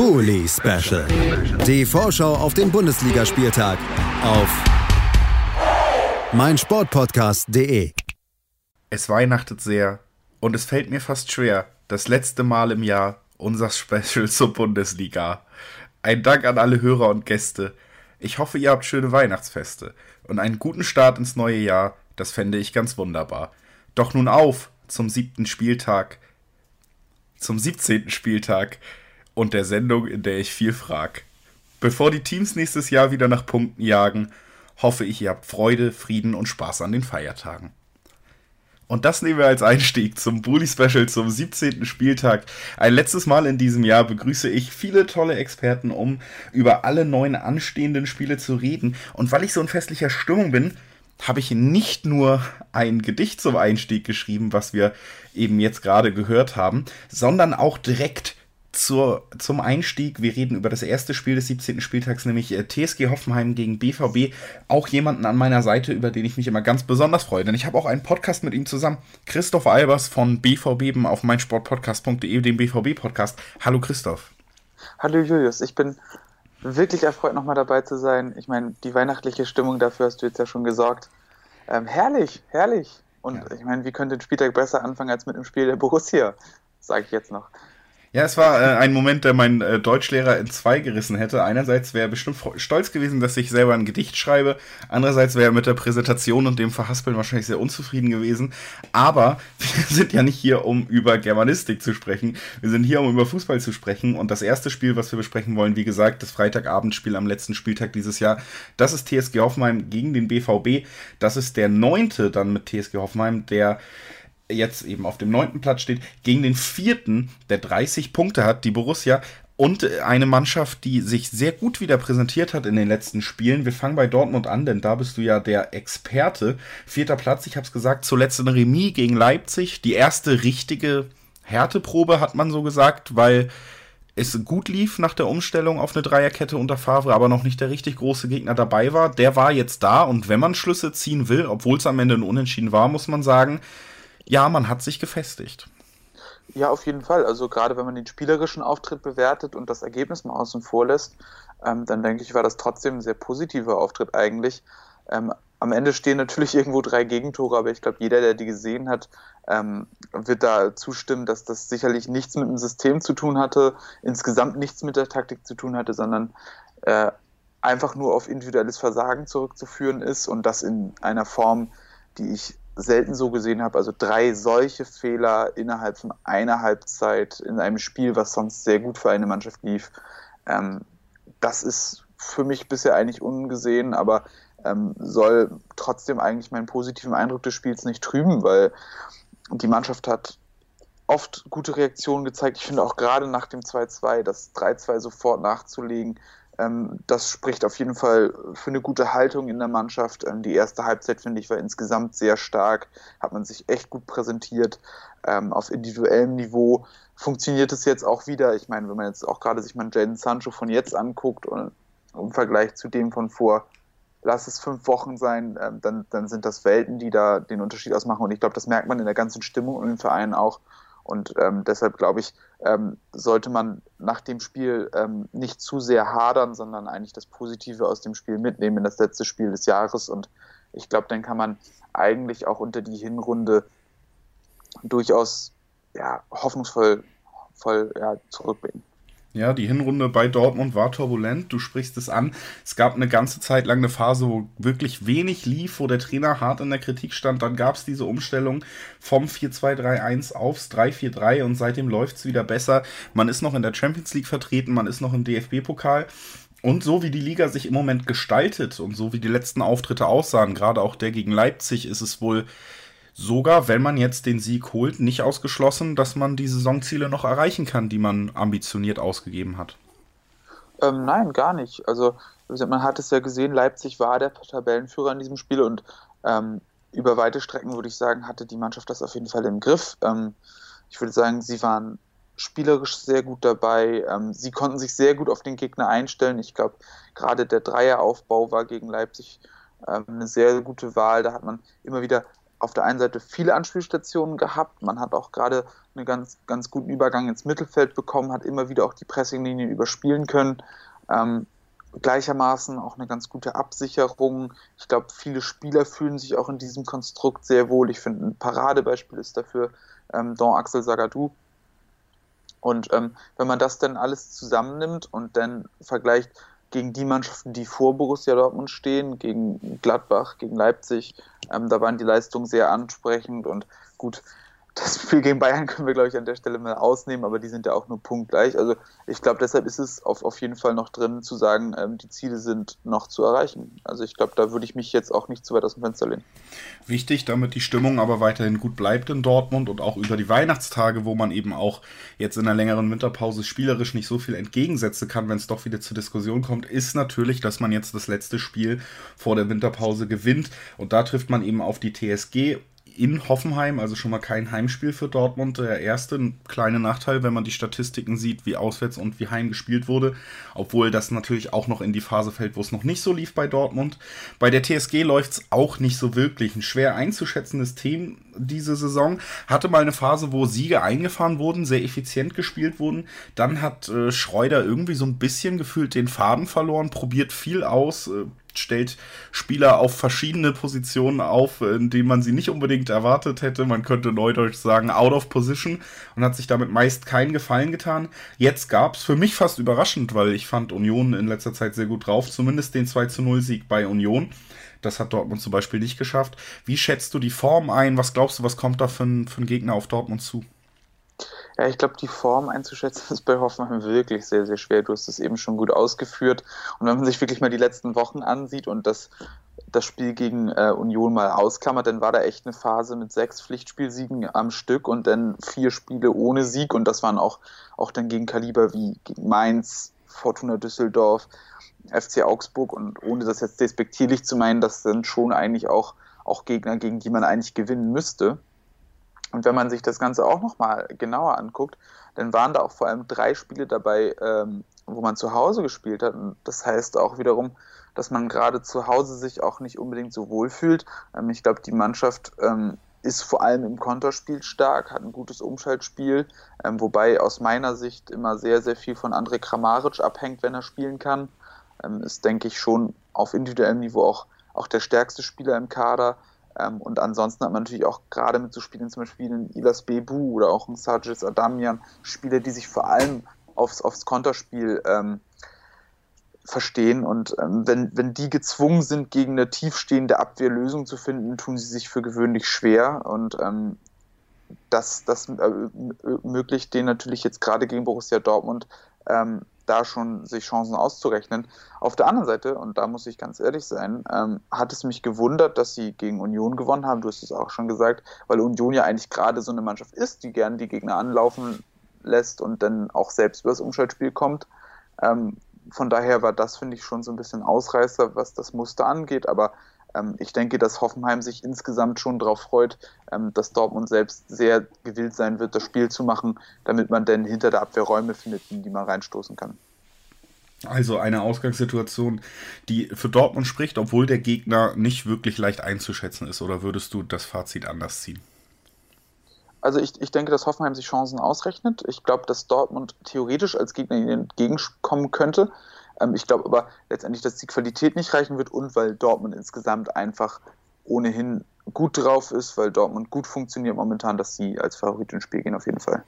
Bully Special. Die Vorschau auf den Bundesligaspieltag auf meinsportpodcast.de. Es weihnachtet sehr und es fällt mir fast schwer, das letzte Mal im Jahr unser Special zur Bundesliga. Ein Dank an alle Hörer und Gäste. Ich hoffe, ihr habt schöne Weihnachtsfeste und einen guten Start ins neue Jahr. Das fände ich ganz wunderbar. Doch nun auf zum siebten Spieltag, zum 17. Spieltag und der Sendung, in der ich viel frag. Bevor die Teams nächstes Jahr wieder nach Punkten jagen, hoffe ich, ihr habt Freude, Frieden und Spaß an den Feiertagen. Und das nehmen wir als Einstieg zum Bully Special zum 17. Spieltag. Ein letztes Mal in diesem Jahr begrüße ich viele tolle Experten, um über alle neuen anstehenden Spiele zu reden. Und weil ich so in festlicher Stimmung bin, habe ich nicht nur ein Gedicht zum Einstieg geschrieben, was wir eben jetzt gerade gehört haben, sondern auch direkt zur, zum Einstieg. Wir reden über das erste Spiel des 17. Spieltags, nämlich äh, TSG Hoffenheim gegen BVB. Auch jemanden an meiner Seite, über den ich mich immer ganz besonders freue. Denn ich habe auch einen Podcast mit ihm zusammen. Christoph Albers von BVB auf meinsportpodcast.de, dem BVB-Podcast. Hallo Christoph. Hallo Julius, ich bin wirklich erfreut, nochmal dabei zu sein. Ich meine, die weihnachtliche Stimmung dafür hast du jetzt ja schon gesorgt. Ähm, herrlich, herrlich. Und ja. ich meine, wie könnte ein Spieltag besser anfangen als mit dem Spiel der Borussia? Sage ich jetzt noch. Ja, es war äh, ein Moment, der mein äh, Deutschlehrer in zwei gerissen hätte. Einerseits wäre er bestimmt stolz gewesen, dass ich selber ein Gedicht schreibe. Andererseits wäre er mit der Präsentation und dem Verhaspeln wahrscheinlich sehr unzufrieden gewesen. Aber wir sind ja nicht hier, um über Germanistik zu sprechen. Wir sind hier, um über Fußball zu sprechen. Und das erste Spiel, was wir besprechen wollen, wie gesagt, das Freitagabendspiel am letzten Spieltag dieses Jahr, das ist TSG Hoffenheim gegen den BVB. Das ist der neunte dann mit TSG Hoffenheim, der jetzt eben auf dem neunten Platz steht, gegen den vierten, der 30 Punkte hat, die Borussia. Und eine Mannschaft, die sich sehr gut wieder präsentiert hat in den letzten Spielen. Wir fangen bei Dortmund an, denn da bist du ja der Experte. Vierter Platz, ich habe es gesagt, zuletzt ein Remis gegen Leipzig. Die erste richtige Härteprobe, hat man so gesagt, weil es gut lief nach der Umstellung auf eine Dreierkette unter Favre, aber noch nicht der richtig große Gegner dabei war. Der war jetzt da und wenn man Schlüsse ziehen will, obwohl es am Ende ein Unentschieden war, muss man sagen, ja, man hat sich gefestigt. Ja, auf jeden Fall. Also gerade wenn man den spielerischen Auftritt bewertet und das Ergebnis mal außen vor lässt, ähm, dann denke ich, war das trotzdem ein sehr positiver Auftritt eigentlich. Ähm, am Ende stehen natürlich irgendwo drei Gegentore, aber ich glaube, jeder, der die gesehen hat, ähm, wird da zustimmen, dass das sicherlich nichts mit dem System zu tun hatte, insgesamt nichts mit der Taktik zu tun hatte, sondern äh, einfach nur auf individuelles Versagen zurückzuführen ist und das in einer Form, die ich selten so gesehen habe. Also drei solche Fehler innerhalb von einer Halbzeit in einem Spiel, was sonst sehr gut für eine Mannschaft lief. Ähm, das ist für mich bisher eigentlich ungesehen, aber ähm, soll trotzdem eigentlich meinen positiven Eindruck des Spiels nicht trüben, weil die Mannschaft hat oft gute Reaktionen gezeigt. Ich finde auch gerade nach dem 2-2 das 3-2 sofort nachzulegen, das spricht auf jeden Fall für eine gute Haltung in der Mannschaft. Ähm, die erste Halbzeit, finde ich, war insgesamt sehr stark, hat man sich echt gut präsentiert. Ähm, auf individuellem Niveau funktioniert es jetzt auch wieder. Ich meine, wenn man jetzt auch gerade sich mal Jaden Sancho von jetzt anguckt und im Vergleich zu dem von vor, lass es fünf Wochen sein, dann, dann sind das Welten, die da den Unterschied ausmachen. Und ich glaube, das merkt man in der ganzen Stimmung und im Verein auch. Und ähm, deshalb glaube ich, ähm, sollte man nach dem Spiel ähm, nicht zu sehr hadern, sondern eigentlich das Positive aus dem Spiel mitnehmen in das letzte Spiel des Jahres. Und ich glaube, dann kann man eigentlich auch unter die Hinrunde durchaus ja, hoffnungsvoll voll, ja, zurückblicken. Ja, die Hinrunde bei Dortmund war turbulent. Du sprichst es an. Es gab eine ganze Zeit lang eine Phase, wo wirklich wenig lief, wo der Trainer hart in der Kritik stand. Dann gab es diese Umstellung vom 4-2-3-1 aufs 3-4-3 und seitdem läuft es wieder besser. Man ist noch in der Champions League vertreten, man ist noch im DFB-Pokal. Und so wie die Liga sich im Moment gestaltet und so wie die letzten Auftritte aussahen, gerade auch der gegen Leipzig, ist es wohl sogar, wenn man jetzt den Sieg holt, nicht ausgeschlossen, dass man die Saisonziele noch erreichen kann, die man ambitioniert ausgegeben hat. Ähm, nein, gar nicht. Also man hat es ja gesehen, Leipzig war der Tabellenführer in diesem Spiel und ähm, über weite Strecken würde ich sagen, hatte die Mannschaft das auf jeden Fall im Griff. Ähm, ich würde sagen, sie waren spielerisch sehr gut dabei. Ähm, sie konnten sich sehr gut auf den Gegner einstellen. Ich glaube, gerade der Dreieraufbau war gegen Leipzig ähm, eine sehr gute Wahl. Da hat man immer wieder auf der einen Seite viele Anspielstationen gehabt. Man hat auch gerade einen ganz, ganz guten Übergang ins Mittelfeld bekommen, hat immer wieder auch die Pressinglinien überspielen können. Ähm, gleichermaßen auch eine ganz gute Absicherung. Ich glaube, viele Spieler fühlen sich auch in diesem Konstrukt sehr wohl. Ich finde, ein Paradebeispiel ist dafür ähm, Don Axel Sagadou. Und ähm, wenn man das dann alles zusammennimmt und dann vergleicht gegen die Mannschaften, die vor Borussia Dortmund stehen, gegen Gladbach, gegen Leipzig, ähm, da waren die Leistungen sehr ansprechend und gut, das Spiel gegen Bayern können wir, glaube ich, an der Stelle mal ausnehmen, aber die sind ja auch nur punktgleich. Also ich glaube, deshalb ist es auf, auf jeden Fall noch drin zu sagen, ähm, die Ziele sind noch zu erreichen. Also ich glaube, da würde ich mich jetzt auch nicht zu weit aus dem Fenster lehnen. Wichtig, damit die Stimmung aber weiterhin gut bleibt in Dortmund und auch über die Weihnachtstage, wo man eben auch jetzt in einer längeren Winterpause spielerisch nicht so viel entgegensetzen kann, wenn es doch wieder zur Diskussion kommt, ist natürlich, dass man jetzt das letzte Spiel vor der Winterpause gewinnt. Und da trifft man eben auf die TSG in Hoffenheim, also schon mal kein Heimspiel für Dortmund. Der erste ein kleiner Nachteil, wenn man die Statistiken sieht, wie auswärts und wie heim gespielt wurde. Obwohl das natürlich auch noch in die Phase fällt, wo es noch nicht so lief bei Dortmund. Bei der TSG läuft es auch nicht so wirklich. Ein schwer einzuschätzendes Team diese Saison. Hatte mal eine Phase, wo Siege eingefahren wurden, sehr effizient gespielt wurden. Dann hat äh, Schreuder irgendwie so ein bisschen gefühlt den Faden verloren, probiert viel aus, äh, stellt Spieler auf verschiedene Positionen auf, in denen man sie nicht unbedingt erwartet hätte. Man könnte neudeutsch sagen, out of position und hat sich damit meist keinen Gefallen getan. Jetzt gab es für mich fast überraschend, weil ich fand Union in letzter Zeit sehr gut drauf, zumindest den 2 zu 0 Sieg bei Union. Das hat Dortmund zum Beispiel nicht geschafft. Wie schätzt du die Form ein? Was glaubst du, was kommt da für ein, für ein Gegner auf Dortmund zu? Ja, ich glaube, die Form einzuschätzen ist bei Hoffenheim wirklich sehr, sehr schwer. Du hast es eben schon gut ausgeführt. Und wenn man sich wirklich mal die letzten Wochen ansieht und das, das Spiel gegen äh, Union mal ausklammert, dann war da echt eine Phase mit sechs Pflichtspielsiegen am Stück und dann vier Spiele ohne Sieg. Und das waren auch, auch dann gegen Kaliber wie gegen Mainz, Fortuna Düsseldorf, FC Augsburg. Und ohne das jetzt despektierlich zu meinen, das sind schon eigentlich auch, auch Gegner, gegen die man eigentlich gewinnen müsste. Und wenn man sich das Ganze auch nochmal genauer anguckt, dann waren da auch vor allem drei Spiele dabei, ähm, wo man zu Hause gespielt hat. Und das heißt auch wiederum, dass man gerade zu Hause sich auch nicht unbedingt so wohl fühlt. Ähm, ich glaube, die Mannschaft ähm, ist vor allem im Konterspiel stark, hat ein gutes Umschaltspiel, ähm, wobei aus meiner Sicht immer sehr, sehr viel von André Kramaric abhängt, wenn er spielen kann. Ähm, ist, denke ich, schon auf individuellem Niveau auch, auch der stärkste Spieler im Kader. Ähm, und ansonsten hat man natürlich auch gerade mit so Spielen, zum Beispiel in Ilas Bebu oder auch ein Sargis Adamian, Spieler, die sich vor allem aufs, aufs Konterspiel ähm, verstehen. Und ähm, wenn, wenn die gezwungen sind, gegen eine tiefstehende Abwehrlösung zu finden, tun sie sich für gewöhnlich schwer. Und ähm, das, das äh, ermöglicht denen natürlich jetzt gerade gegen Borussia Dortmund ähm, da schon sich Chancen auszurechnen. Auf der anderen Seite, und da muss ich ganz ehrlich sein, ähm, hat es mich gewundert, dass sie gegen Union gewonnen haben. Du hast es auch schon gesagt, weil Union ja eigentlich gerade so eine Mannschaft ist, die gern die Gegner anlaufen lässt und dann auch selbst über das Umschaltspiel kommt. Ähm, von daher war das, finde ich, schon so ein bisschen Ausreißer, was das Muster angeht. Aber ich denke, dass Hoffenheim sich insgesamt schon darauf freut, ähm, dass Dortmund selbst sehr gewillt sein wird, das Spiel zu machen, damit man dann hinter der Abwehr Räume findet, in die man reinstoßen kann. Also eine Ausgangssituation, die für Dortmund spricht, obwohl der Gegner nicht wirklich leicht einzuschätzen ist. Oder würdest du das Fazit anders ziehen? Also ich, ich denke, dass Hoffenheim sich Chancen ausrechnet. Ich glaube, dass Dortmund theoretisch als Gegner ihnen entgegenkommen könnte. Ähm, ich glaube aber letztendlich, dass die Qualität nicht reichen wird und weil Dortmund insgesamt einfach ohnehin gut drauf ist, weil Dortmund gut funktioniert momentan, dass sie als Favorit ins Spiel gehen auf jeden Fall.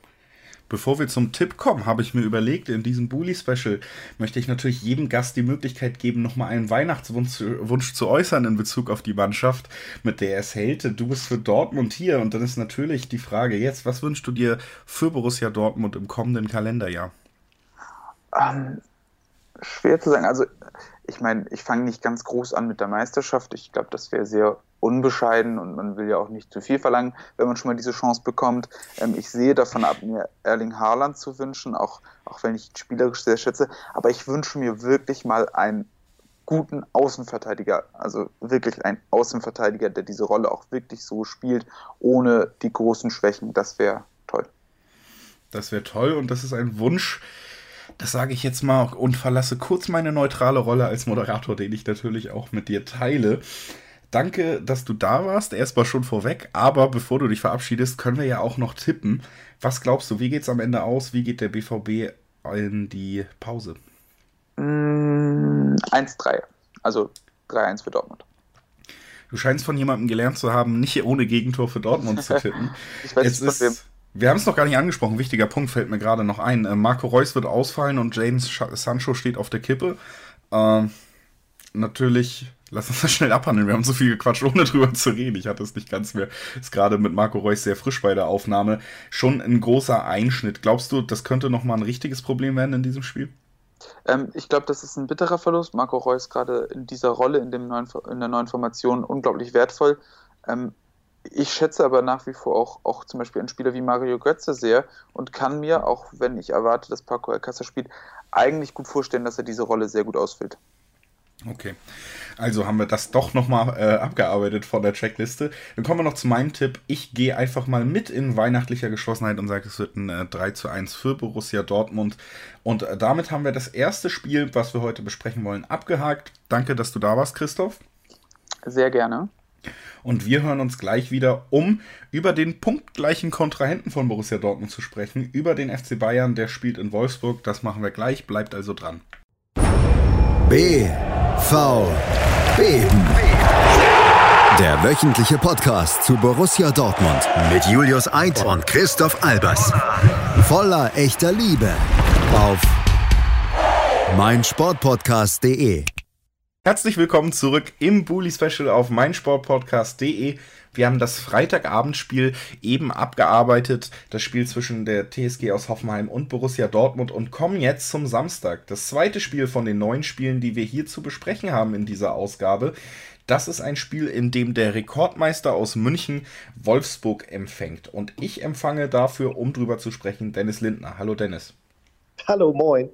Bevor wir zum Tipp kommen, habe ich mir überlegt, in diesem Bully-Special möchte ich natürlich jedem Gast die Möglichkeit geben, nochmal einen Weihnachtswunsch Wunsch zu äußern in Bezug auf die Mannschaft, mit der es hält. Du bist für Dortmund hier und dann ist natürlich die Frage jetzt, was wünschst du dir für Borussia Dortmund im kommenden Kalenderjahr? Ähm, schwer zu sagen. Also ich meine, ich fange nicht ganz groß an mit der Meisterschaft. Ich glaube, das wäre sehr unbescheiden und man will ja auch nicht zu viel verlangen, wenn man schon mal diese Chance bekommt. Ähm, ich sehe davon ab, mir Erling Haaland zu wünschen, auch, auch wenn ich ihn spielerisch sehr schätze. Aber ich wünsche mir wirklich mal einen guten Außenverteidiger, also wirklich einen Außenverteidiger, der diese Rolle auch wirklich so spielt, ohne die großen Schwächen. Das wäre toll. Das wäre toll und das ist ein Wunsch, das sage ich jetzt mal und verlasse kurz meine neutrale Rolle als Moderator, den ich natürlich auch mit dir teile. Danke, dass du da warst. Erstmal schon vorweg. Aber bevor du dich verabschiedest, können wir ja auch noch tippen. Was glaubst du, wie geht es am Ende aus? Wie geht der BVB in die Pause? Mm, 1-3. Also 3-1 für Dortmund. Du scheinst von jemandem gelernt zu haben, nicht ohne Gegentor für Dortmund zu tippen. ich weiß nicht, von wem. Wir haben es noch gar nicht angesprochen. Wichtiger Punkt fällt mir gerade noch ein. Äh, Marco Reus wird ausfallen und James Sancho steht auf der Kippe. Äh, natürlich, lass uns das schnell abhandeln. Wir haben so viel gequatscht, ohne drüber zu reden. Ich hatte es nicht ganz mehr. Ist gerade mit Marco Reus sehr frisch bei der Aufnahme. Schon ein großer Einschnitt. Glaubst du, das könnte nochmal ein richtiges Problem werden in diesem Spiel? Ähm, ich glaube, das ist ein bitterer Verlust. Marco Reus gerade in dieser Rolle, in, dem neuen, in der neuen Formation unglaublich wertvoll. Ähm, ich schätze aber nach wie vor auch, auch zum Beispiel einen Spieler wie Mario Götze sehr und kann mir, auch wenn ich erwarte, dass Paco Alcázar spielt, eigentlich gut vorstellen, dass er diese Rolle sehr gut ausfüllt. Okay, also haben wir das doch nochmal äh, abgearbeitet von der Checkliste. Dann kommen wir noch zu meinem Tipp. Ich gehe einfach mal mit in weihnachtlicher Geschlossenheit und sage, es wird ein äh, 3 zu 1 für Borussia Dortmund. Und äh, damit haben wir das erste Spiel, was wir heute besprechen wollen, abgehakt. Danke, dass du da warst, Christoph. Sehr gerne. Und wir hören uns gleich wieder, um über den punktgleichen Kontrahenten von Borussia Dortmund zu sprechen, über den FC Bayern, der spielt in Wolfsburg. Das machen wir gleich, bleibt also dran. B V Beben. Der wöchentliche Podcast zu Borussia Dortmund mit Julius Eid und Christoph Albers. Voller echter Liebe auf meinsportpodcast.de. Herzlich willkommen zurück im Bully Special auf meinsportpodcast.de. Wir haben das Freitagabendspiel eben abgearbeitet, das Spiel zwischen der TSG aus Hoffenheim und Borussia Dortmund und kommen jetzt zum Samstag. Das zweite Spiel von den neun Spielen, die wir hier zu besprechen haben in dieser Ausgabe. Das ist ein Spiel, in dem der Rekordmeister aus München Wolfsburg empfängt. Und ich empfange dafür, um drüber zu sprechen, Dennis Lindner. Hallo Dennis. Hallo, moin.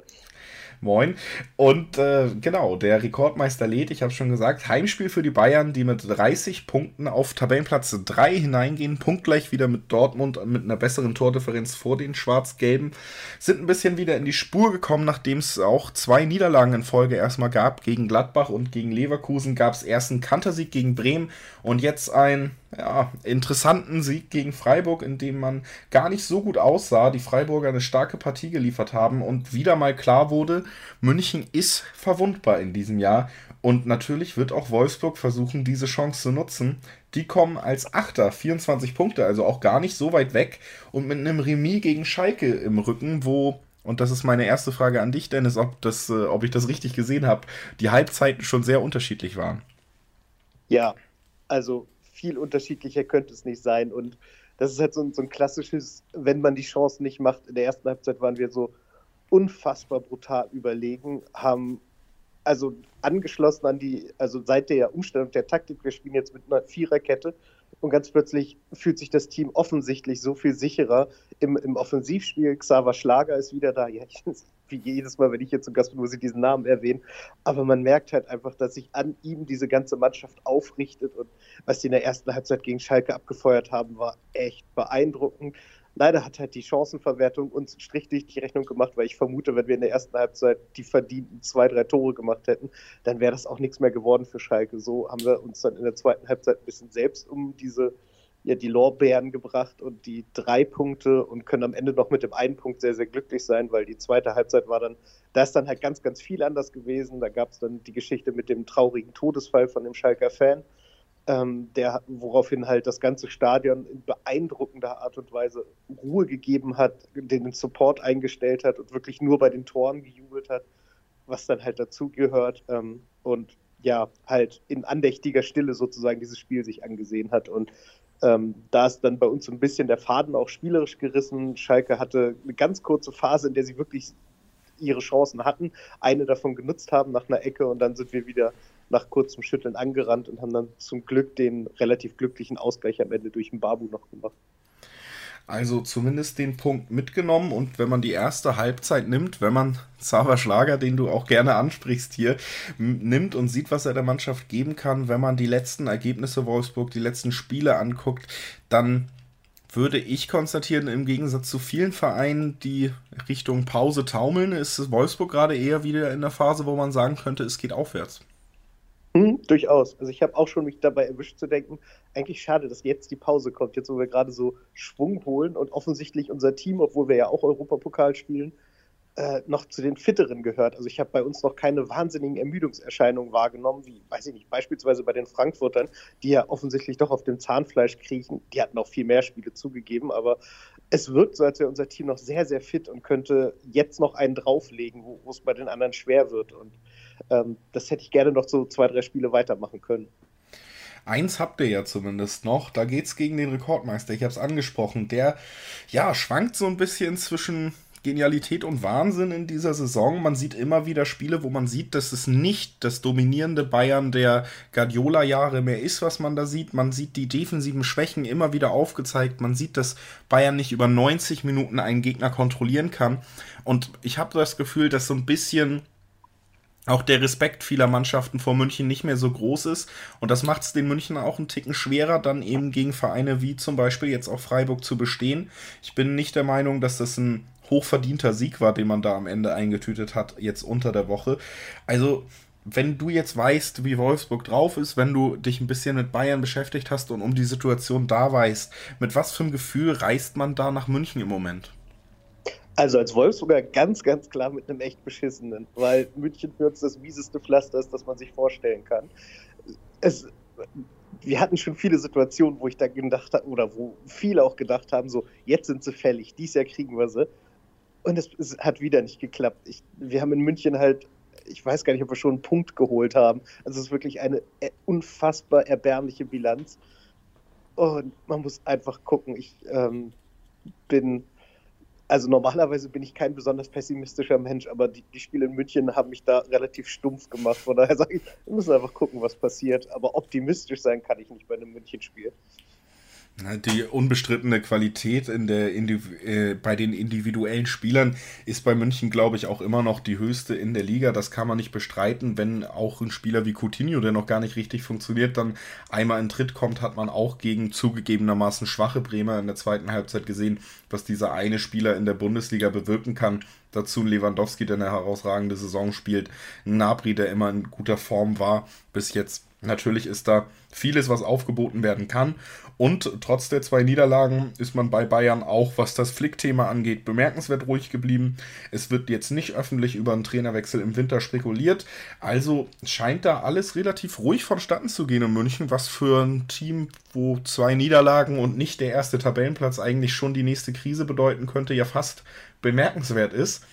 Moin. Und äh, genau, der Rekordmeister lädt, ich habe schon gesagt, Heimspiel für die Bayern, die mit 30 Punkten auf Tabellenplatz 3 hineingehen, punktgleich wieder mit Dortmund mit einer besseren Tordifferenz vor den Schwarz-Gelben, sind ein bisschen wieder in die Spur gekommen, nachdem es auch zwei Niederlagen in Folge erstmal gab. Gegen Gladbach und gegen Leverkusen gab es erst einen Kantersieg gegen Bremen und jetzt ein ja, interessanten Sieg gegen Freiburg, in dem man gar nicht so gut aussah, die Freiburger eine starke Partie geliefert haben und wieder mal klar wurde, München ist verwundbar in diesem Jahr und natürlich wird auch Wolfsburg versuchen, diese Chance zu nutzen. Die kommen als Achter, 24 Punkte, also auch gar nicht so weit weg und mit einem Remis gegen Schalke im Rücken, wo und das ist meine erste Frage an dich, Dennis, ob, das, äh, ob ich das richtig gesehen habe, die Halbzeiten schon sehr unterschiedlich waren. Ja, also viel unterschiedlicher könnte es nicht sein. Und das ist halt so ein, so ein klassisches, wenn man die Chance nicht macht. In der ersten Halbzeit waren wir so unfassbar brutal überlegen, haben also angeschlossen an die, also seit der Umstellung der Taktik, wir spielen jetzt mit einer Viererkette und ganz plötzlich fühlt sich das Team offensichtlich so viel sicherer im, im Offensivspiel. Xaver Schlager ist wieder da. Ja, ich, wie jedes Mal, wenn ich hier zum Gast bin, muss ich diesen Namen erwähnen. Aber man merkt halt einfach, dass sich an ihm diese ganze Mannschaft aufrichtet. Und was die in der ersten Halbzeit gegen Schalke abgefeuert haben, war echt beeindruckend. Leider hat halt die Chancenverwertung uns strichlich die Rechnung gemacht, weil ich vermute, wenn wir in der ersten Halbzeit die verdienten zwei, drei Tore gemacht hätten, dann wäre das auch nichts mehr geworden für Schalke. So haben wir uns dann in der zweiten Halbzeit ein bisschen selbst um diese ja die Lorbeeren gebracht und die drei Punkte und können am Ende noch mit dem einen Punkt sehr, sehr glücklich sein, weil die zweite Halbzeit war dann, da ist dann halt ganz, ganz viel anders gewesen. Da gab es dann die Geschichte mit dem traurigen Todesfall von dem Schalker Fan, ähm, der, woraufhin halt das ganze Stadion in beeindruckender Art und Weise Ruhe gegeben hat, den Support eingestellt hat und wirklich nur bei den Toren gejubelt hat, was dann halt dazugehört. Ähm, und ja, halt in andächtiger Stille sozusagen dieses Spiel sich angesehen hat. Und ähm, da ist dann bei uns so ein bisschen der Faden auch spielerisch gerissen. Schalke hatte eine ganz kurze Phase, in der sie wirklich ihre Chancen hatten, eine davon genutzt haben nach einer Ecke und dann sind wir wieder nach kurzem Schütteln angerannt und haben dann zum Glück den relativ glücklichen Ausgleich am Ende durch den Babu noch gemacht. Also zumindest den Punkt mitgenommen und wenn man die erste Halbzeit nimmt, wenn man Xaver Schlager, den du auch gerne ansprichst hier, nimmt und sieht, was er der Mannschaft geben kann, wenn man die letzten Ergebnisse Wolfsburg, die letzten Spiele anguckt, dann würde ich konstatieren, im Gegensatz zu vielen Vereinen, die Richtung Pause taumeln, ist Wolfsburg gerade eher wieder in der Phase, wo man sagen könnte, es geht aufwärts. Hm, durchaus. Also ich habe auch schon mich dabei erwischt zu denken, eigentlich schade, dass jetzt die Pause kommt, jetzt wo wir gerade so Schwung holen und offensichtlich unser Team, obwohl wir ja auch Europapokal spielen, äh, noch zu den Fitteren gehört. Also ich habe bei uns noch keine wahnsinnigen Ermüdungserscheinungen wahrgenommen, wie, weiß ich nicht, beispielsweise bei den Frankfurtern, die ja offensichtlich doch auf dem Zahnfleisch kriechen. Die hatten auch viel mehr Spiele zugegeben, aber es wirkt so, als wäre unser Team noch sehr, sehr fit und könnte jetzt noch einen drauflegen, wo es bei den anderen schwer wird. Und ähm, das hätte ich gerne noch so zwei, drei Spiele weitermachen können. Eins habt ihr ja zumindest noch. Da geht es gegen den Rekordmeister. Ich habe es angesprochen. Der, ja, schwankt so ein bisschen zwischen Genialität und Wahnsinn in dieser Saison. Man sieht immer wieder Spiele, wo man sieht, dass es nicht das dominierende Bayern der Guardiola-Jahre mehr ist, was man da sieht. Man sieht die defensiven Schwächen immer wieder aufgezeigt. Man sieht, dass Bayern nicht über 90 Minuten einen Gegner kontrollieren kann. Und ich habe das Gefühl, dass so ein bisschen auch der Respekt vieler Mannschaften vor München nicht mehr so groß ist. Und das macht es den München auch einen Ticken schwerer, dann eben gegen Vereine wie zum Beispiel jetzt auch Freiburg zu bestehen. Ich bin nicht der Meinung, dass das ein hochverdienter Sieg war, den man da am Ende eingetütet hat, jetzt unter der Woche. Also, wenn du jetzt weißt, wie Wolfsburg drauf ist, wenn du dich ein bisschen mit Bayern beschäftigt hast und um die Situation da weißt, mit was für einem Gefühl reist man da nach München im Moment? Also als Wolfsburger ganz, ganz klar mit einem echt beschissenen, weil München für uns das mieseste Pflaster ist, das man sich vorstellen kann. Es, wir hatten schon viele Situationen, wo ich da gedacht habe, oder wo viele auch gedacht haben, so, jetzt sind sie fällig, dies Jahr kriegen wir sie. Und es, es hat wieder nicht geklappt. Ich, wir haben in München halt, ich weiß gar nicht, ob wir schon einen Punkt geholt haben. Also es ist wirklich eine äh, unfassbar erbärmliche Bilanz. Und man muss einfach gucken. Ich ähm, bin also normalerweise bin ich kein besonders pessimistischer Mensch, aber die, die, Spiele in München haben mich da relativ stumpf gemacht. Von daher sage ich, wir müssen einfach gucken, was passiert. Aber optimistisch sein kann ich nicht bei einem München-Spiel. Die unbestrittene Qualität in der, äh, bei den individuellen Spielern ist bei München, glaube ich, auch immer noch die höchste in der Liga. Das kann man nicht bestreiten. Wenn auch ein Spieler wie Coutinho, der noch gar nicht richtig funktioniert, dann einmal in Tritt kommt, hat man auch gegen zugegebenermaßen schwache Bremer in der zweiten Halbzeit gesehen, was dieser eine Spieler in der Bundesliga bewirken kann. Dazu Lewandowski, der eine herausragende Saison spielt. Nabri, der immer in guter Form war bis jetzt. Natürlich ist da vieles, was aufgeboten werden kann. Und trotz der zwei Niederlagen ist man bei Bayern auch, was das Flick-Thema angeht, bemerkenswert ruhig geblieben. Es wird jetzt nicht öffentlich über einen Trainerwechsel im Winter spekuliert. Also scheint da alles relativ ruhig vonstatten zu gehen in München, was für ein Team, wo zwei Niederlagen und nicht der erste Tabellenplatz eigentlich schon die nächste Krise bedeuten könnte, ja fast bemerkenswert ist.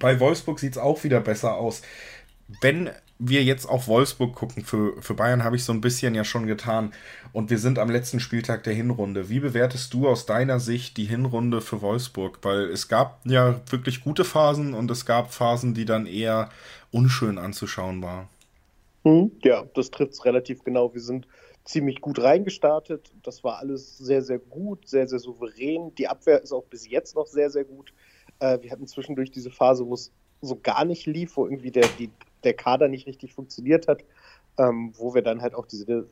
Bei Wolfsburg sieht es auch wieder besser aus. Wenn wir jetzt auf Wolfsburg gucken, für, für Bayern habe ich so ein bisschen ja schon getan. Und wir sind am letzten Spieltag der Hinrunde. Wie bewertest du aus deiner Sicht die Hinrunde für Wolfsburg? Weil es gab ja wirklich gute Phasen und es gab Phasen, die dann eher unschön anzuschauen waren. Hm, ja, das trifft es relativ genau. Wir sind ziemlich gut reingestartet. Das war alles sehr, sehr gut, sehr, sehr souverän. Die Abwehr ist auch bis jetzt noch sehr, sehr gut. Äh, wir hatten zwischendurch diese Phase, wo es so gar nicht lief, wo irgendwie der, die der Kader nicht richtig funktioniert hat, ähm, wo wir dann halt auch diese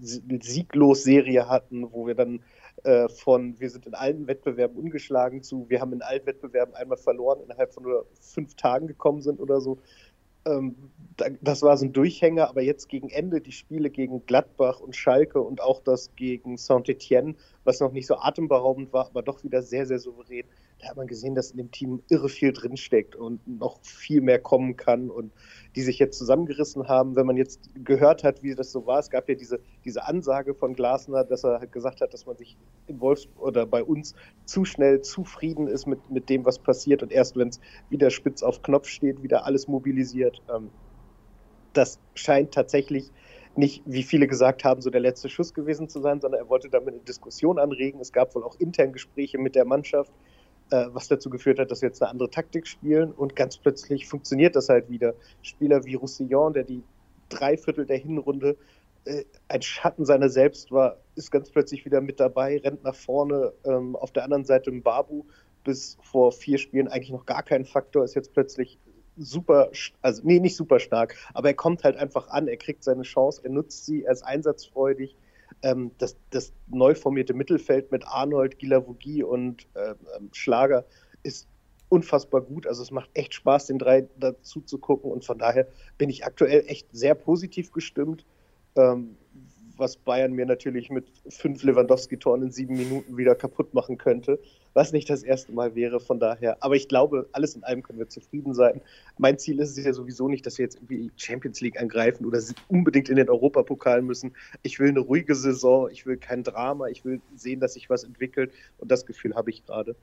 Sieglos-Serie hatten, wo wir dann äh, von wir sind in allen Wettbewerben ungeschlagen zu wir haben in allen Wettbewerben einmal verloren innerhalb von nur fünf Tagen gekommen sind oder so. Ähm, das war so ein Durchhänger, aber jetzt gegen Ende die Spiele gegen Gladbach und Schalke und auch das gegen Saint-Etienne, was noch nicht so atemberaubend war, aber doch wieder sehr, sehr souverän. Da hat man gesehen, dass in dem Team irre viel drinsteckt und noch viel mehr kommen kann und die sich jetzt zusammengerissen haben. Wenn man jetzt gehört hat, wie das so war, es gab ja diese, diese Ansage von Glasner, dass er halt gesagt hat, dass man sich in Wolfs oder bei uns zu schnell zufrieden ist mit, mit dem, was passiert und erst wenn es wieder spitz auf Knopf steht, wieder alles mobilisiert. Ähm, das scheint tatsächlich nicht, wie viele gesagt haben, so der letzte Schuss gewesen zu sein, sondern er wollte damit eine Diskussion anregen. Es gab wohl auch intern Gespräche mit der Mannschaft was dazu geführt hat, dass wir jetzt eine andere Taktik spielen und ganz plötzlich funktioniert das halt wieder. Spieler wie Roussillon, der die drei Viertel der Hinrunde äh, ein Schatten seiner selbst war, ist ganz plötzlich wieder mit dabei, rennt nach vorne. Ähm, auf der anderen Seite Babu bis vor vier Spielen eigentlich noch gar kein Faktor, ist jetzt plötzlich super, also nee, nicht super stark, aber er kommt halt einfach an, er kriegt seine Chance, er nutzt sie, er ist einsatzfreudig, ähm, das, das neu formierte Mittelfeld mit Arnold, Gilavogi und äh, Schlager ist unfassbar gut. Also es macht echt Spaß, den drei dazu zu gucken. Und von daher bin ich aktuell echt sehr positiv gestimmt. Ähm, was Bayern mir natürlich mit fünf Lewandowski-Toren in sieben Minuten wieder kaputt machen könnte, was nicht das erste Mal wäre. Von daher, aber ich glaube, alles in allem können wir zufrieden sein. Mein Ziel ist es ja sowieso nicht, dass wir jetzt irgendwie Champions League angreifen oder unbedingt in den Europapokal müssen. Ich will eine ruhige Saison, ich will kein Drama, ich will sehen, dass sich was entwickelt und das Gefühl habe ich gerade.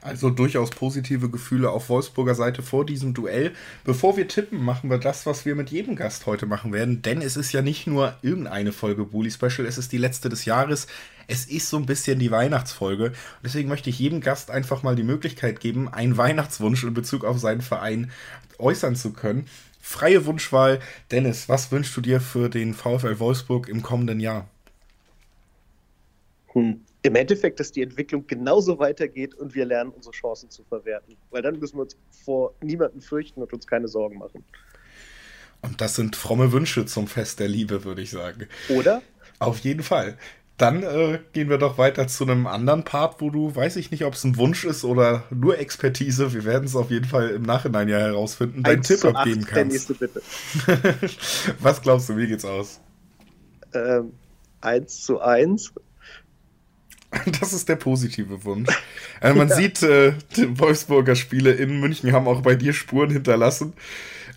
Also durchaus positive Gefühle auf Wolfsburger Seite vor diesem Duell. Bevor wir tippen, machen wir das, was wir mit jedem Gast heute machen werden. Denn es ist ja nicht nur irgendeine Folge Bully Special, es ist die letzte des Jahres. Es ist so ein bisschen die Weihnachtsfolge. Deswegen möchte ich jedem Gast einfach mal die Möglichkeit geben, einen Weihnachtswunsch in Bezug auf seinen Verein äußern zu können. Freie Wunschwahl. Dennis, was wünschst du dir für den VfL Wolfsburg im kommenden Jahr? Hm im Endeffekt, dass die Entwicklung genauso weitergeht und wir lernen, unsere Chancen zu verwerten. Weil dann müssen wir uns vor niemanden fürchten und uns keine Sorgen machen. Und das sind fromme Wünsche zum Fest der Liebe, würde ich sagen. Oder? Auf jeden Fall. Dann äh, gehen wir doch weiter zu einem anderen Part, wo du, weiß ich nicht, ob es ein Wunsch ist oder nur Expertise. Wir werden es auf jeden Fall im Nachhinein ja herausfinden, deinen Tipp abgeben kannst. Der nächste bitte. Was glaubst du, wie geht's aus? Ähm, 1 zu 1 Das ist der positive Wunsch. Also man ja. sieht, äh, die Wolfsburger Spiele in München haben auch bei dir Spuren hinterlassen.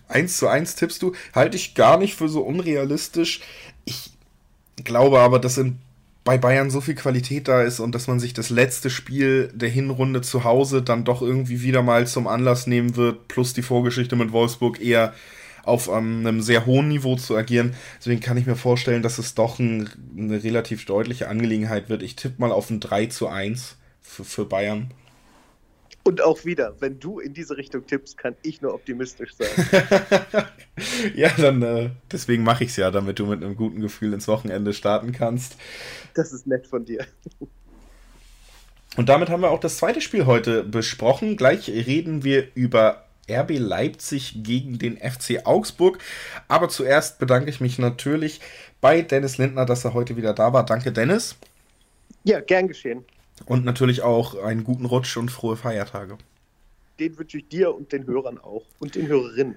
1 zu 1 tippst du. Halte ich gar nicht für so unrealistisch. Ich glaube aber, dass in, bei Bayern so viel Qualität da ist und dass man sich das letzte Spiel der Hinrunde zu Hause dann doch irgendwie wieder mal zum Anlass nehmen wird, plus die Vorgeschichte mit Wolfsburg eher auf ähm, einem sehr hohen Niveau zu agieren. Deswegen kann ich mir vorstellen, dass es doch ein, eine relativ deutliche Angelegenheit wird. Ich tippe mal auf ein 3 zu 1 für, für Bayern. Und auch wieder, wenn du in diese Richtung tippst, kann ich nur optimistisch sein. ja, dann äh, deswegen mache ich es ja, damit du mit einem guten Gefühl ins Wochenende starten kannst. Das ist nett von dir. Und damit haben wir auch das zweite Spiel heute besprochen. Gleich reden wir über RB Leipzig gegen den FC Augsburg. Aber zuerst bedanke ich mich natürlich bei Dennis Lindner, dass er heute wieder da war. Danke, Dennis. Ja, gern geschehen. Und natürlich auch einen guten Rutsch und frohe Feiertage. Den wünsche ich dir und den Hörern auch und den Hörerinnen.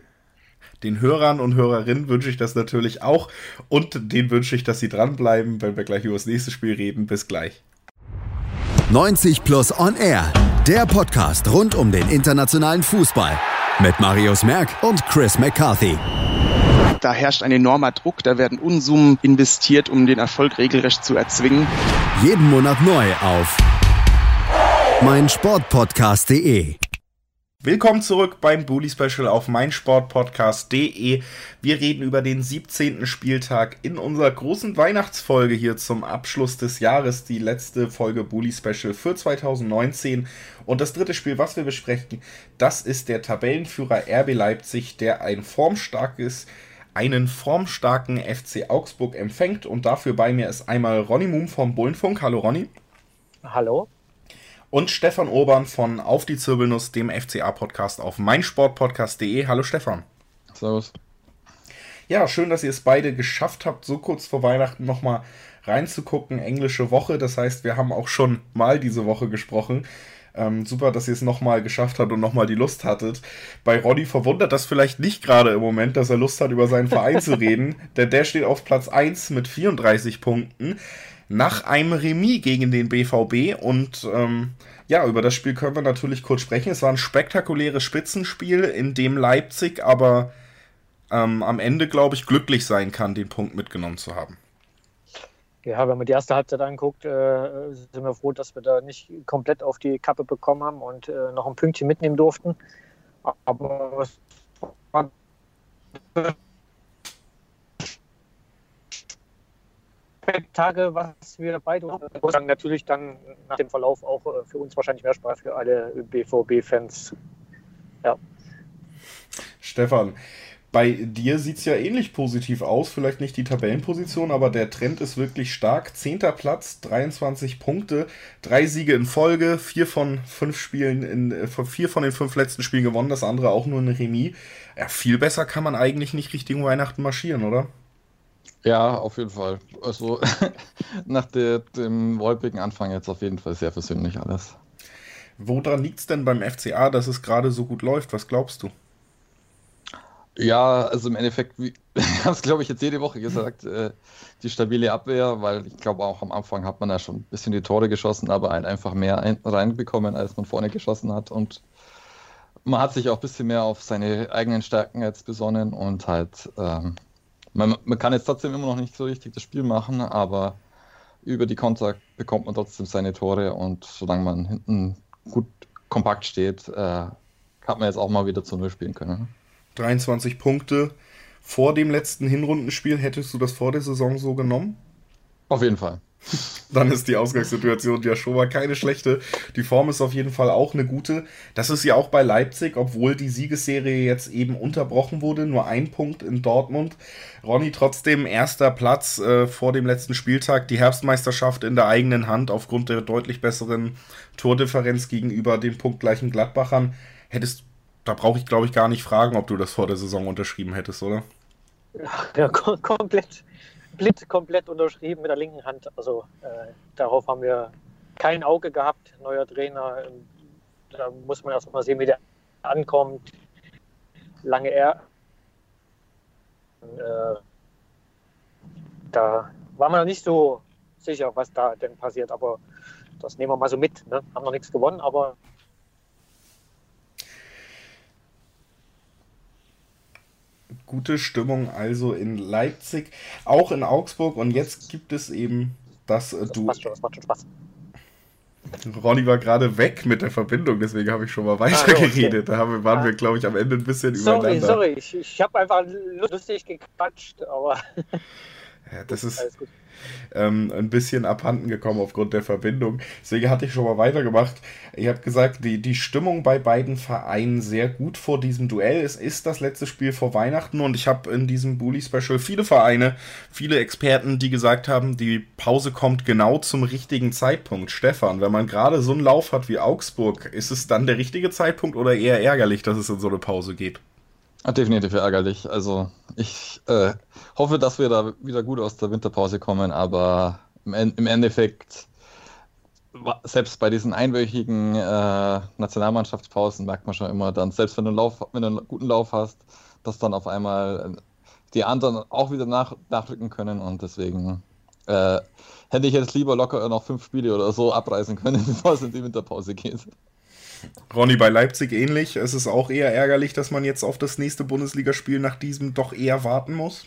Den Hörern und Hörerinnen wünsche ich das natürlich auch und denen wünsche ich, dass sie dranbleiben, wenn wir gleich über das nächste Spiel reden. Bis gleich. 90 Plus On Air, der Podcast rund um den internationalen Fußball mit Marius Merck und Chris McCarthy. Da herrscht ein enormer Druck, da werden Unsummen investiert, um den Erfolg regelrecht zu erzwingen. Jeden Monat neu auf meinsportpodcast.de. Willkommen zurück beim Bully Special auf meinsportpodcast.de. Wir reden über den 17. Spieltag in unserer großen Weihnachtsfolge hier zum Abschluss des Jahres, die letzte Folge Bully Special für 2019. Und das dritte Spiel, was wir besprechen, das ist der Tabellenführer RB Leipzig, der ein formstarkes einen formstarken FC Augsburg empfängt und dafür bei mir ist einmal Ronny Moom vom Bullenfunk. Hallo Ronny. Hallo und Stefan Urban von Auf die Zirbelnuss, dem FCA-Podcast auf meinsportpodcast.de. Hallo Stefan. Servus. Ja, schön, dass ihr es beide geschafft habt, so kurz vor Weihnachten nochmal reinzugucken. Englische Woche, das heißt, wir haben auch schon mal diese Woche gesprochen. Ähm, super, dass ihr es nochmal geschafft habt und nochmal die Lust hattet. Bei Roddy verwundert das vielleicht nicht gerade im Moment, dass er Lust hat, über seinen Verein zu reden, denn der steht auf Platz 1 mit 34 Punkten nach einem Remis gegen den BVB. Und ähm, ja, über das Spiel können wir natürlich kurz sprechen. Es war ein spektakuläres Spitzenspiel, in dem Leipzig aber ähm, am Ende, glaube ich, glücklich sein kann, den Punkt mitgenommen zu haben. Ja, wenn man die erste Halbzeit anguckt, äh, sind wir froh, dass wir da nicht komplett auf die Kappe bekommen haben und äh, noch ein Pünktchen mitnehmen durften. Aber es war Tage, was wir beide sagen, natürlich dann nach dem Verlauf auch äh, für uns wahrscheinlich mehr Spaß für alle BVB-Fans. Ja. Stefan, bei dir sieht es ja ähnlich positiv aus, vielleicht nicht die Tabellenposition, aber der Trend ist wirklich stark. Zehnter Platz, 23 Punkte, drei Siege in Folge, vier von fünf Spielen, in, äh, vier von den fünf letzten Spielen gewonnen, das andere auch nur ein Remis. Ja, viel besser kann man eigentlich nicht Richtung Weihnachten marschieren, oder? Ja, auf jeden Fall. Also nach der, dem wolpigen Anfang jetzt auf jeden Fall sehr versöhnlich alles. Woran liegt es denn beim FCA, dass es gerade so gut läuft? Was glaubst du? Ja, also im Endeffekt, wie, ich habe es glaube ich jetzt jede Woche gesagt, äh, die stabile Abwehr, weil ich glaube auch am Anfang hat man da schon ein bisschen die Tore geschossen, aber halt einfach mehr ein, reinbekommen, als man vorne geschossen hat und man hat sich auch ein bisschen mehr auf seine eigenen Stärken jetzt besonnen und halt, ähm, man, man kann jetzt trotzdem immer noch nicht so richtig das Spiel machen, aber über die Konter bekommt man trotzdem seine Tore und solange man hinten gut kompakt steht, äh, hat man jetzt auch mal wieder zu Null spielen können. 23 Punkte vor dem letzten Hinrundenspiel. Hättest du das vor der Saison so genommen? Auf jeden Fall. Dann ist die Ausgangssituation ja schon mal keine schlechte. Die Form ist auf jeden Fall auch eine gute. Das ist ja auch bei Leipzig, obwohl die Siegesserie jetzt eben unterbrochen wurde. Nur ein Punkt in Dortmund. Ronny trotzdem erster Platz äh, vor dem letzten Spieltag. Die Herbstmeisterschaft in der eigenen Hand aufgrund der deutlich besseren Tordifferenz gegenüber den punktgleichen Gladbachern. Hättest da brauche ich, glaube ich, gar nicht fragen, ob du das vor der Saison unterschrieben hättest, oder? Ja, kom komplett, blind komplett unterschrieben mit der linken Hand. Also äh, darauf haben wir kein Auge gehabt. Neuer Trainer, ähm, da muss man erst mal sehen, wie der ankommt. Lange er. Äh, da war man noch nicht so sicher, was da denn passiert, aber das nehmen wir mal so mit. Ne? Haben noch nichts gewonnen, aber gute Stimmung also in Leipzig, auch in Augsburg und jetzt gibt es eben das, äh, das du. Passt schon, das macht schon Spaß. Ronny war gerade weg mit der Verbindung, deswegen habe ich schon mal weitergeredet. Da haben, waren wir, glaube ich, am Ende ein bisschen Sorry, übereinander. sorry, ich, ich habe einfach lustig gequatscht, aber Ja, das ist alles gut. Ähm, ein bisschen abhanden gekommen aufgrund der Verbindung. Deswegen hatte ich schon mal weitergemacht. Ich habe gesagt, die, die Stimmung bei beiden Vereinen sehr gut vor diesem Duell. Es ist das letzte Spiel vor Weihnachten und ich habe in diesem Bully-Special viele Vereine, viele Experten, die gesagt haben, die Pause kommt genau zum richtigen Zeitpunkt. Stefan, wenn man gerade so einen Lauf hat wie Augsburg, ist es dann der richtige Zeitpunkt oder eher ärgerlich, dass es in so eine Pause geht? Ah, Definitiv ärgerlich. Also ich äh, hoffe, dass wir da wieder gut aus der Winterpause kommen, aber im, im Endeffekt, selbst bei diesen einwöchigen äh, Nationalmannschaftspausen merkt man schon immer dann, selbst wenn du, einen Lauf, wenn du einen guten Lauf hast, dass dann auf einmal äh, die anderen auch wieder nach, nachrücken können und deswegen äh, hätte ich jetzt lieber locker noch fünf Spiele oder so abreißen können, bevor es in die Winterpause geht. Ronny, bei Leipzig ähnlich. Es ist auch eher ärgerlich, dass man jetzt auf das nächste Bundesligaspiel nach diesem doch eher warten muss.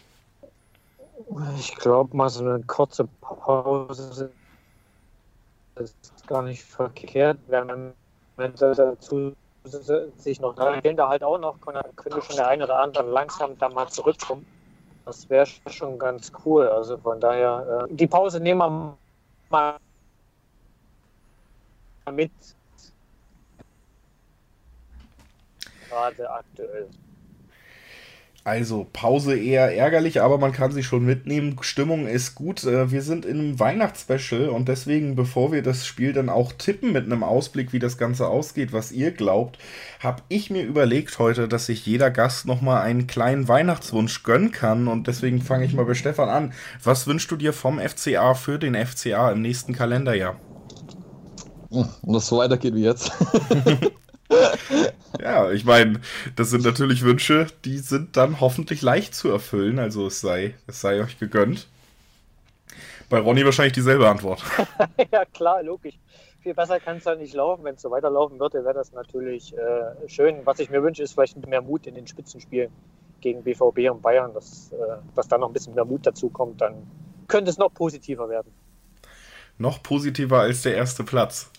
Ich glaube, mal so eine kurze Pause ist gar nicht verkehrt, wenn man dazu sich noch da fehlen da halt auch noch, könnte schon der eine oder andere langsam da mal zurückkommen. Das wäre schon ganz cool. Also von daher, äh, die Pause nehmen wir mal mit. Gerade aktuell. Also Pause eher ärgerlich, aber man kann sie schon mitnehmen. Stimmung ist gut. Äh, Wir sind in einem Weihnachtsspecial und deswegen, bevor wir das Spiel dann auch tippen mit einem Ausblick, wie das Ganze ausgeht, was ihr glaubt, habe ich mir überlegt heute, dass sich jeder Gast nochmal einen kleinen Weihnachtswunsch gönnen kann und deswegen fange ich mal bei Stefan an. Was wünschst du dir vom FCA für den FCA im nächsten Kalenderjahr? Hm, Und das so weitergeht wie jetzt. Ja, ich meine, das sind natürlich Wünsche, die sind dann hoffentlich leicht zu erfüllen. Also es sei, es sei euch gegönnt. Bei Ronny wahrscheinlich dieselbe Antwort. ja, klar, logisch. Viel besser kann es ja nicht laufen. Wenn es so weiterlaufen würde, wäre das natürlich äh, schön. Was ich mir wünsche, ist vielleicht mehr Mut in den Spitzenspielen gegen BVB und Bayern, dass, äh, dass da noch ein bisschen mehr Mut dazu kommt. Dann könnte es noch positiver werden. Noch positiver als der erste Platz.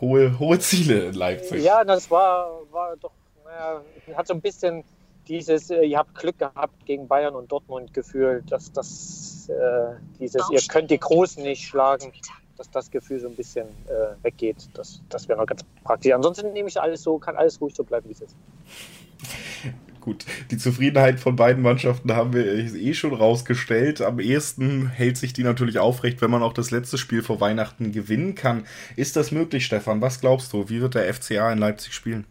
Hohe, hohe Ziele in Leipzig. Ja, das war, war doch, naja, hat so ein bisschen dieses, äh, ihr habt Glück gehabt gegen Bayern und Dortmund Gefühl, dass das, äh, dieses, ihr könnt die Großen nicht schlagen, dass das Gefühl so ein bisschen äh, weggeht. Das, das wäre noch ganz praktisch. Ansonsten nehme ich alles so, kann alles ruhig so bleiben, wie es ist. Gut, die Zufriedenheit von beiden Mannschaften haben wir eh schon rausgestellt. Am ehesten hält sich die natürlich aufrecht, wenn man auch das letzte Spiel vor Weihnachten gewinnen kann. Ist das möglich, Stefan? Was glaubst du? Wie wird der FCA in Leipzig spielen?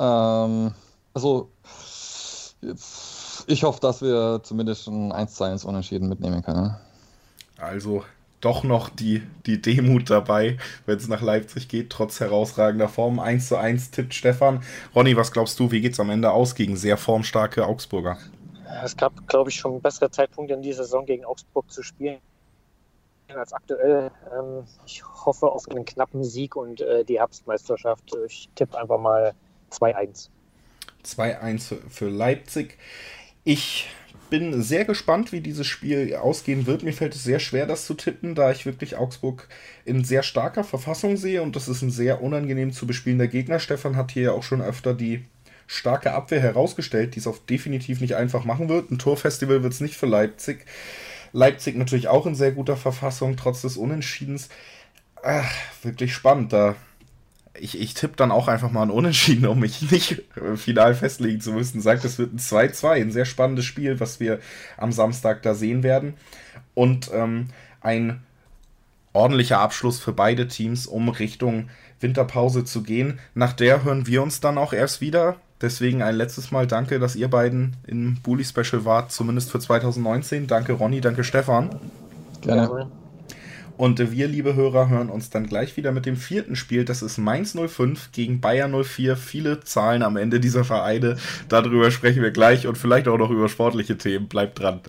Ähm, also, ich hoffe, dass wir zumindest ein 1 zu 1 Unentschieden mitnehmen können. Also doch noch die, die Demut dabei, wenn es nach Leipzig geht, trotz herausragender Form. 1 zu 1 tippt Stefan. Ronny, was glaubst du, wie geht es am Ende aus gegen sehr formstarke Augsburger? Es gab, glaube ich, schon bessere Zeitpunkte in dieser Saison gegen Augsburg zu spielen als aktuell. Ähm, ich hoffe auf einen knappen Sieg und äh, die Herbstmeisterschaft. Ich tippe einfach mal 2-1. 2-1 für Leipzig. Ich bin sehr gespannt, wie dieses Spiel ausgehen wird. Mir fällt es sehr schwer, das zu tippen, da ich wirklich Augsburg in sehr starker Verfassung sehe und das ist ein sehr unangenehm zu bespielender Gegner. Stefan hat hier ja auch schon öfter die starke Abwehr herausgestellt, die es auch definitiv nicht einfach machen wird. Ein Torfestival wird es nicht für Leipzig. Leipzig natürlich auch in sehr guter Verfassung, trotz des Unentschiedens. Ach, wirklich spannend. Da ich, ich tippe dann auch einfach mal ein Unentschieden, um mich nicht final festlegen zu müssen. Sagt, es wird ein 2-2, ein sehr spannendes Spiel, was wir am Samstag da sehen werden. Und ähm, ein ordentlicher Abschluss für beide Teams, um Richtung Winterpause zu gehen. Nach der hören wir uns dann auch erst wieder. Deswegen ein letztes Mal danke, dass ihr beiden im Bully Special wart, zumindest für 2019. Danke Ronny, danke Stefan. Gerne. Und wir, liebe Hörer, hören uns dann gleich wieder mit dem vierten Spiel. Das ist Mainz 05 gegen Bayern 04. Viele Zahlen am Ende dieser Vereine. Darüber sprechen wir gleich und vielleicht auch noch über sportliche Themen. Bleibt dran.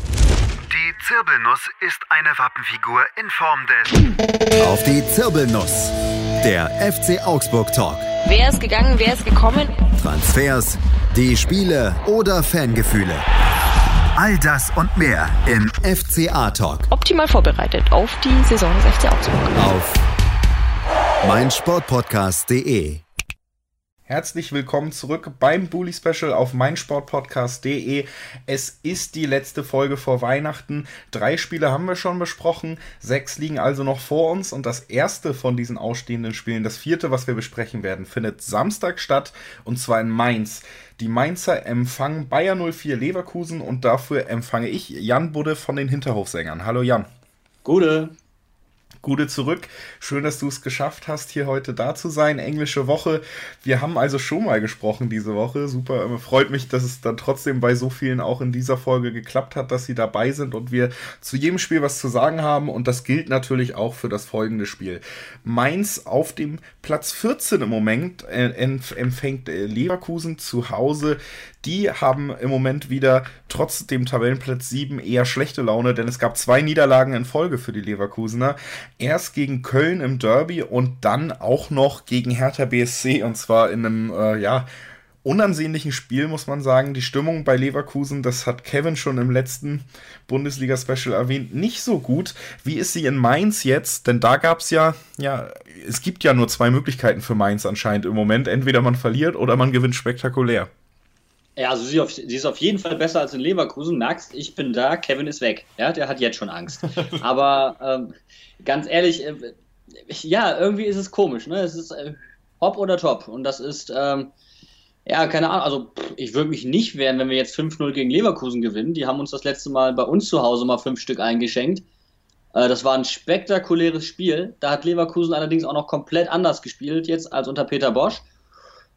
Die Zirbelnuss ist eine Wappenfigur in Form des. Auf die Zirbelnuss. Der FC Augsburg Talk. Wer ist gegangen, wer ist gekommen? Transfers, die Spiele oder Fangefühle. All das und mehr im FCA Talk. Optimal vorbereitet auf die Saison des FC Augsburg. Auf meinsportpodcast.de. Herzlich willkommen zurück beim Bully Special auf meinsportpodcast.de. Es ist die letzte Folge vor Weihnachten. Drei Spiele haben wir schon besprochen, sechs liegen also noch vor uns und das erste von diesen ausstehenden Spielen, das vierte, was wir besprechen werden, findet Samstag statt und zwar in Mainz. Die Mainzer empfangen Bayer 04 Leverkusen und dafür empfange ich Jan Budde von den Hinterhofsängern. Hallo Jan. Gute. Gute zurück. Schön, dass du es geschafft hast, hier heute da zu sein. Englische Woche. Wir haben also schon mal gesprochen diese Woche. Super. Ähm, freut mich, dass es dann trotzdem bei so vielen auch in dieser Folge geklappt hat, dass sie dabei sind und wir zu jedem Spiel was zu sagen haben. Und das gilt natürlich auch für das folgende Spiel. Mainz auf dem Platz 14 im Moment äh, empfängt äh, Leverkusen zu Hause die haben im Moment wieder trotz dem Tabellenplatz 7 eher schlechte Laune, denn es gab zwei Niederlagen in Folge für die Leverkusener. Erst gegen Köln im Derby und dann auch noch gegen Hertha BSC und zwar in einem, äh, ja, unansehnlichen Spiel, muss man sagen. Die Stimmung bei Leverkusen, das hat Kevin schon im letzten Bundesliga-Special erwähnt, nicht so gut. Wie ist sie in Mainz jetzt? Denn da gab es ja, ja, es gibt ja nur zwei Möglichkeiten für Mainz anscheinend im Moment. Entweder man verliert oder man gewinnt spektakulär. Ja, also sie, auf, sie, ist auf jeden Fall besser als in Leverkusen. Merkst, ich bin da, Kevin ist weg. Ja, der hat jetzt schon Angst. Aber ähm, ganz ehrlich, äh, ja, irgendwie ist es komisch. Ne? Es ist äh, hopp oder top. Und das ist, ähm, ja, keine Ahnung. Also pff, ich würde mich nicht wehren, wenn wir jetzt 5-0 gegen Leverkusen gewinnen. Die haben uns das letzte Mal bei uns zu Hause mal fünf Stück eingeschenkt. Äh, das war ein spektakuläres Spiel. Da hat Leverkusen allerdings auch noch komplett anders gespielt jetzt als unter Peter Bosch.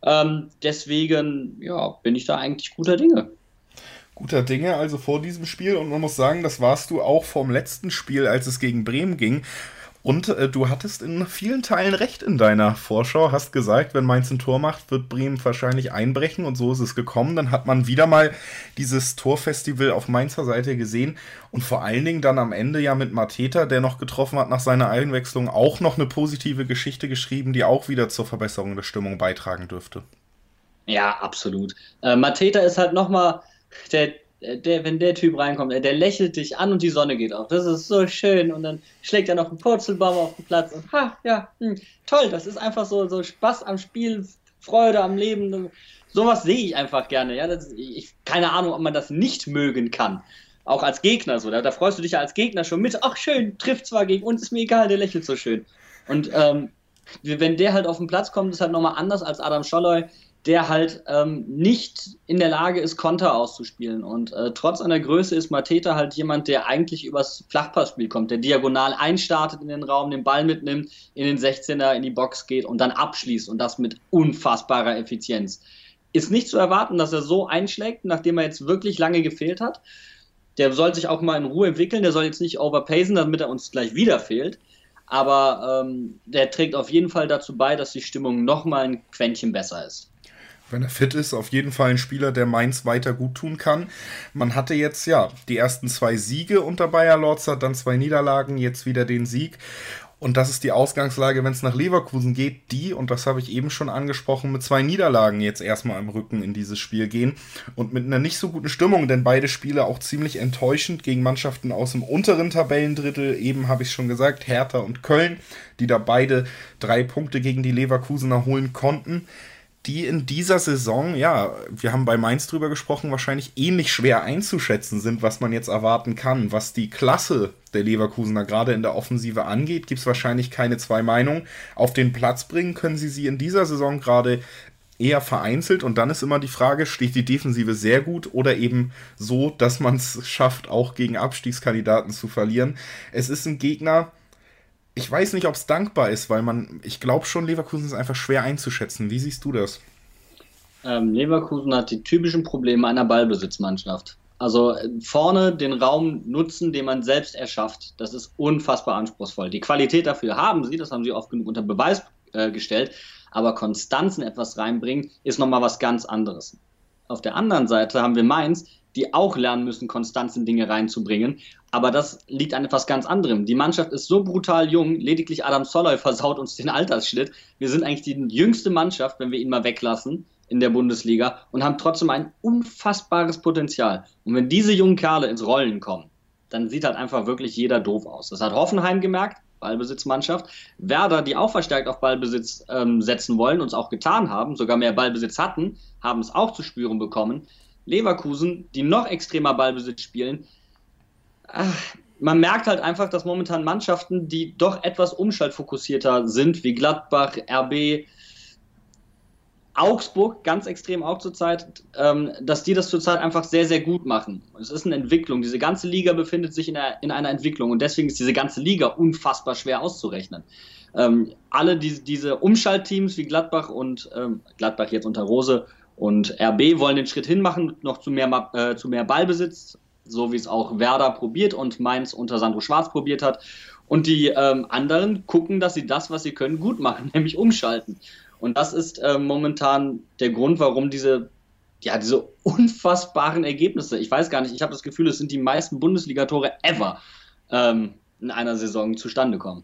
Ähm, deswegen ja, bin ich da eigentlich guter Dinge. Guter Dinge also vor diesem Spiel und man muss sagen, das warst du auch vom letzten Spiel, als es gegen Bremen ging. Und äh, du hattest in vielen Teilen recht in deiner Vorschau, hast gesagt, wenn Mainz ein Tor macht, wird Bremen wahrscheinlich einbrechen und so ist es gekommen. Dann hat man wieder mal dieses Torfestival auf Mainzer Seite gesehen und vor allen Dingen dann am Ende ja mit Mateta, der noch getroffen hat nach seiner Einwechslung, auch noch eine positive Geschichte geschrieben, die auch wieder zur Verbesserung der Stimmung beitragen dürfte. Ja, absolut. Äh, Mateta ist halt nochmal der der, wenn der Typ reinkommt, der lächelt dich an und die Sonne geht auf. Das ist so schön. Und dann schlägt er noch einen Purzelbaum auf den Platz und ha, ja, hm, toll. Das ist einfach so, so Spaß am Spiel, Freude am Leben. Sowas sehe ich einfach gerne. Ja, das, ich, keine Ahnung, ob man das nicht mögen kann. Auch als Gegner so. Da, da freust du dich ja als Gegner schon mit. Ach, schön, trifft zwar gegen uns, ist mir egal, der lächelt so schön. Und ähm, wenn der halt auf den Platz kommt, ist halt nochmal anders als Adam Scholloy der halt ähm, nicht in der Lage ist, Konter auszuspielen. Und äh, trotz seiner Größe ist Mateta halt jemand, der eigentlich übers Flachpassspiel kommt, der diagonal einstartet in den Raum, den Ball mitnimmt, in den 16er, in die Box geht und dann abschließt und das mit unfassbarer Effizienz. Ist nicht zu erwarten, dass er so einschlägt, nachdem er jetzt wirklich lange gefehlt hat. der soll sich auch mal in Ruhe entwickeln, der soll jetzt nicht overpacen, damit er uns gleich wieder fehlt. Aber ähm, der trägt auf jeden Fall dazu bei, dass die Stimmung nochmal ein Quäntchen besser ist wenn er fit ist, auf jeden Fall ein Spieler, der Mainz weiter gut tun kann. Man hatte jetzt ja die ersten zwei Siege unter Bayer Lorzer, dann zwei Niederlagen, jetzt wieder den Sieg. Und das ist die Ausgangslage, wenn es nach Leverkusen geht, die, und das habe ich eben schon angesprochen, mit zwei Niederlagen jetzt erstmal im Rücken in dieses Spiel gehen und mit einer nicht so guten Stimmung, denn beide Spiele auch ziemlich enttäuschend gegen Mannschaften aus dem unteren Tabellendrittel, eben habe ich schon gesagt, Hertha und Köln, die da beide drei Punkte gegen die Leverkusener holen konnten die in dieser Saison, ja, wir haben bei Mainz drüber gesprochen, wahrscheinlich ähnlich schwer einzuschätzen sind, was man jetzt erwarten kann. Was die Klasse der Leverkusener gerade in der Offensive angeht, gibt es wahrscheinlich keine zwei Meinungen. Auf den Platz bringen können sie sie in dieser Saison gerade eher vereinzelt und dann ist immer die Frage, steht die Defensive sehr gut oder eben so, dass man es schafft, auch gegen Abstiegskandidaten zu verlieren. Es ist ein Gegner, ich weiß nicht, ob es dankbar ist, weil man, ich glaube schon, Leverkusen ist einfach schwer einzuschätzen. Wie siehst du das? Ähm, Leverkusen hat die typischen Probleme einer Ballbesitzmannschaft. Also äh, vorne den Raum nutzen, den man selbst erschafft. Das ist unfassbar anspruchsvoll. Die Qualität dafür haben sie, das haben sie oft genug unter Beweis äh, gestellt. Aber Konstanzen etwas reinbringen, ist nochmal was ganz anderes. Auf der anderen Seite haben wir Mainz, die auch lernen müssen, Konstanzen Dinge reinzubringen. Aber das liegt an etwas ganz anderem. Die Mannschaft ist so brutal jung, lediglich Adam Soloy versaut uns den Altersschnitt. Wir sind eigentlich die jüngste Mannschaft, wenn wir ihn mal weglassen in der Bundesliga und haben trotzdem ein unfassbares Potenzial. Und wenn diese jungen Kerle ins Rollen kommen, dann sieht halt einfach wirklich jeder doof aus. Das hat Hoffenheim gemerkt, Ballbesitzmannschaft. Werder, die auch verstärkt auf Ballbesitz ähm, setzen wollen, und es auch getan haben, sogar mehr Ballbesitz hatten, haben es auch zu spüren bekommen. Leverkusen, die noch extremer Ballbesitz spielen, ach, man merkt halt einfach, dass momentan Mannschaften, die doch etwas umschaltfokussierter sind, wie Gladbach, RB, Augsburg, ganz extrem auch zurzeit, ähm, dass die das zurzeit einfach sehr, sehr gut machen. Es ist eine Entwicklung. Diese ganze Liga befindet sich in, einer, in einer Entwicklung und deswegen ist diese ganze Liga unfassbar schwer auszurechnen. Ähm, alle die, diese Umschaltteams wie Gladbach und ähm, Gladbach jetzt unter Rose und RB wollen den Schritt hinmachen, noch zu mehr, äh, zu mehr Ballbesitz, so wie es auch Werder probiert und Mainz unter Sandro Schwarz probiert hat. Und die ähm, anderen gucken, dass sie das, was sie können, gut machen, nämlich umschalten. Und das ist äh, momentan der Grund, warum diese, ja, diese unfassbaren Ergebnisse, ich weiß gar nicht, ich habe das Gefühl, es sind die meisten Bundesligatore ever ähm, in einer Saison zustande kommen.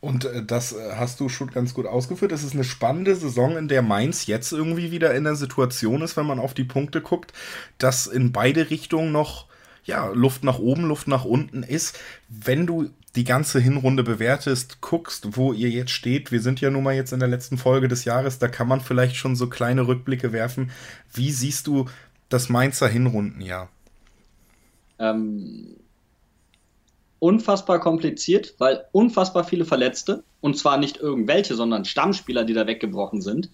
Und äh, das äh, hast du schon ganz gut ausgeführt. Es ist eine spannende Saison, in der Mainz jetzt irgendwie wieder in der Situation ist, wenn man auf die Punkte guckt, dass in beide Richtungen noch ja, Luft nach oben, Luft nach unten ist. Wenn du die ganze Hinrunde bewertest, guckst, wo ihr jetzt steht, wir sind ja nun mal jetzt in der letzten Folge des Jahres, da kann man vielleicht schon so kleine Rückblicke werfen. Wie siehst du das Mainzer Hinrundenjahr? Ähm, unfassbar kompliziert, weil unfassbar viele Verletzte, und zwar nicht irgendwelche, sondern Stammspieler, die da weggebrochen sind,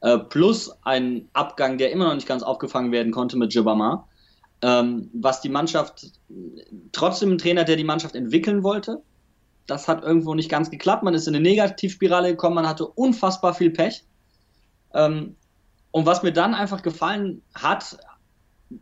äh, plus ein Abgang, der immer noch nicht ganz aufgefangen werden konnte mit Jibama, ähm, was die Mannschaft, trotzdem ein Trainer, der die Mannschaft entwickeln wollte, das hat irgendwo nicht ganz geklappt. Man ist in eine Negativspirale gekommen, man hatte unfassbar viel Pech. Ähm, und was mir dann einfach gefallen hat,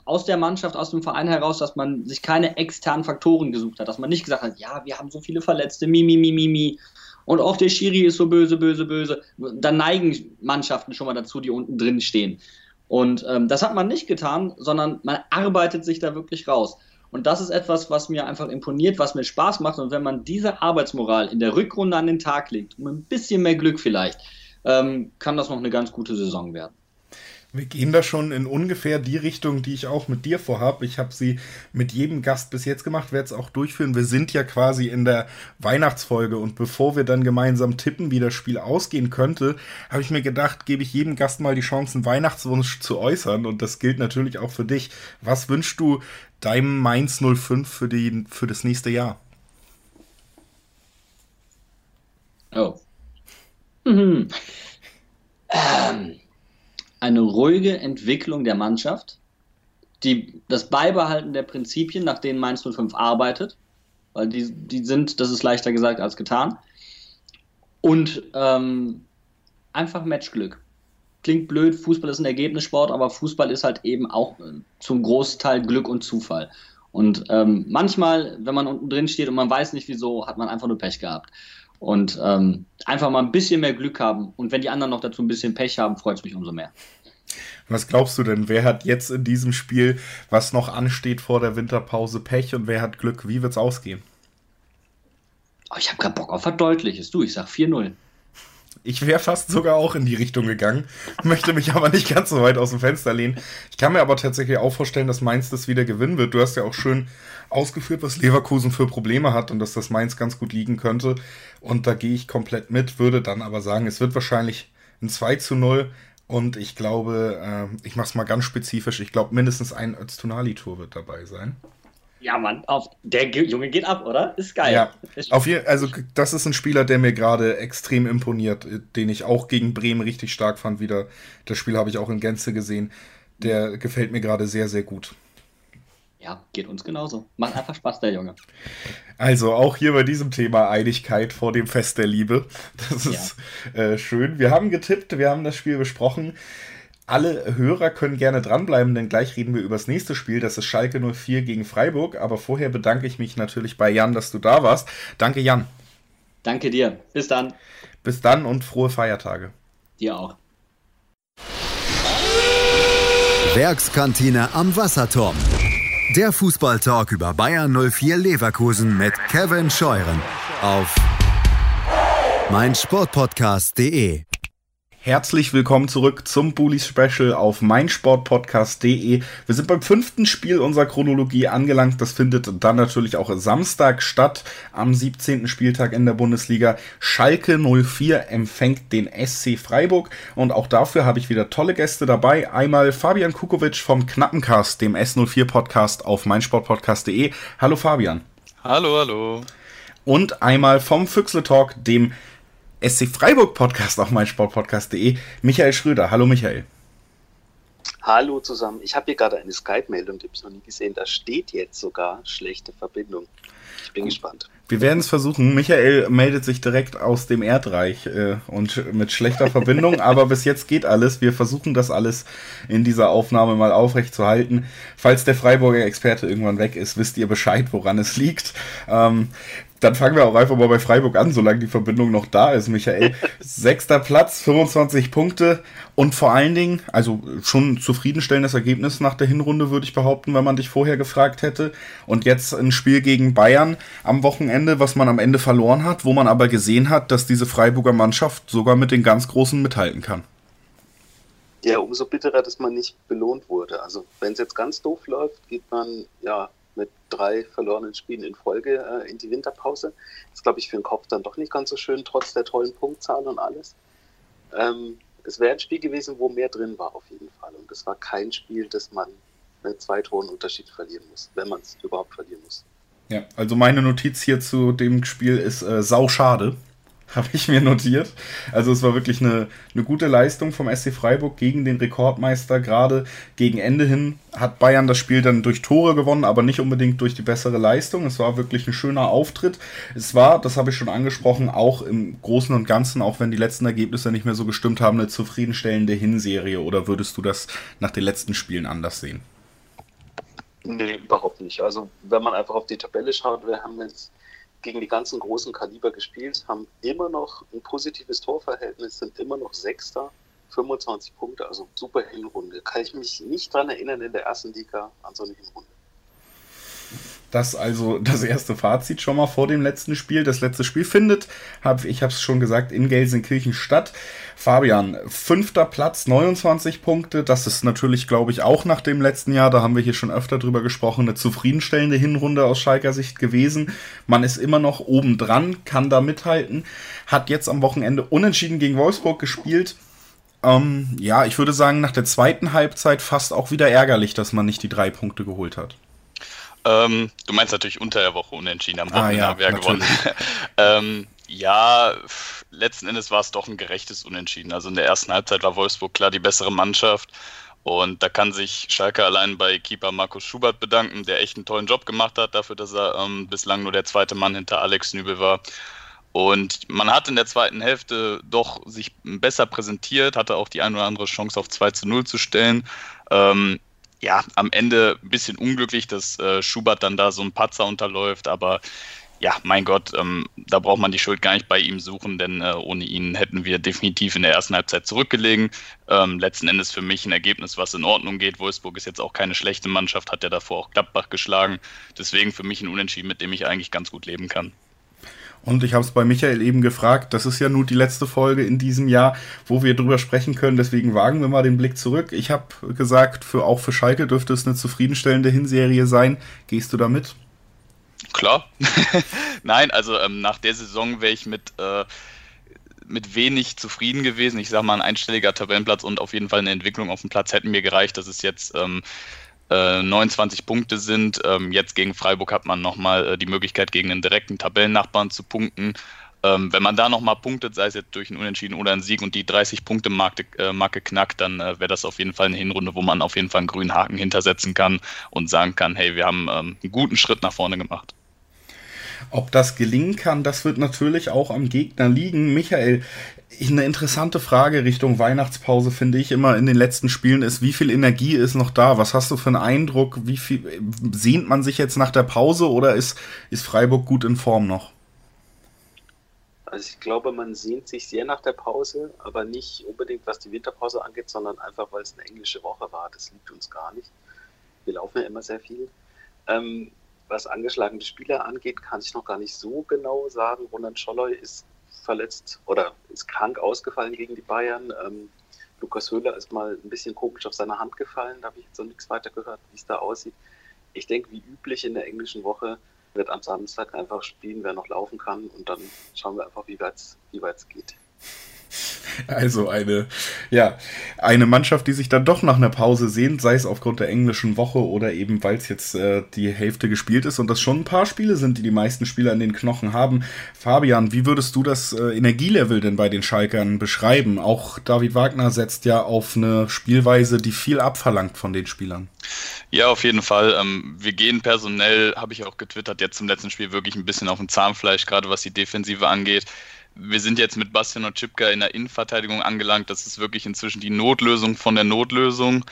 aus der Mannschaft, aus dem Verein heraus, dass man sich keine externen Faktoren gesucht hat, dass man nicht gesagt hat, ja, wir haben so viele Verletzte, mi, mi, mi, mi, mi. Und auch der Schiri ist so böse, böse, böse. Dann neigen Mannschaften schon mal dazu, die unten drin stehen. Und ähm, das hat man nicht getan, sondern man arbeitet sich da wirklich raus. Und das ist etwas, was mir einfach imponiert, was mir Spaß macht. Und wenn man diese Arbeitsmoral in der Rückrunde an den Tag legt, um ein bisschen mehr Glück vielleicht, ähm, kann das noch eine ganz gute Saison werden. Wir gehen da schon in ungefähr die Richtung, die ich auch mit dir vorhab. Ich habe sie mit jedem Gast bis jetzt gemacht, werde es auch durchführen. Wir sind ja quasi in der Weihnachtsfolge und bevor wir dann gemeinsam tippen, wie das Spiel ausgehen könnte, habe ich mir gedacht, gebe ich jedem Gast mal die Chance, einen Weihnachtswunsch zu äußern und das gilt natürlich auch für dich. Was wünschst du deinem Mainz 05 für, die, für das nächste Jahr? Oh. Mhm. Ähm eine ruhige Entwicklung der Mannschaft, die, das Beibehalten der Prinzipien, nach denen Mainz 05 arbeitet, weil die, die sind, das ist leichter gesagt als getan, und ähm, einfach Matchglück. Klingt blöd, Fußball ist ein Ergebnissport, aber Fußball ist halt eben auch äh, zum Großteil Glück und Zufall. Und ähm, manchmal, wenn man unten drin steht und man weiß nicht wieso, hat man einfach nur Pech gehabt. Und ähm, einfach mal ein bisschen mehr Glück haben. Und wenn die anderen noch dazu ein bisschen Pech haben, freut es mich umso mehr. Was glaubst du denn? Wer hat jetzt in diesem Spiel, was noch ansteht vor der Winterpause, Pech und wer hat Glück? Wie wird es ausgehen? Oh, ich habe gerade Bock auf was Deutliches. Du, ich sag 4-0. Ich wäre fast sogar auch in die Richtung gegangen, möchte mich aber nicht ganz so weit aus dem Fenster lehnen. Ich kann mir aber tatsächlich auch vorstellen, dass Mainz das wieder gewinnen wird. Du hast ja auch schön ausgeführt, was Leverkusen für Probleme hat und dass das Mainz ganz gut liegen könnte. Und da gehe ich komplett mit, würde dann aber sagen, es wird wahrscheinlich ein 2 zu 0. Und ich glaube, äh, ich mache es mal ganz spezifisch, ich glaube mindestens ein Öztunali-Tour wird dabei sein. Ja, Mann, auf, der Junge geht ab, oder? Ist geil. Ja, auf jeden, also das ist ein Spieler, der mir gerade extrem imponiert, den ich auch gegen Bremen richtig stark fand wieder. Das Spiel habe ich auch in Gänze gesehen. Der gefällt mir gerade sehr, sehr gut. Ja, geht uns genauso. Macht einfach Spaß, der Junge. Also auch hier bei diesem Thema Einigkeit vor dem Fest der Liebe. Das ist ja. äh, schön. Wir haben getippt, wir haben das Spiel besprochen. Alle Hörer können gerne dranbleiben, denn gleich reden wir über das nächste Spiel. Das ist Schalke 04 gegen Freiburg. Aber vorher bedanke ich mich natürlich bei Jan, dass du da warst. Danke, Jan. Danke dir. Bis dann. Bis dann und frohe Feiertage. Dir auch. Werkskantine am Wasserturm. Der Fußballtalk über Bayern 04 Leverkusen mit Kevin Scheuren auf meinsportpodcast.de. Herzlich willkommen zurück zum Bully Special auf meinsportpodcast.de. Wir sind beim fünften Spiel unserer Chronologie angelangt. Das findet dann natürlich auch Samstag statt, am 17. Spieltag in der Bundesliga. Schalke 04 empfängt den SC Freiburg und auch dafür habe ich wieder tolle Gäste dabei. Einmal Fabian Kukovic vom Knappencast, dem S04 Podcast auf meinsportpodcast.de. Hallo Fabian. Hallo, hallo. Und einmal vom Füchsle Talk, dem SC Freiburg Podcast auf meinsportpodcast.de. Michael Schröder. Hallo Michael. Hallo zusammen. Ich habe hier gerade eine Skype-Meldung, die habe ich noch nie gesehen. Da steht jetzt sogar schlechte Verbindung. Ich bin gespannt. Wir werden es versuchen. Michael meldet sich direkt aus dem Erdreich äh, und mit schlechter Verbindung, aber bis jetzt geht alles. Wir versuchen das alles in dieser Aufnahme mal aufrecht zu halten. Falls der Freiburger Experte irgendwann weg ist, wisst ihr Bescheid, woran es liegt. Ähm, dann fangen wir auch einfach mal bei Freiburg an, solange die Verbindung noch da ist, Michael. Sechster Platz, 25 Punkte und vor allen Dingen, also schon ein zufriedenstellendes Ergebnis nach der Hinrunde, würde ich behaupten, wenn man dich vorher gefragt hätte. Und jetzt ein Spiel gegen Bayern am Wochenende, was man am Ende verloren hat, wo man aber gesehen hat, dass diese Freiburger Mannschaft sogar mit den ganz Großen mithalten kann. Ja, umso bitterer, dass man nicht belohnt wurde. Also wenn es jetzt ganz doof läuft, geht man ja mit drei verlorenen Spielen in Folge äh, in die Winterpause. Das ist, glaube ich, für den Kopf dann doch nicht ganz so schön, trotz der tollen Punktzahl und alles. Ähm, es wäre ein Spiel gewesen, wo mehr drin war, auf jeden Fall. Und es war kein Spiel, das man mit zwei Toren Unterschied verlieren muss, wenn man es überhaupt verlieren muss. Ja, also meine Notiz hier zu dem Spiel ist äh, sau schade. habe ich mir notiert. Also es war wirklich eine, eine gute Leistung vom SC Freiburg gegen den Rekordmeister. Gerade gegen Ende hin hat Bayern das Spiel dann durch Tore gewonnen, aber nicht unbedingt durch die bessere Leistung. Es war wirklich ein schöner Auftritt. Es war, das habe ich schon angesprochen, auch im Großen und Ganzen, auch wenn die letzten Ergebnisse nicht mehr so gestimmt haben, eine zufriedenstellende Hinserie. Oder würdest du das nach den letzten Spielen anders sehen? Nee, überhaupt nicht. Also wenn man einfach auf die Tabelle schaut, wir haben jetzt gegen die ganzen großen Kaliber gespielt, haben immer noch ein positives Torverhältnis, sind immer noch Sechster, 25 Punkte, also super Hinrunde. Kann ich mich nicht dran erinnern in der ersten Liga an so eine Hinrunde. Das also das erste Fazit schon mal vor dem letzten Spiel. Das letzte Spiel findet, hab, ich habe es schon gesagt, in Gelsenkirchen statt. Fabian, fünfter Platz, 29 Punkte. Das ist natürlich, glaube ich, auch nach dem letzten Jahr, da haben wir hier schon öfter drüber gesprochen, eine zufriedenstellende Hinrunde aus Schalker Sicht gewesen. Man ist immer noch oben dran, kann da mithalten, hat jetzt am Wochenende unentschieden gegen Wolfsburg gespielt. Ähm, ja, ich würde sagen, nach der zweiten Halbzeit fast auch wieder ärgerlich, dass man nicht die drei Punkte geholt hat. Ähm, du meinst natürlich unter der Woche unentschieden. Am Wochenende ah, ja, haben wir ja gewonnen. ähm, ja, letzten Endes war es doch ein gerechtes Unentschieden. Also in der ersten Halbzeit war Wolfsburg klar die bessere Mannschaft. Und da kann sich Schalke allein bei Keeper Markus Schubert bedanken, der echt einen tollen Job gemacht hat, dafür, dass er ähm, bislang nur der zweite Mann hinter Alex Nübel war. Und man hat in der zweiten Hälfte doch sich besser präsentiert, hatte auch die eine oder andere Chance auf 2 zu 0 zu stellen. Ähm, ja, am Ende ein bisschen unglücklich, dass äh, Schubert dann da so ein Patzer unterläuft, aber ja, mein Gott, ähm, da braucht man die Schuld gar nicht bei ihm suchen, denn äh, ohne ihn hätten wir definitiv in der ersten Halbzeit zurückgelegen. Ähm, letzten Endes für mich ein Ergebnis, was in Ordnung geht. Wolfsburg ist jetzt auch keine schlechte Mannschaft, hat ja davor auch Gladbach geschlagen. Deswegen für mich ein Unentschieden, mit dem ich eigentlich ganz gut leben kann. Und ich habe es bei Michael eben gefragt, das ist ja nun die letzte Folge in diesem Jahr, wo wir drüber sprechen können. Deswegen wagen wir mal den Blick zurück. Ich habe gesagt, für, auch für Schalke dürfte es eine zufriedenstellende Hinserie sein. Gehst du damit? Klar. Nein, also ähm, nach der Saison wäre ich mit, äh, mit wenig zufrieden gewesen. Ich sage mal, ein einstelliger Tabellenplatz und auf jeden Fall eine Entwicklung auf dem Platz hätten mir gereicht. dass es jetzt ähm, äh, 29 Punkte sind. Ähm, jetzt gegen Freiburg hat man nochmal äh, die Möglichkeit, gegen einen direkten Tabellennachbarn zu punkten. Ähm, wenn man da nochmal punktet, sei es jetzt durch einen Unentschieden oder einen Sieg und die 30-Punkte-Marke äh, knackt, dann äh, wäre das auf jeden Fall eine Hinrunde, wo man auf jeden Fall einen grünen Haken hintersetzen kann und sagen kann, hey, wir haben ähm, einen guten Schritt nach vorne gemacht. Ob das gelingen kann, das wird natürlich auch am Gegner liegen. Michael, eine interessante Frage Richtung Weihnachtspause finde ich immer in den letzten Spielen ist, wie viel Energie ist noch da? Was hast du für einen Eindruck? Wie viel sehnt man sich jetzt nach der Pause oder ist, ist Freiburg gut in Form noch? Also ich glaube, man sehnt sich sehr nach der Pause, aber nicht unbedingt was die Winterpause angeht, sondern einfach, weil es eine englische Woche war. Das liegt uns gar nicht. Wir laufen ja immer sehr viel. Ähm, was angeschlagene Spieler angeht, kann ich noch gar nicht so genau sagen. Roland Scholloy ist verletzt oder ist krank ausgefallen gegen die Bayern. Ähm, Lukas Höhler ist mal ein bisschen komisch auf seine Hand gefallen. Da habe ich jetzt so nichts weiter gehört, wie es da aussieht. Ich denke, wie üblich in der englischen Woche wird am Samstag einfach spielen, wer noch laufen kann. Und dann schauen wir einfach, wie weit es geht. Also eine, ja, eine Mannschaft, die sich dann doch nach einer Pause sehnt, sei es aufgrund der englischen Woche oder eben, weil es jetzt äh, die Hälfte gespielt ist und das schon ein paar Spiele sind, die die meisten Spieler an den Knochen haben. Fabian, wie würdest du das äh, Energielevel denn bei den Schalkern beschreiben? Auch David Wagner setzt ja auf eine Spielweise, die viel abverlangt von den Spielern. Ja, auf jeden Fall. Ähm, wir gehen personell, habe ich auch getwittert, jetzt zum letzten Spiel wirklich ein bisschen auf dem Zahnfleisch, gerade was die Defensive angeht wir sind jetzt mit Bastian und Chipka in der Innenverteidigung angelangt. Das ist wirklich inzwischen die Notlösung von der Notlösung.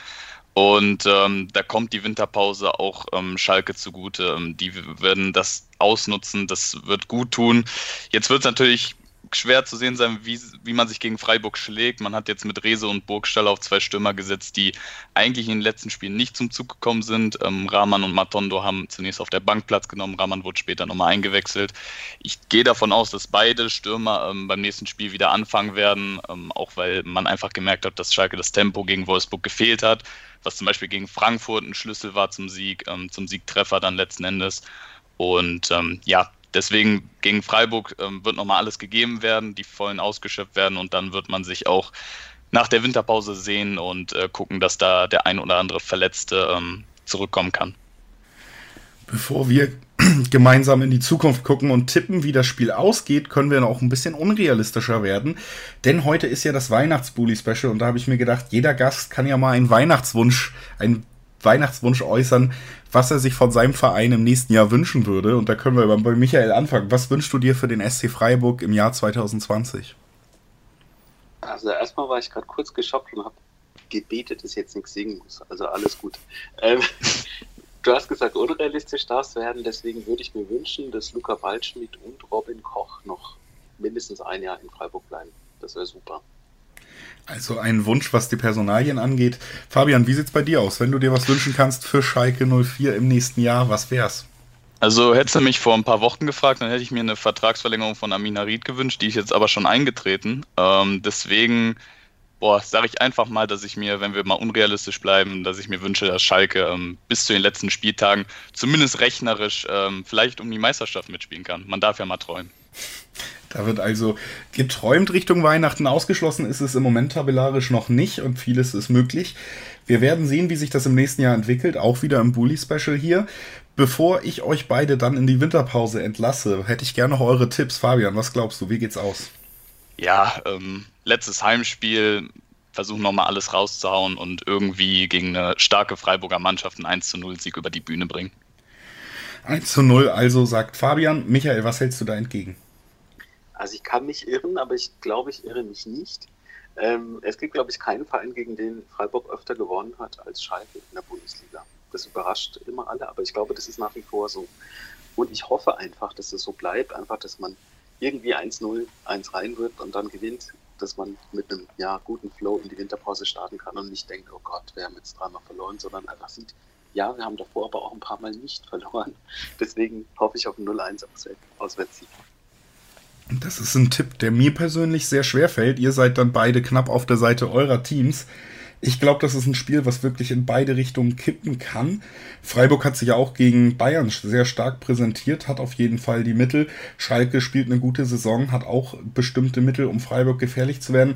Und ähm, da kommt die Winterpause auch ähm, Schalke zugute. Ähm, die werden das ausnutzen, das wird gut tun. Jetzt wird es natürlich schwer zu sehen sein, wie, wie man sich gegen Freiburg schlägt. Man hat jetzt mit Rese und Burgstall auf zwei Stürmer gesetzt, die eigentlich in den letzten Spielen nicht zum Zug gekommen sind. Ähm, Rahman und Matondo haben zunächst auf der Bank Platz genommen. Rahman wurde später nochmal eingewechselt. Ich gehe davon aus, dass beide Stürmer ähm, beim nächsten Spiel wieder anfangen werden, ähm, auch weil man einfach gemerkt hat, dass Schalke das Tempo gegen Wolfsburg gefehlt hat, was zum Beispiel gegen Frankfurt ein Schlüssel war zum Sieg, ähm, zum Siegtreffer dann letzten Endes. Und ähm, ja, Deswegen gegen Freiburg ähm, wird nochmal alles gegeben werden, die vollen ausgeschöpft werden und dann wird man sich auch nach der Winterpause sehen und äh, gucken, dass da der ein oder andere Verletzte ähm, zurückkommen kann. Bevor wir gemeinsam in die Zukunft gucken und tippen, wie das Spiel ausgeht, können wir auch ein bisschen unrealistischer werden. Denn heute ist ja das Weihnachtsbully-Special und da habe ich mir gedacht, jeder Gast kann ja mal einen Weihnachtswunsch, einen Weihnachtswunsch äußern, was er sich von seinem Verein im nächsten Jahr wünschen würde. Und da können wir bei Michael anfangen. Was wünschst du dir für den SC Freiburg im Jahr 2020? Also erstmal war ich gerade kurz geschockt und habe gebetet, dass ich jetzt nichts singen muss. Also alles gut. Ähm, du hast gesagt, unrealistisch darf es werden. Deswegen würde ich mir wünschen, dass Luca Waldschmidt und Robin Koch noch mindestens ein Jahr in Freiburg bleiben. Das wäre super. Also ein Wunsch, was die Personalien angeht. Fabian, wie sieht's bei dir aus? Wenn du dir was wünschen kannst für Schalke 04 im nächsten Jahr, was wär's? Also hättest du mich vor ein paar Wochen gefragt, dann hätte ich mir eine Vertragsverlängerung von Amina Ried gewünscht, die ist jetzt aber schon eingetreten. Ähm, deswegen, boah, sage ich einfach mal, dass ich mir, wenn wir mal unrealistisch bleiben, dass ich mir wünsche, dass Schalke ähm, bis zu den letzten Spieltagen zumindest rechnerisch ähm, vielleicht um die Meisterschaft mitspielen kann. Man darf ja mal träumen. Da wird also geträumt Richtung Weihnachten. Ausgeschlossen ist es im Moment tabellarisch noch nicht und vieles ist möglich. Wir werden sehen, wie sich das im nächsten Jahr entwickelt. Auch wieder im Bully Special hier. Bevor ich euch beide dann in die Winterpause entlasse, hätte ich gerne noch eure Tipps. Fabian, was glaubst du? Wie geht's aus? Ja, ähm, letztes Heimspiel. Versuchen nochmal alles rauszuhauen und irgendwie gegen eine starke Freiburger Mannschaft einen 1 zu 0 Sieg über die Bühne bringen. 1 zu 0, also sagt Fabian. Michael, was hältst du da entgegen? Also ich kann mich irren, aber ich glaube, ich irre mich nicht. Ähm, es gibt, glaube ich, keinen Verein, gegen den Freiburg öfter gewonnen hat als Schalke in der Bundesliga. Das überrascht immer alle, aber ich glaube, das ist nach wie vor so. Und ich hoffe einfach, dass es so bleibt, einfach, dass man irgendwie 1-0, 1 rein wird und dann gewinnt, dass man mit einem ja, guten Flow in die Winterpause starten kann und nicht denkt, oh Gott, wir haben jetzt dreimal verloren, sondern einfach sieht, ja, wir haben davor aber auch ein paar Mal nicht verloren. Deswegen hoffe ich auf ein 0-1 Auswärtssieg. Das ist ein Tipp, der mir persönlich sehr schwer fällt. Ihr seid dann beide knapp auf der Seite eurer Teams. Ich glaube, das ist ein Spiel, was wirklich in beide Richtungen kippen kann. Freiburg hat sich ja auch gegen Bayern sehr stark präsentiert, hat auf jeden Fall die Mittel. Schalke spielt eine gute Saison, hat auch bestimmte Mittel, um Freiburg gefährlich zu werden.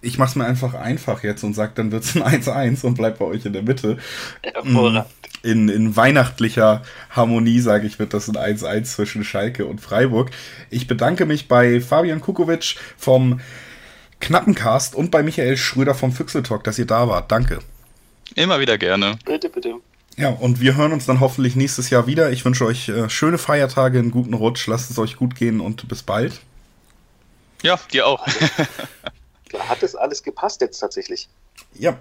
Ich mache es mir einfach einfach jetzt und sage, dann wird es ein 1-1 und bleibt bei euch in der Mitte. Hervorragend in, in weihnachtlicher Harmonie, sage ich, wird das ein 1-1 zwischen Schalke und Freiburg. Ich bedanke mich bei Fabian Kukovic vom Knappencast und bei Michael Schröder vom Füchseltalk, dass ihr da wart. Danke. Immer wieder gerne. Bitte, bitte. Ja, und wir hören uns dann hoffentlich nächstes Jahr wieder. Ich wünsche euch äh, schöne Feiertage, einen guten Rutsch, lasst es euch gut gehen und bis bald. Ja, dir auch. Hat das alles gepasst jetzt tatsächlich? Ja,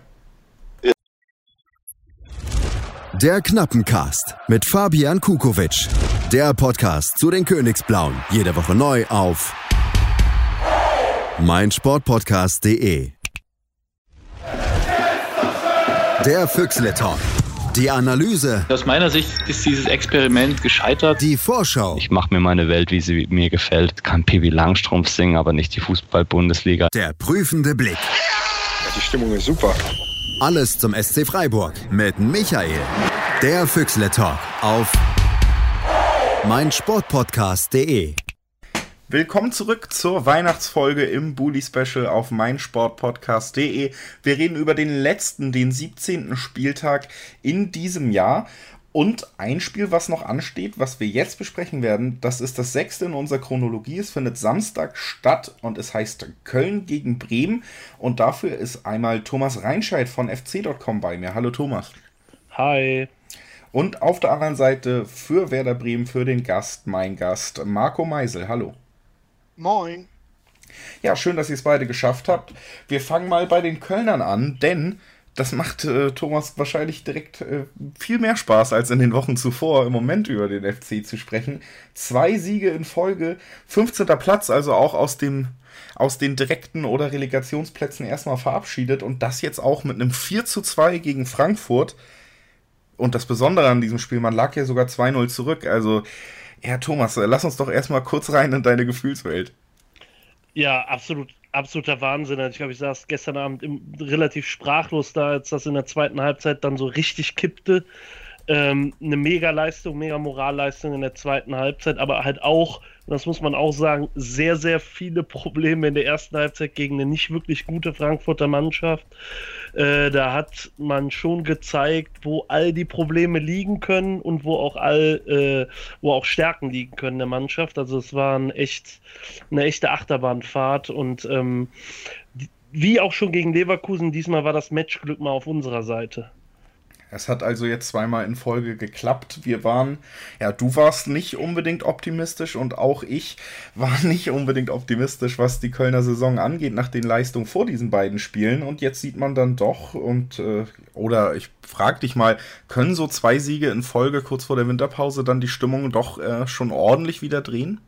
Der Knappencast mit Fabian Kukowitsch. Der Podcast zu den Königsblauen. Jede Woche neu auf meinsportpodcast.de. Der Füchsle Talk. Die Analyse. Aus meiner Sicht ist dieses Experiment gescheitert. Die Vorschau. Ich mache mir meine Welt, wie sie mir gefällt. Kann Pippi Langstrumpf singen, aber nicht die Fußball-Bundesliga. Der prüfende Blick. Die Stimmung ist super. Alles zum SC Freiburg mit Michael. Der Füchsle Talk auf meinsportpodcast.de. Willkommen zurück zur Weihnachtsfolge im Bully Special auf meinsportpodcast.de. Wir reden über den letzten, den 17. Spieltag in diesem Jahr. Und ein Spiel, was noch ansteht, was wir jetzt besprechen werden, das ist das sechste in unserer Chronologie. Es findet Samstag statt und es heißt Köln gegen Bremen. Und dafür ist einmal Thomas Reinscheid von fc.com bei mir. Hallo Thomas. Hi. Und auf der anderen Seite für Werder Bremen, für den Gast, mein Gast, Marco Meisel. Hallo. Moin. Ja, schön, dass ihr es beide geschafft habt. Wir fangen mal bei den Kölnern an, denn das macht äh, Thomas wahrscheinlich direkt äh, viel mehr Spaß als in den Wochen zuvor, im Moment über den FC zu sprechen. Zwei Siege in Folge, 15. Platz, also auch aus dem aus den direkten oder Relegationsplätzen erstmal verabschiedet und das jetzt auch mit einem 4 zu 2 gegen Frankfurt. Und das Besondere an diesem Spiel, man lag ja sogar 2-0 zurück. Also, ja, Thomas, lass uns doch erstmal kurz rein in deine Gefühlswelt. Ja, absolut absoluter Wahnsinn. Also ich glaube, ich saß gestern Abend im, relativ sprachlos da, als das in der zweiten Halbzeit dann so richtig kippte. Ähm, eine Mega-Leistung, Mega-Moralleistung in der zweiten Halbzeit, aber halt auch, das muss man auch sagen, sehr, sehr viele Probleme in der ersten Halbzeit gegen eine nicht wirklich gute Frankfurter Mannschaft. Äh, da hat man schon gezeigt, wo all die Probleme liegen können und wo auch all, äh, wo auch Stärken liegen können der Mannschaft. Also es war ein echt, eine echte Achterbahnfahrt und ähm, wie auch schon gegen Leverkusen, diesmal war das Matchglück mal auf unserer Seite. Es hat also jetzt zweimal in Folge geklappt. Wir waren, ja, du warst nicht unbedingt optimistisch und auch ich war nicht unbedingt optimistisch, was die Kölner Saison angeht, nach den Leistungen vor diesen beiden Spielen. Und jetzt sieht man dann doch und, äh, oder ich frag dich mal, können so zwei Siege in Folge kurz vor der Winterpause dann die Stimmung doch äh, schon ordentlich wieder drehen?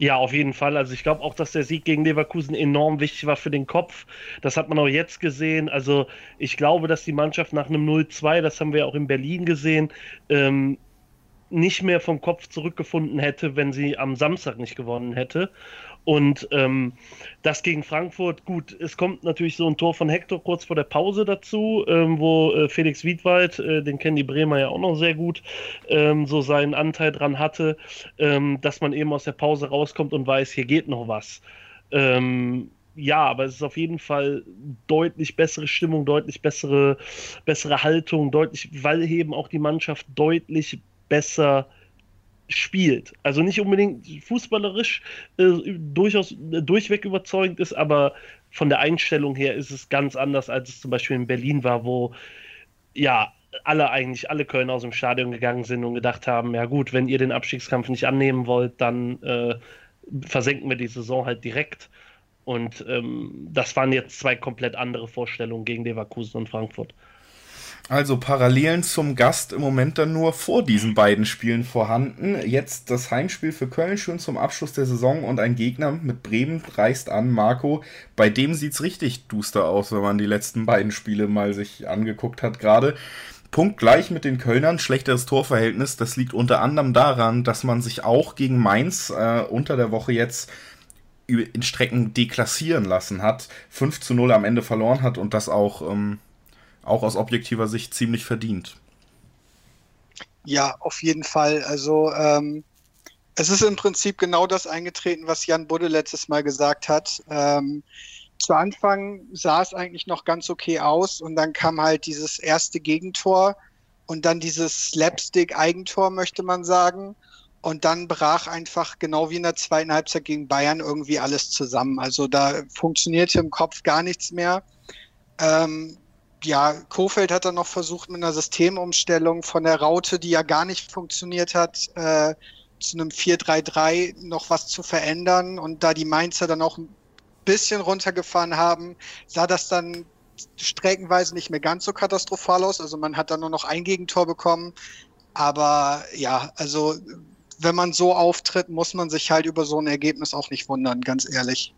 Ja, auf jeden Fall. Also ich glaube auch, dass der Sieg gegen Leverkusen enorm wichtig war für den Kopf. Das hat man auch jetzt gesehen. Also ich glaube, dass die Mannschaft nach einem 0-2, das haben wir auch in Berlin gesehen, ähm, nicht mehr vom Kopf zurückgefunden hätte, wenn sie am Samstag nicht gewonnen hätte. Und ähm, das gegen Frankfurt, gut, es kommt natürlich so ein Tor von Hector kurz vor der Pause dazu, ähm, wo äh, Felix Wiedwald, äh, den kennen die Bremer ja auch noch sehr gut, ähm, so seinen Anteil dran hatte, ähm, dass man eben aus der Pause rauskommt und weiß, hier geht noch was. Ähm, ja, aber es ist auf jeden Fall deutlich bessere Stimmung, deutlich bessere, bessere Haltung, deutlich, weil eben auch die Mannschaft deutlich besser spielt. Also nicht unbedingt fußballerisch äh, durchaus äh, durchweg überzeugend ist, aber von der Einstellung her ist es ganz anders, als es zum Beispiel in Berlin war, wo ja alle eigentlich, alle Kölner aus dem Stadion gegangen sind und gedacht haben, ja gut, wenn ihr den Abstiegskampf nicht annehmen wollt, dann äh, versenken wir die Saison halt direkt. Und ähm, das waren jetzt zwei komplett andere Vorstellungen gegen Leverkusen und Frankfurt. Also Parallelen zum Gast im Moment dann nur vor diesen beiden Spielen vorhanden. Jetzt das Heimspiel für Köln schon zum Abschluss der Saison und ein Gegner mit Bremen reist an Marco. Bei dem sieht es richtig duster aus, wenn man die letzten beiden Spiele mal sich angeguckt hat gerade. Punkt gleich mit den Kölnern, schlechteres Torverhältnis. Das liegt unter anderem daran, dass man sich auch gegen Mainz äh, unter der Woche jetzt in Strecken deklassieren lassen hat, 5 zu 0 am Ende verloren hat und das auch ähm, auch aus objektiver Sicht ziemlich verdient. Ja, auf jeden Fall. Also ähm, es ist im Prinzip genau das eingetreten, was Jan Budde letztes Mal gesagt hat. Ähm, zu Anfang sah es eigentlich noch ganz okay aus und dann kam halt dieses erste Gegentor und dann dieses Slapstick-Eigentor, möchte man sagen. Und dann brach einfach genau wie in der zweiten Halbzeit gegen Bayern irgendwie alles zusammen. Also da funktionierte im Kopf gar nichts mehr. Ähm, ja, Kofeld hat dann noch versucht, mit einer Systemumstellung von der Raute, die ja gar nicht funktioniert hat, äh, zu einem 4-3-3 noch was zu verändern. Und da die Mainzer dann auch ein bisschen runtergefahren haben, sah das dann streckenweise nicht mehr ganz so katastrophal aus. Also man hat dann nur noch ein Gegentor bekommen. Aber ja, also wenn man so auftritt, muss man sich halt über so ein Ergebnis auch nicht wundern, ganz ehrlich.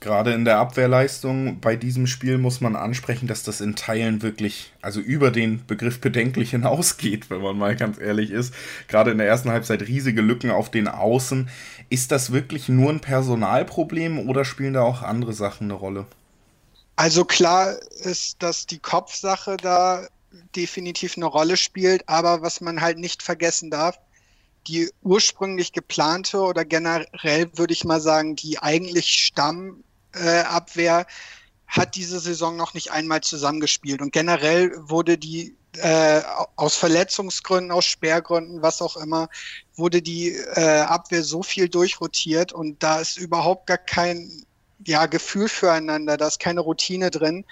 Gerade in der Abwehrleistung bei diesem Spiel muss man ansprechen, dass das in Teilen wirklich, also über den Begriff bedenklich hinausgeht, wenn man mal ganz ehrlich ist. Gerade in der ersten Halbzeit riesige Lücken auf den Außen. Ist das wirklich nur ein Personalproblem oder spielen da auch andere Sachen eine Rolle? Also klar ist, dass die Kopfsache da definitiv eine Rolle spielt, aber was man halt nicht vergessen darf, die ursprünglich geplante oder generell würde ich mal sagen, die eigentlich Stamm Abwehr hat diese Saison noch nicht einmal zusammengespielt. Und generell wurde die äh, aus Verletzungsgründen, aus Sperrgründen, was auch immer, wurde die äh, Abwehr so viel durchrotiert und da ist überhaupt gar kein ja, Gefühl füreinander, da ist keine Routine drin.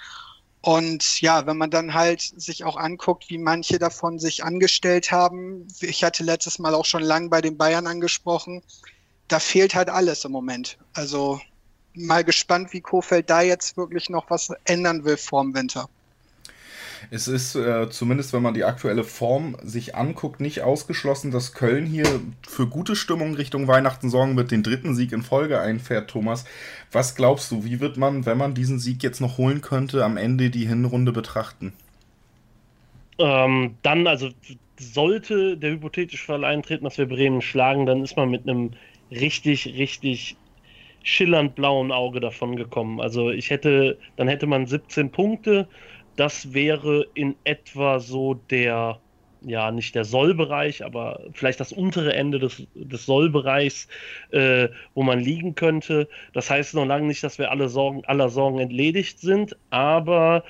Und ja, wenn man dann halt sich auch anguckt, wie manche davon sich angestellt haben, ich hatte letztes Mal auch schon lang bei den Bayern angesprochen, da fehlt halt alles im Moment. Also mal gespannt, wie Kofeld da jetzt wirklich noch was ändern will vorm Winter. Es ist äh, zumindest, wenn man die aktuelle Form sich anguckt, nicht ausgeschlossen, dass Köln hier für gute Stimmung Richtung Weihnachten sorgen wird, den dritten Sieg in Folge einfährt, Thomas. Was glaubst du, wie wird man, wenn man diesen Sieg jetzt noch holen könnte, am Ende die Hinrunde betrachten? Ähm, dann, also sollte der hypothetische Fall eintreten, dass wir Bremen schlagen, dann ist man mit einem richtig, richtig schillernd blauen Auge davon gekommen. Also ich hätte, dann hätte man 17 Punkte. Das wäre in etwa so der, ja, nicht der Sollbereich, aber vielleicht das untere Ende des, des Sollbereichs, äh, wo man liegen könnte. Das heißt noch lange nicht, dass wir alle Sorgen, aller Sorgen entledigt sind, aber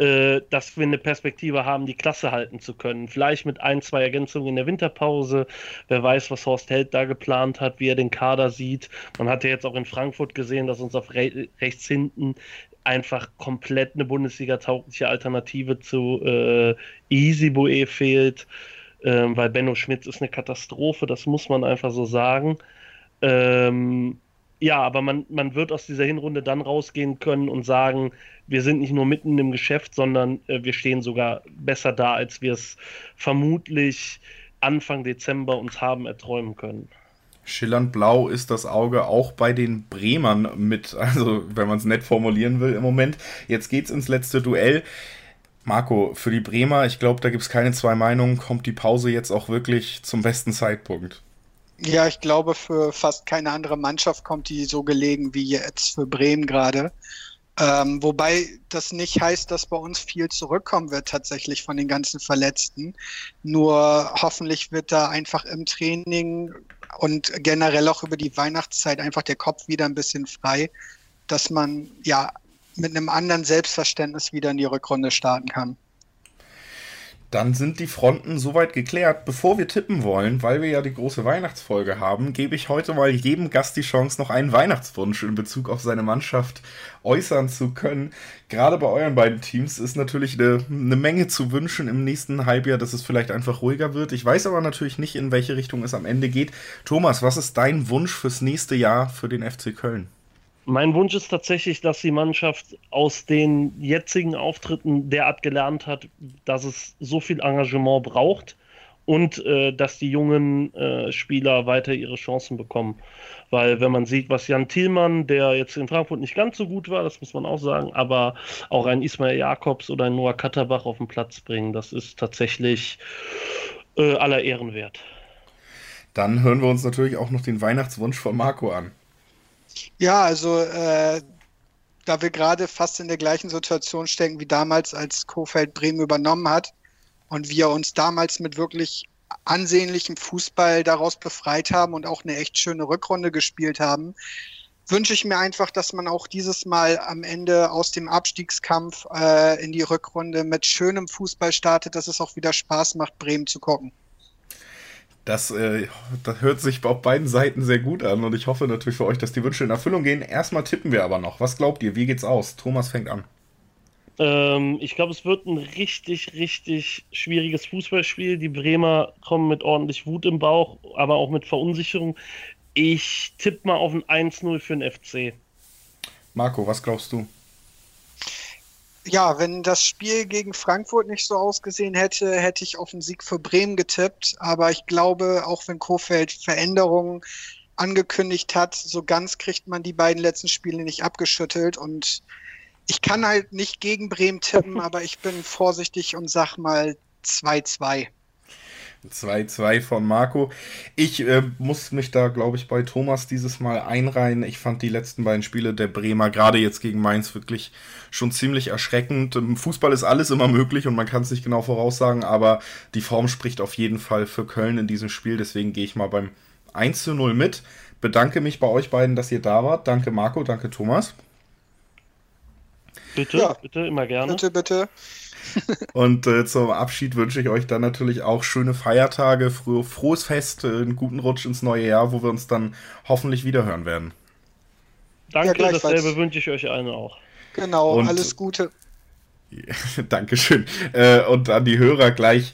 äh, dass wir eine Perspektive haben, die Klasse halten zu können. Vielleicht mit ein, zwei Ergänzungen in der Winterpause. Wer weiß, was Horst Held da geplant hat, wie er den Kader sieht. Man hat ja jetzt auch in Frankfurt gesehen, dass uns auf re rechts hinten einfach komplett eine Bundesliga-taugliche Alternative zu äh, Easyboe fehlt, ähm, weil Benno Schmitz ist eine Katastrophe, das muss man einfach so sagen. Ähm, ja, aber man, man wird aus dieser Hinrunde dann rausgehen können und sagen, wir sind nicht nur mitten im Geschäft, sondern äh, wir stehen sogar besser da, als wir es vermutlich Anfang Dezember uns haben erträumen können. Schillernd blau ist das Auge auch bei den Bremern mit, also wenn man es nett formulieren will im Moment. Jetzt geht's ins letzte Duell. Marco, für die Bremer, ich glaube, da gibt es keine zwei Meinungen, kommt die Pause jetzt auch wirklich zum besten Zeitpunkt. Ja, ich glaube, für fast keine andere Mannschaft kommt die so gelegen wie jetzt für Bremen gerade. Ähm, wobei das nicht heißt, dass bei uns viel zurückkommen wird tatsächlich von den ganzen Verletzten. Nur hoffentlich wird da einfach im Training und generell auch über die Weihnachtszeit einfach der Kopf wieder ein bisschen frei, dass man ja mit einem anderen Selbstverständnis wieder in die Rückrunde starten kann. Dann sind die Fronten soweit geklärt. Bevor wir tippen wollen, weil wir ja die große Weihnachtsfolge haben, gebe ich heute mal jedem Gast die Chance, noch einen Weihnachtswunsch in Bezug auf seine Mannschaft äußern zu können. Gerade bei euren beiden Teams ist natürlich eine, eine Menge zu wünschen im nächsten Halbjahr, dass es vielleicht einfach ruhiger wird. Ich weiß aber natürlich nicht, in welche Richtung es am Ende geht. Thomas, was ist dein Wunsch fürs nächste Jahr für den FC Köln? Mein Wunsch ist tatsächlich, dass die Mannschaft aus den jetzigen Auftritten derart gelernt hat, dass es so viel Engagement braucht und äh, dass die jungen äh, Spieler weiter ihre Chancen bekommen. Weil wenn man sieht, was Jan Thielmann, der jetzt in Frankfurt nicht ganz so gut war, das muss man auch sagen, aber auch ein Ismail Jakobs oder ein Noah Katterbach auf den Platz bringen, das ist tatsächlich äh, aller Ehren wert. Dann hören wir uns natürlich auch noch den Weihnachtswunsch von Marco an. Ja, also äh, da wir gerade fast in der gleichen Situation stecken wie damals, als Kofeld Bremen übernommen hat und wir uns damals mit wirklich ansehnlichem Fußball daraus befreit haben und auch eine echt schöne Rückrunde gespielt haben, wünsche ich mir einfach, dass man auch dieses Mal am Ende aus dem Abstiegskampf äh, in die Rückrunde mit schönem Fußball startet, dass es auch wieder Spaß macht, Bremen zu gucken. Das, äh, das hört sich auf beiden Seiten sehr gut an und ich hoffe natürlich für euch, dass die Wünsche in Erfüllung gehen. Erstmal tippen wir aber noch. Was glaubt ihr? Wie geht's aus? Thomas fängt an. Ähm, ich glaube, es wird ein richtig, richtig schwieriges Fußballspiel. Die Bremer kommen mit ordentlich Wut im Bauch, aber auch mit Verunsicherung. Ich tippe mal auf ein 1-0 für den FC. Marco, was glaubst du? Ja, wenn das Spiel gegen Frankfurt nicht so ausgesehen hätte, hätte ich auf einen Sieg für Bremen getippt. Aber ich glaube, auch wenn Kofeld Veränderungen angekündigt hat, so ganz kriegt man die beiden letzten Spiele nicht abgeschüttelt. Und ich kann halt nicht gegen Bremen tippen, aber ich bin vorsichtig und sag mal 2-2. 2-2 von Marco. Ich äh, muss mich da, glaube ich, bei Thomas dieses Mal einreihen. Ich fand die letzten beiden Spiele der Bremer, gerade jetzt gegen Mainz, wirklich schon ziemlich erschreckend. Im Fußball ist alles immer möglich und man kann es nicht genau voraussagen, aber die Form spricht auf jeden Fall für Köln in diesem Spiel. Deswegen gehe ich mal beim 1 0 mit. Bedanke mich bei euch beiden, dass ihr da wart. Danke Marco, danke Thomas. Bitte, ja. bitte, immer gerne. Bitte, bitte. Und äh, zum Abschied wünsche ich euch dann natürlich auch schöne Feiertage, froh, frohes Fest, äh, einen guten Rutsch ins neue Jahr, wo wir uns dann hoffentlich wiederhören werden. Danke, ja, dasselbe wünsche ich euch allen auch. Genau, und, alles Gute. Dankeschön. Äh, und an die Hörer gleich,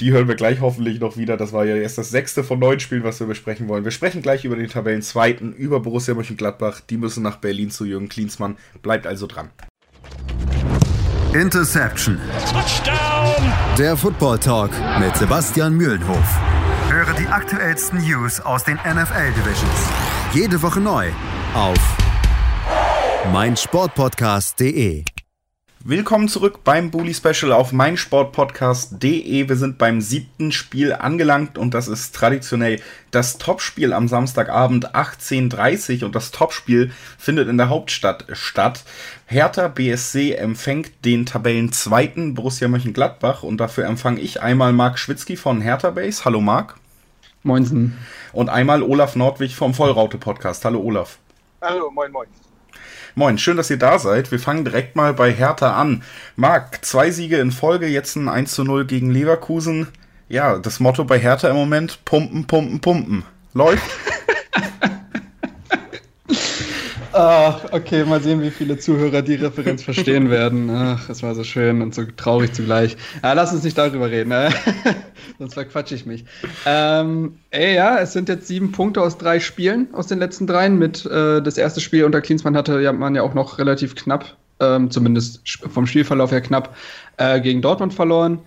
die hören wir gleich hoffentlich noch wieder. Das war ja erst das sechste von neun Spielen, was wir besprechen wollen. Wir sprechen gleich über den Tabellenzweiten, über Borussia Mönchengladbach. Die müssen nach Berlin zu Jürgen Klinsmann. Bleibt also dran. Interception. Touchdown. Der Football Talk mit Sebastian Mühlenhof. Höre die aktuellsten News aus den NFL Divisions. Jede Woche neu auf meinsportpodcast.de. Willkommen zurück beim Bully Special auf meinsportpodcast.de. Wir sind beim siebten Spiel angelangt und das ist traditionell das Topspiel am Samstagabend 18.30 und das Topspiel findet in der Hauptstadt statt. Hertha BSC empfängt den Tabellenzweiten Borussia Mönchengladbach und dafür empfange ich einmal Marc Schwitzky von Hertha Base. Hallo Marc. Moinsen. Und einmal Olaf Nordwig vom Vollraute Podcast. Hallo Olaf. Hallo, moin moin. Moin, schön, dass ihr da seid. Wir fangen direkt mal bei Hertha an. Marc, zwei Siege in Folge, jetzt ein 1 zu 0 gegen Leverkusen. Ja, das Motto bei Hertha im Moment, pumpen, pumpen, pumpen. Läuft? Ach, okay, mal sehen, wie viele Zuhörer die Referenz verstehen werden. Ach, es war so schön und so traurig zugleich. Ja, lass uns nicht darüber reden, ne? sonst verquatsche ich mich. Ähm, ey, ja, es sind jetzt sieben Punkte aus drei Spielen, aus den letzten dreien. Mit äh, das erste Spiel unter Klinsmann hatte man ja auch noch relativ knapp, ähm, zumindest vom Spielverlauf her knapp, äh, gegen Dortmund verloren.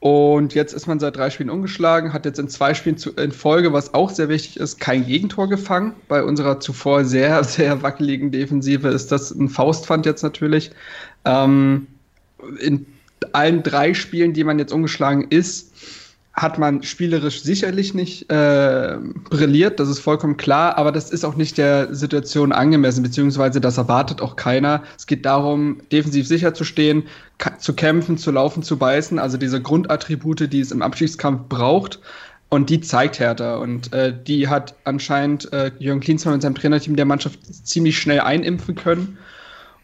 Und jetzt ist man seit drei Spielen umgeschlagen, hat jetzt in zwei Spielen zu, in Folge, was auch sehr wichtig ist, kein Gegentor gefangen. Bei unserer zuvor sehr, sehr wackeligen Defensive ist das ein Faustpfand jetzt natürlich. Ähm, in allen drei Spielen, die man jetzt umgeschlagen ist, hat man spielerisch sicherlich nicht äh, brilliert, das ist vollkommen klar, aber das ist auch nicht der Situation angemessen, beziehungsweise das erwartet auch keiner. Es geht darum, defensiv sicher zu stehen, zu kämpfen, zu laufen, zu beißen, also diese Grundattribute, die es im Abstiegskampf braucht. Und die zeigt Hertha. Und äh, die hat anscheinend äh, Jürgen Klinsmann und seinem Trainerteam der Mannschaft ziemlich schnell einimpfen können.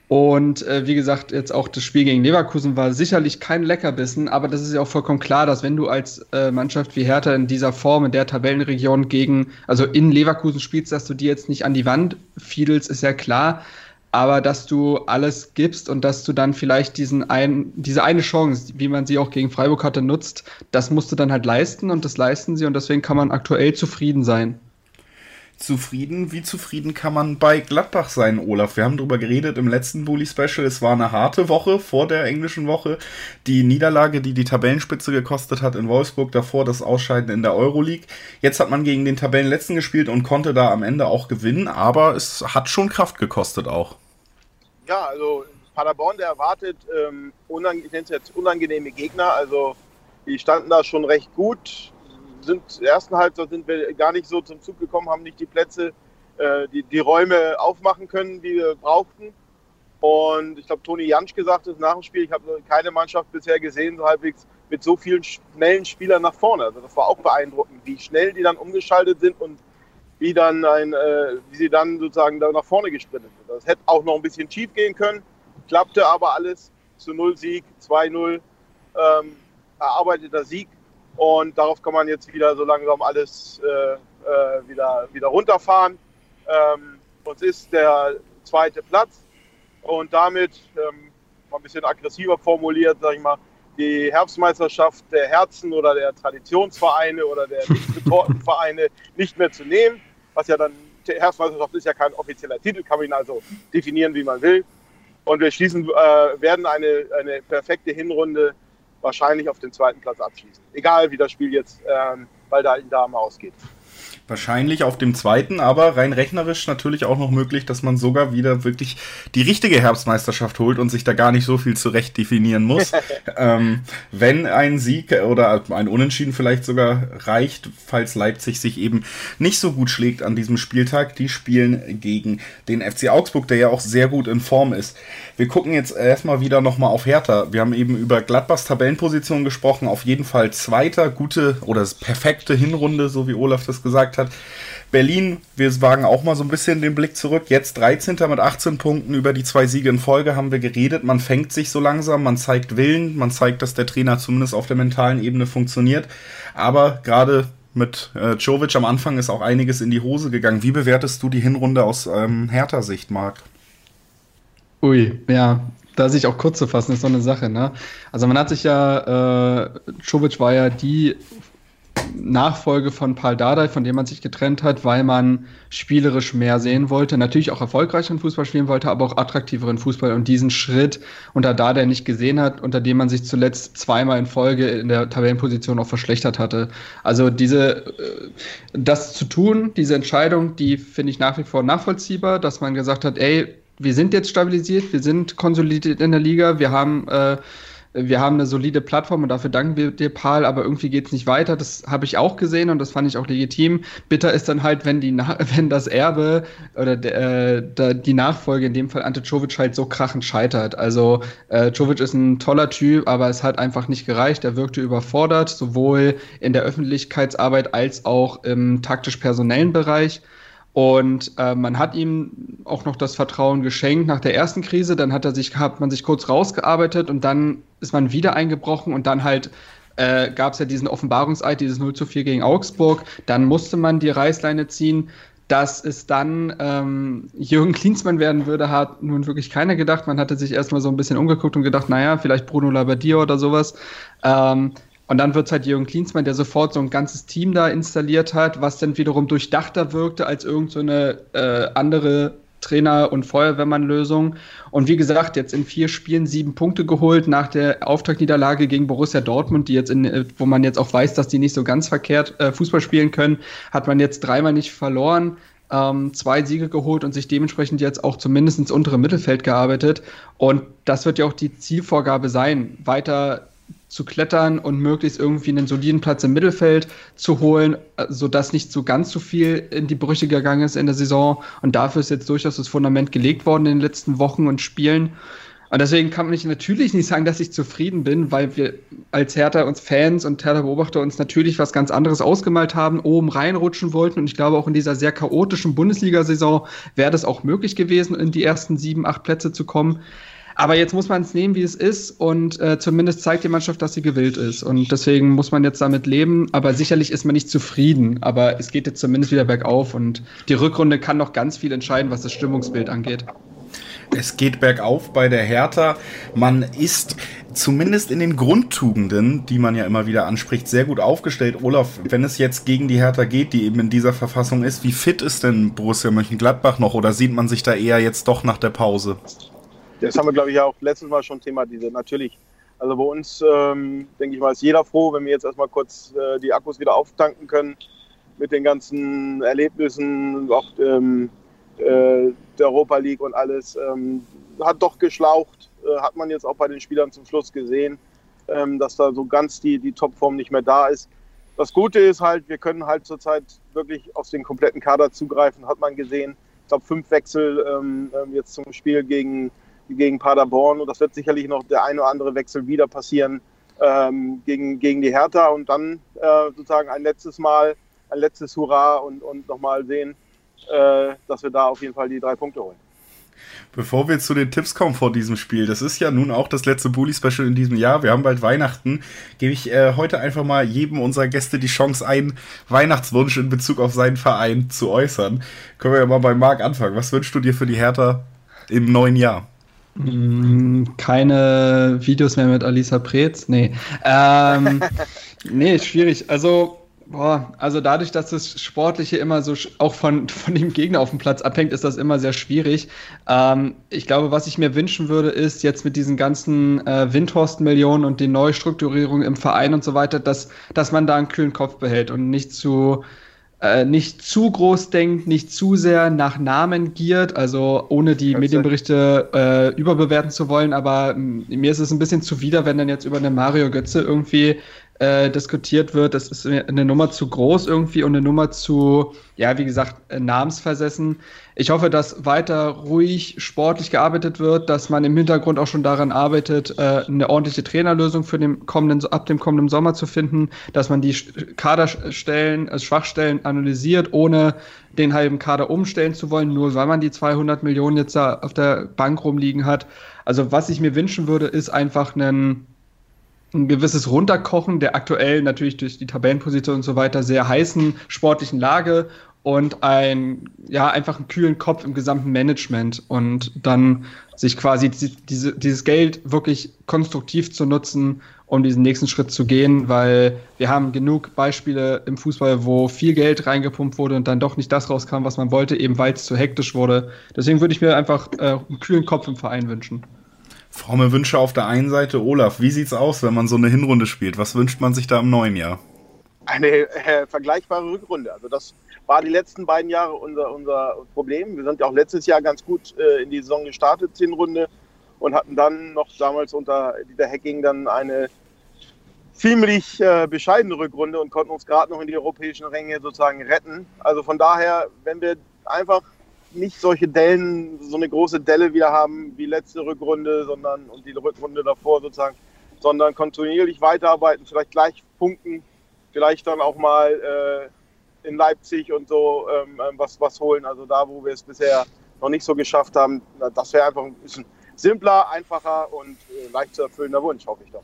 Und äh, wie gesagt, jetzt auch das Spiel gegen Leverkusen war sicherlich kein Leckerbissen, aber das ist ja auch vollkommen klar, dass wenn du als äh, Mannschaft wie Hertha in dieser Form, in der Tabellenregion gegen, also in Leverkusen spielst, dass du die jetzt nicht an die Wand fiedelst, ist ja klar. Aber dass du alles gibst und dass du dann vielleicht diesen ein, diese eine Chance, wie man sie auch gegen Freiburg hatte, nutzt, das musst du dann halt leisten und das leisten sie und deswegen kann man aktuell zufrieden sein. Zufrieden, wie zufrieden kann man bei Gladbach sein, Olaf? Wir haben darüber geredet im letzten Bully-Special. Es war eine harte Woche vor der englischen Woche. Die Niederlage, die die Tabellenspitze gekostet hat in Wolfsburg, davor das Ausscheiden in der Euroleague. Jetzt hat man gegen den Tabellenletzten gespielt und konnte da am Ende auch gewinnen, aber es hat schon Kraft gekostet auch. Ja, also Paderborn, der erwartet ähm, unang unangenehme Gegner. Also die standen da schon recht gut sind ersten Halbzeit sind wir gar nicht so zum Zug gekommen, haben nicht die Plätze, äh, die, die Räume aufmachen können, die wir brauchten. Und ich glaube, Toni Jansch gesagt hat nach dem Spiel, ich habe keine Mannschaft bisher gesehen, so halbwegs mit so vielen schnellen Spielern nach vorne. Also das war auch beeindruckend, wie schnell die dann umgeschaltet sind und wie dann ein, äh, wie sie dann sozusagen da nach vorne gesprintet sind. Das hätte auch noch ein bisschen schief gehen können, klappte aber alles zu Null Sieg, 2-0 ähm, erarbeiteter Sieg und darauf kann man jetzt wieder so langsam alles äh, äh, wieder, wieder runterfahren. Ähm, uns ist der zweite Platz und damit, ähm, mal ein bisschen aggressiver formuliert, sage ich mal, die Herbstmeisterschaft der Herzen oder der Traditionsvereine oder der nicht Vereine nicht mehr zu nehmen. Was ja dann, Herbstmeisterschaft ist ja kein offizieller Titel, kann man ihn also definieren, wie man will. Und wir schließen, äh, werden eine, eine perfekte Hinrunde wahrscheinlich auf den zweiten Platz abschließen. Egal wie das Spiel jetzt ähm, bei der Dame ausgeht. Wahrscheinlich auf dem zweiten, aber rein rechnerisch natürlich auch noch möglich, dass man sogar wieder wirklich die richtige Herbstmeisterschaft holt und sich da gar nicht so viel zurecht definieren muss. ähm, wenn ein Sieg oder ein Unentschieden vielleicht sogar reicht, falls Leipzig sich eben nicht so gut schlägt an diesem Spieltag. Die spielen gegen den FC Augsburg, der ja auch sehr gut in Form ist. Wir gucken jetzt erstmal wieder nochmal auf Hertha. Wir haben eben über Gladbachs Tabellenposition gesprochen. Auf jeden Fall zweiter, gute oder perfekte Hinrunde, so wie Olaf das gesagt hat. Berlin, wir wagen auch mal so ein bisschen den Blick zurück. Jetzt 13. mit 18 Punkten über die zwei Siege in Folge haben wir geredet. Man fängt sich so langsam, man zeigt Willen, man zeigt, dass der Trainer zumindest auf der mentalen Ebene funktioniert. Aber gerade mit äh, Jovic am Anfang ist auch einiges in die Hose gegangen. Wie bewertest du die Hinrunde aus ähm, Hertha-Sicht, Marc? Ui, ja, da sich auch kurz zu fassen, ist so eine Sache, ne? Also man hat sich ja, äh, Jovic war ja die Nachfolge von Paul Dardai, von dem man sich getrennt hat, weil man spielerisch mehr sehen wollte, natürlich auch erfolgreicheren Fußball spielen wollte, aber auch attraktiveren Fußball und diesen Schritt unter Dardai nicht gesehen hat, unter dem man sich zuletzt zweimal in Folge in der Tabellenposition auch verschlechtert hatte. Also diese, äh, das zu tun, diese Entscheidung, die finde ich nach wie vor nachvollziehbar, dass man gesagt hat, ey, wir sind jetzt stabilisiert, wir sind konsolidiert in der Liga, wir haben äh, wir haben eine solide Plattform und dafür danken wir dir, Paul, aber irgendwie geht es nicht weiter. Das habe ich auch gesehen und das fand ich auch legitim. Bitter ist dann halt, wenn, die, wenn das Erbe oder äh, die Nachfolge, in dem Fall Ante Czovic, halt so krachend scheitert. Also äh, Czovic ist ein toller Typ, aber es hat einfach nicht gereicht. Er wirkte überfordert, sowohl in der Öffentlichkeitsarbeit als auch im taktisch-personellen Bereich. Und äh, man hat ihm auch noch das Vertrauen geschenkt nach der ersten Krise. Dann hat er sich, hat man sich kurz rausgearbeitet und dann ist man wieder eingebrochen und dann halt äh, gab es ja diesen Offenbarungseid, dieses 0 zu 4 gegen Augsburg. Dann musste man die Reißleine ziehen. Dass es dann ähm, Jürgen Klinsmann werden würde, hat nun wirklich keiner gedacht. Man hatte sich erstmal so ein bisschen umgeguckt und gedacht, naja, vielleicht Bruno Labbadia oder sowas. Ähm, und dann wird es halt Jürgen Klinsmann, der sofort so ein ganzes Team da installiert hat, was dann wiederum durchdachter wirkte als irgendeine so äh, andere Trainer- und Feuerwehrmann-Lösung. Und wie gesagt, jetzt in vier Spielen sieben Punkte geholt nach der Auftaktniederlage gegen Borussia Dortmund, die jetzt in, äh, wo man jetzt auch weiß, dass die nicht so ganz verkehrt äh, Fußball spielen können, hat man jetzt dreimal nicht verloren. Ähm, zwei Siege geholt und sich dementsprechend jetzt auch zumindest ins untere Mittelfeld gearbeitet. Und das wird ja auch die Zielvorgabe sein, weiter zu klettern und möglichst irgendwie einen soliden Platz im Mittelfeld zu holen, sodass nicht so ganz so viel in die Brüche gegangen ist in der Saison. Und dafür ist jetzt durchaus das Fundament gelegt worden in den letzten Wochen und Spielen. Und deswegen kann man natürlich nicht sagen, dass ich zufrieden bin, weil wir als Hertha uns Fans und Hertha-Beobachter uns natürlich was ganz anderes ausgemalt haben, oben reinrutschen wollten. Und ich glaube, auch in dieser sehr chaotischen Bundesliga-Saison wäre das auch möglich gewesen, in die ersten sieben, acht Plätze zu kommen. Aber jetzt muss man es nehmen, wie es ist und äh, zumindest zeigt die Mannschaft, dass sie gewillt ist. Und deswegen muss man jetzt damit leben. Aber sicherlich ist man nicht zufrieden. Aber es geht jetzt zumindest wieder bergauf und die Rückrunde kann noch ganz viel entscheiden, was das Stimmungsbild angeht. Es geht bergauf bei der Hertha. Man ist zumindest in den Grundtugenden, die man ja immer wieder anspricht, sehr gut aufgestellt. Olaf, wenn es jetzt gegen die Hertha geht, die eben in dieser Verfassung ist, wie fit ist denn Borussia Mönchengladbach noch oder sieht man sich da eher jetzt doch nach der Pause? Das haben wir, glaube ich, auch letztes Mal schon thematisiert. Natürlich. Also bei uns, ähm, denke ich mal, ist jeder froh, wenn wir jetzt erstmal kurz äh, die Akkus wieder auftanken können mit den ganzen Erlebnissen, auch ähm, äh, der Europa League und alles. Ähm, hat doch geschlaucht, äh, hat man jetzt auch bei den Spielern zum Schluss gesehen, ähm, dass da so ganz die, die Topform nicht mehr da ist. Das Gute ist halt, wir können halt zurzeit wirklich auf den kompletten Kader zugreifen, hat man gesehen. Ich glaube, fünf Wechsel ähm, ähm, jetzt zum Spiel gegen, gegen Paderborn und das wird sicherlich noch der eine oder andere Wechsel wieder passieren ähm, gegen, gegen die Hertha und dann äh, sozusagen ein letztes Mal, ein letztes Hurra und, und nochmal sehen, äh, dass wir da auf jeden Fall die drei Punkte holen. Bevor wir zu den Tipps kommen vor diesem Spiel, das ist ja nun auch das letzte Bully-Special in diesem Jahr. Wir haben bald Weihnachten. Gebe ich äh, heute einfach mal jedem unserer Gäste die Chance, einen Weihnachtswunsch in Bezug auf seinen Verein zu äußern. Können wir ja mal bei Marc anfangen. Was wünschst du dir für die Hertha im neuen Jahr? Mm, keine Videos mehr mit Alisa Preetz? Nee. Ähm, nee, schwierig. Also Boah, also dadurch, dass das Sportliche immer so auch von, von dem Gegner auf dem Platz abhängt, ist das immer sehr schwierig. Ähm, ich glaube, was ich mir wünschen würde, ist jetzt mit diesen ganzen äh, Windhorst-Millionen und den Neustrukturierungen im Verein und so weiter, dass, dass man da einen kühlen Kopf behält und nicht zu, äh, nicht zu groß denkt, nicht zu sehr nach Namen giert, also ohne die Medienberichte äh, überbewerten zu wollen, aber mir ist es ein bisschen zuwider, wenn dann jetzt über eine Mario Götze irgendwie äh, diskutiert wird. Das ist eine Nummer zu groß irgendwie und eine Nummer zu, ja, wie gesagt, äh, namensversessen. Ich hoffe, dass weiter ruhig sportlich gearbeitet wird, dass man im Hintergrund auch schon daran arbeitet, äh, eine ordentliche Trainerlösung für den kommenden, ab dem kommenden Sommer zu finden, dass man die Kaderstellen, also Schwachstellen analysiert, ohne den halben Kader umstellen zu wollen, nur weil man die 200 Millionen jetzt da auf der Bank rumliegen hat. Also was ich mir wünschen würde, ist einfach einen ein gewisses Runterkochen der aktuell natürlich durch die Tabellenposition und so weiter sehr heißen sportlichen Lage und ein, ja, einfach einen kühlen Kopf im gesamten Management und dann sich quasi diese, dieses Geld wirklich konstruktiv zu nutzen, um diesen nächsten Schritt zu gehen, weil wir haben genug Beispiele im Fußball, wo viel Geld reingepumpt wurde und dann doch nicht das rauskam, was man wollte, eben weil es zu hektisch wurde. Deswegen würde ich mir einfach äh, einen kühlen Kopf im Verein wünschen. Fromme Wünsche auf der einen Seite. Olaf, wie sieht's aus, wenn man so eine Hinrunde spielt? Was wünscht man sich da im neuen Jahr? Eine äh, vergleichbare Rückrunde. Also das war die letzten beiden Jahre unser, unser Problem. Wir sind ja auch letztes Jahr ganz gut äh, in die Saison gestartet, Hinrunde, und hatten dann noch damals unter Dieter Hacking dann eine ziemlich äh, bescheidene Rückrunde und konnten uns gerade noch in die europäischen Ränge sozusagen retten. Also von daher, wenn wir einfach nicht solche Dellen, so eine große Delle wieder haben wie letzte Rückrunde, sondern und die Rückrunde davor sozusagen, sondern kontinuierlich weiterarbeiten, vielleicht gleich punkten, vielleicht dann auch mal äh, in Leipzig und so ähm, ähm was, was holen. Also da, wo wir es bisher noch nicht so geschafft haben, das wäre einfach ein bisschen simpler, einfacher und äh, leicht zu erfüllender Wunsch, hoffe ich doch.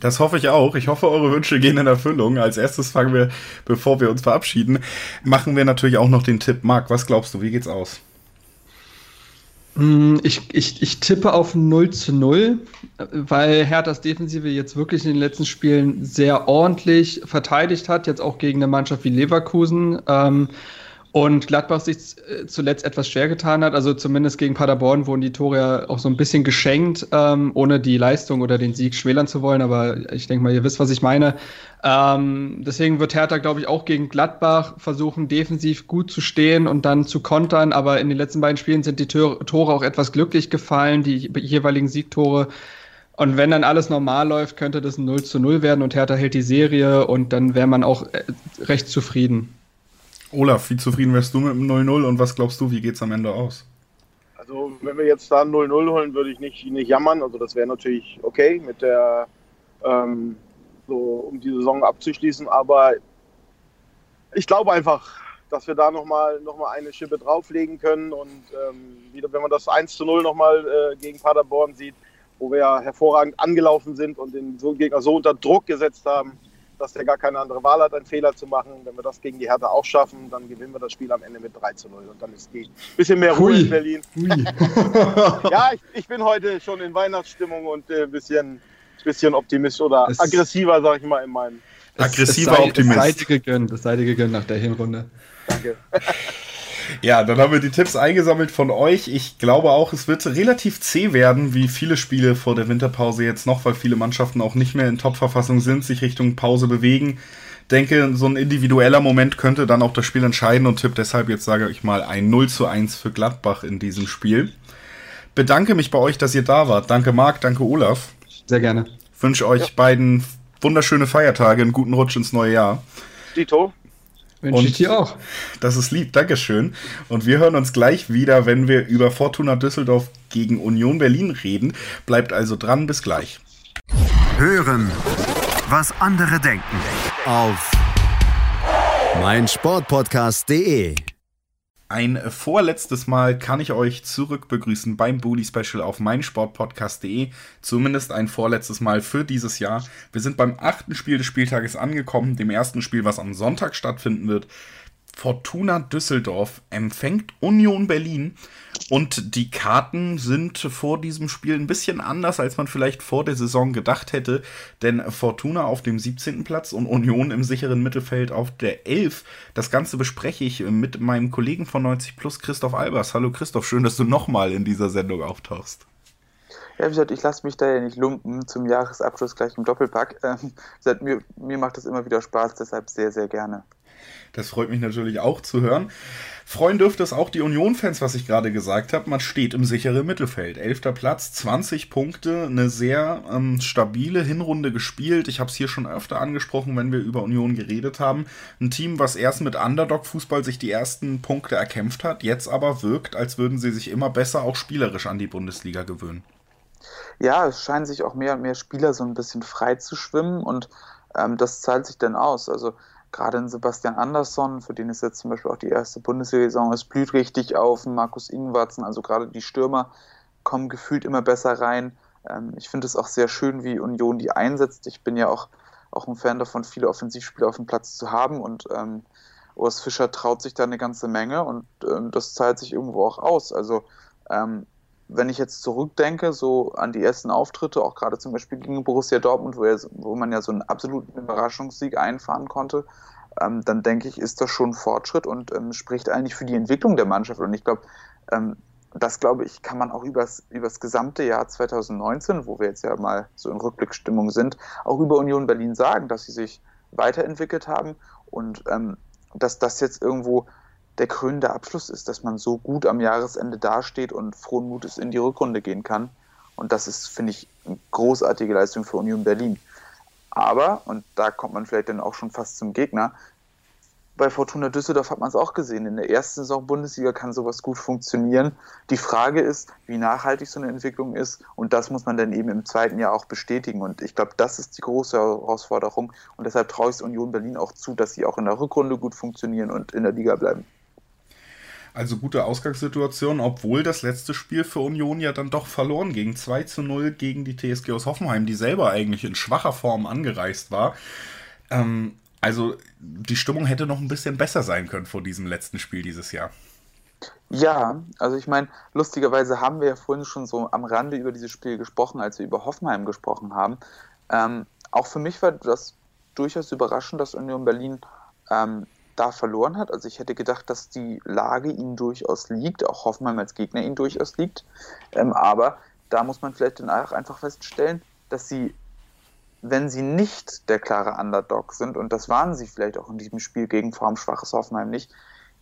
Das hoffe ich auch. Ich hoffe, eure Wünsche gehen in Erfüllung. Als erstes fangen wir, bevor wir uns verabschieden, machen wir natürlich auch noch den Tipp. Marc, was glaubst du, wie geht's aus? Mm, ich, ich, ich tippe auf 0 zu 0, weil Herthas Defensive jetzt wirklich in den letzten Spielen sehr ordentlich verteidigt hat, jetzt auch gegen eine Mannschaft wie Leverkusen. Ähm, und Gladbach sich äh, zuletzt etwas schwer getan hat. Also zumindest gegen Paderborn wurden die Tore ja auch so ein bisschen geschenkt, ähm, ohne die Leistung oder den Sieg schmälern zu wollen. Aber ich denke mal, ihr wisst, was ich meine. Ähm, deswegen wird Hertha, glaube ich, auch gegen Gladbach versuchen, defensiv gut zu stehen und dann zu kontern. Aber in den letzten beiden Spielen sind die Tore auch etwas glücklich gefallen, die jeweiligen Siegtore. Und wenn dann alles normal läuft, könnte das ein 0 zu 0 werden und Hertha hält die Serie und dann wäre man auch äh, recht zufrieden. Olaf, wie zufrieden wärst du mit dem 0-0 und was glaubst du, wie geht es am Ende aus? Also, wenn wir jetzt da 0-0 holen, würde ich nicht, nicht jammern. Also, das wäre natürlich okay, mit der, ähm, so, um die Saison abzuschließen. Aber ich glaube einfach, dass wir da nochmal noch mal eine Schippe drauflegen können. Und ähm, wieder, wenn man das 1 0 nochmal äh, gegen Paderborn sieht, wo wir ja hervorragend angelaufen sind und den Gegner so unter Druck gesetzt haben, dass der gar keine andere Wahl hat, einen Fehler zu machen. Wenn wir das gegen die Hertha auch schaffen, dann gewinnen wir das Spiel am Ende mit 3 zu 0. Und dann ist die bisschen mehr Ruhe Hui. in Berlin. ja, ich, ich, bin heute schon in Weihnachtsstimmung und ein äh, bisschen, bisschen optimistisch oder es aggressiver, sag ich mal, in meinem. Aggressiver Optimist. Das sei dir gegönnt, das sei dir gegönnt nach der Hinrunde. Danke. Ja, dann haben wir die Tipps eingesammelt von euch. Ich glaube auch, es wird relativ zäh werden, wie viele Spiele vor der Winterpause jetzt noch, weil viele Mannschaften auch nicht mehr in Top-Verfassung sind, sich Richtung Pause bewegen. Denke, so ein individueller Moment könnte dann auch das Spiel entscheiden und tipp deshalb jetzt sage ich mal ein 0 zu 1 für Gladbach in diesem Spiel. Bedanke mich bei euch, dass ihr da wart. Danke Marc, danke Olaf. Sehr gerne. Wünsche euch ja. beiden wunderschöne Feiertage, einen guten Rutsch ins neue Jahr. Dito. Wünsche ich dir auch. Das ist lieb, Dankeschön. Und wir hören uns gleich wieder, wenn wir über Fortuna Düsseldorf gegen Union Berlin reden. Bleibt also dran, bis gleich. Hören, was andere denken. Auf meinsportpodcast.de ein vorletztes Mal kann ich euch zurück begrüßen beim Bully Special auf meinsportpodcast.de. Zumindest ein vorletztes Mal für dieses Jahr. Wir sind beim achten Spiel des Spieltages angekommen, dem ersten Spiel, was am Sonntag stattfinden wird. Fortuna Düsseldorf empfängt Union Berlin und die Karten sind vor diesem Spiel ein bisschen anders, als man vielleicht vor der Saison gedacht hätte, denn Fortuna auf dem 17. Platz und Union im sicheren Mittelfeld auf der 11. Das Ganze bespreche ich mit meinem Kollegen von 90 Plus, Christoph Albers. Hallo Christoph, schön, dass du nochmal in dieser Sendung auftauchst. Ja, wie gesagt, ich lasse mich da ja nicht lumpen zum Jahresabschluss gleich im Doppelpack. Ähm, mir, mir macht das immer wieder Spaß, deshalb sehr, sehr gerne. Das freut mich natürlich auch zu hören. Freuen dürfte es auch die Union-Fans, was ich gerade gesagt habe. Man steht im sicheren Mittelfeld. Elfter Platz, 20 Punkte, eine sehr ähm, stabile Hinrunde gespielt. Ich habe es hier schon öfter angesprochen, wenn wir über Union geredet haben. Ein Team, was erst mit Underdog-Fußball sich die ersten Punkte erkämpft hat, jetzt aber wirkt, als würden sie sich immer besser auch spielerisch an die Bundesliga gewöhnen. Ja, es scheinen sich auch mehr und mehr Spieler so ein bisschen frei zu schwimmen und ähm, das zahlt sich dann aus. Also gerade in Sebastian Andersson, für den ist jetzt zum Beispiel auch die erste Bundesliga-Saison, es blüht richtig auf, Markus Ingwarzen, also gerade die Stürmer kommen gefühlt immer besser rein. Ähm, ich finde es auch sehr schön, wie Union die einsetzt. Ich bin ja auch, auch ein Fan davon, viele Offensivspieler auf dem Platz zu haben und ähm, Urs Fischer traut sich da eine ganze Menge und ähm, das zahlt sich irgendwo auch aus. Also ähm, wenn ich jetzt zurückdenke, so an die ersten Auftritte, auch gerade zum Beispiel gegen Borussia Dortmund, wo, er, wo man ja so einen absoluten Überraschungssieg einfahren konnte, ähm, dann denke ich, ist das schon ein Fortschritt und ähm, spricht eigentlich für die Entwicklung der Mannschaft. Und ich glaube, ähm, das glaube ich, kann man auch übers, übers gesamte Jahr 2019, wo wir jetzt ja mal so in Rückblickstimmung sind, auch über Union Berlin sagen, dass sie sich weiterentwickelt haben und ähm, dass das jetzt irgendwo der krönende Abschluss ist, dass man so gut am Jahresende dasteht und frohen Mutes in die Rückrunde gehen kann. Und das ist, finde ich, eine großartige Leistung für Union Berlin. Aber, und da kommt man vielleicht dann auch schon fast zum Gegner, bei Fortuna Düsseldorf hat man es auch gesehen. In der ersten Saison Bundesliga kann sowas gut funktionieren. Die Frage ist, wie nachhaltig so eine Entwicklung ist. Und das muss man dann eben im zweiten Jahr auch bestätigen. Und ich glaube, das ist die große Herausforderung. Und deshalb traue ich es Union Berlin auch zu, dass sie auch in der Rückrunde gut funktionieren und in der Liga bleiben. Also gute Ausgangssituation, obwohl das letzte Spiel für Union ja dann doch verloren ging. 2 zu 0 gegen die TSG aus Hoffenheim, die selber eigentlich in schwacher Form angereist war. Ähm, also die Stimmung hätte noch ein bisschen besser sein können vor diesem letzten Spiel dieses Jahr. Ja, also ich meine, lustigerweise haben wir ja vorhin schon so am Rande über dieses Spiel gesprochen, als wir über Hoffenheim gesprochen haben. Ähm, auch für mich war das durchaus überraschend, dass Union Berlin ähm, da verloren hat. Also ich hätte gedacht, dass die Lage ihnen durchaus liegt, auch Hoffenheim als Gegner ihnen durchaus liegt. Ähm, aber da muss man vielleicht dann auch einfach feststellen, dass sie, wenn sie nicht der klare Underdog sind, und das waren sie vielleicht auch in diesem Spiel gegen formschwaches Hoffenheim nicht,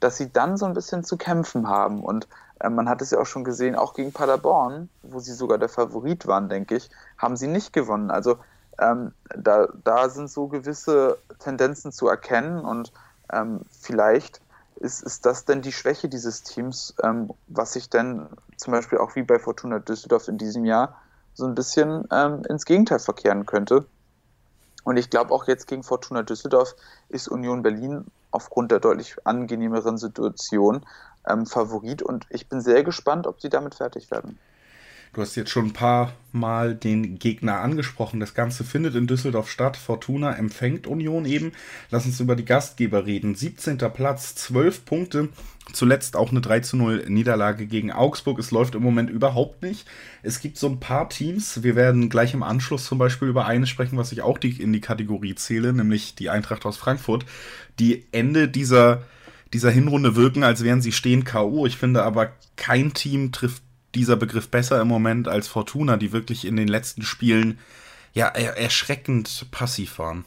dass sie dann so ein bisschen zu kämpfen haben. Und äh, man hat es ja auch schon gesehen, auch gegen Paderborn, wo sie sogar der Favorit waren, denke ich, haben sie nicht gewonnen. Also ähm, da, da sind so gewisse Tendenzen zu erkennen und ähm, vielleicht ist, ist das denn die Schwäche dieses Teams, ähm, was sich denn zum Beispiel auch wie bei Fortuna Düsseldorf in diesem Jahr so ein bisschen ähm, ins Gegenteil verkehren könnte. Und ich glaube auch jetzt gegen Fortuna Düsseldorf ist Union Berlin aufgrund der deutlich angenehmeren Situation ähm, Favorit und ich bin sehr gespannt, ob sie damit fertig werden. Du hast jetzt schon ein paar Mal den Gegner angesprochen. Das Ganze findet in Düsseldorf statt. Fortuna empfängt Union eben. Lass uns über die Gastgeber reden. 17. Platz, 12 Punkte. Zuletzt auch eine 3 zu 0 Niederlage gegen Augsburg. Es läuft im Moment überhaupt nicht. Es gibt so ein paar Teams. Wir werden gleich im Anschluss zum Beispiel über eine sprechen, was ich auch die, in die Kategorie zähle, nämlich die Eintracht aus Frankfurt, die Ende dieser, dieser Hinrunde wirken, als wären sie stehen K.O. Ich finde aber, kein Team trifft dieser Begriff besser im Moment als Fortuna, die wirklich in den letzten Spielen ja erschreckend passiv waren.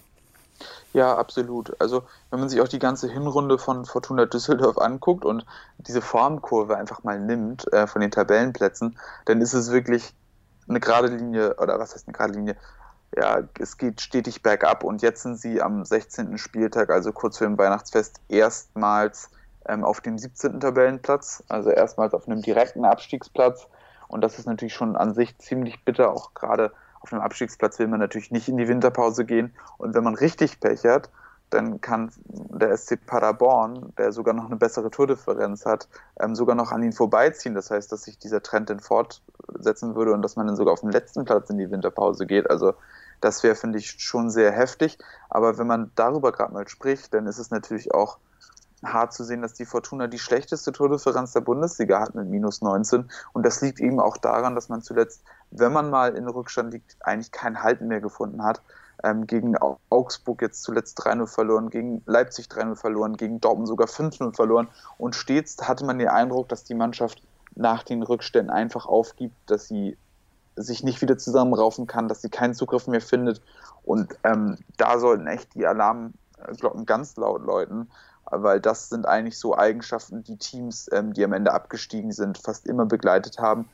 Ja, absolut. Also, wenn man sich auch die ganze Hinrunde von Fortuna Düsseldorf anguckt und diese Formkurve einfach mal nimmt äh, von den Tabellenplätzen, dann ist es wirklich eine gerade Linie, oder was heißt eine gerade Linie? Ja, es geht stetig bergab und jetzt sind sie am 16. Spieltag, also kurz vor dem Weihnachtsfest, erstmals ähm, auf dem 17. Tabellenplatz, also erstmals auf einem direkten Abstiegsplatz. Und das ist natürlich schon an sich ziemlich bitter. Auch gerade auf einem Abstiegsplatz will man natürlich nicht in die Winterpause gehen. Und wenn man richtig Pech hat, dann kann der SC Paderborn, der sogar noch eine bessere Tordifferenz hat, ähm, sogar noch an ihn vorbeiziehen. Das heißt, dass sich dieser Trend dann fortsetzen würde und dass man dann sogar auf den letzten Platz in die Winterpause geht. Also das wäre, finde ich, schon sehr heftig. Aber wenn man darüber gerade mal spricht, dann ist es natürlich auch hart zu sehen, dass die Fortuna die schlechteste Tordifferenz der Bundesliga hat mit minus 19. Und das liegt eben auch daran, dass man zuletzt, wenn man mal in Rückstand liegt, eigentlich kein Halten mehr gefunden hat. Ähm, gegen Augsburg jetzt zuletzt 3-0 verloren, gegen Leipzig 3-0 verloren, gegen Dortmund sogar 5-0 verloren. Und stets hatte man den Eindruck, dass die Mannschaft nach den Rückständen einfach aufgibt, dass sie sich nicht wieder zusammenraufen kann, dass sie keinen Zugriff mehr findet. Und ähm, da sollten echt die Alarmglocken ganz laut läuten weil das sind eigentlich so Eigenschaften, die Teams, ähm, die am Ende abgestiegen sind, fast immer begleitet haben.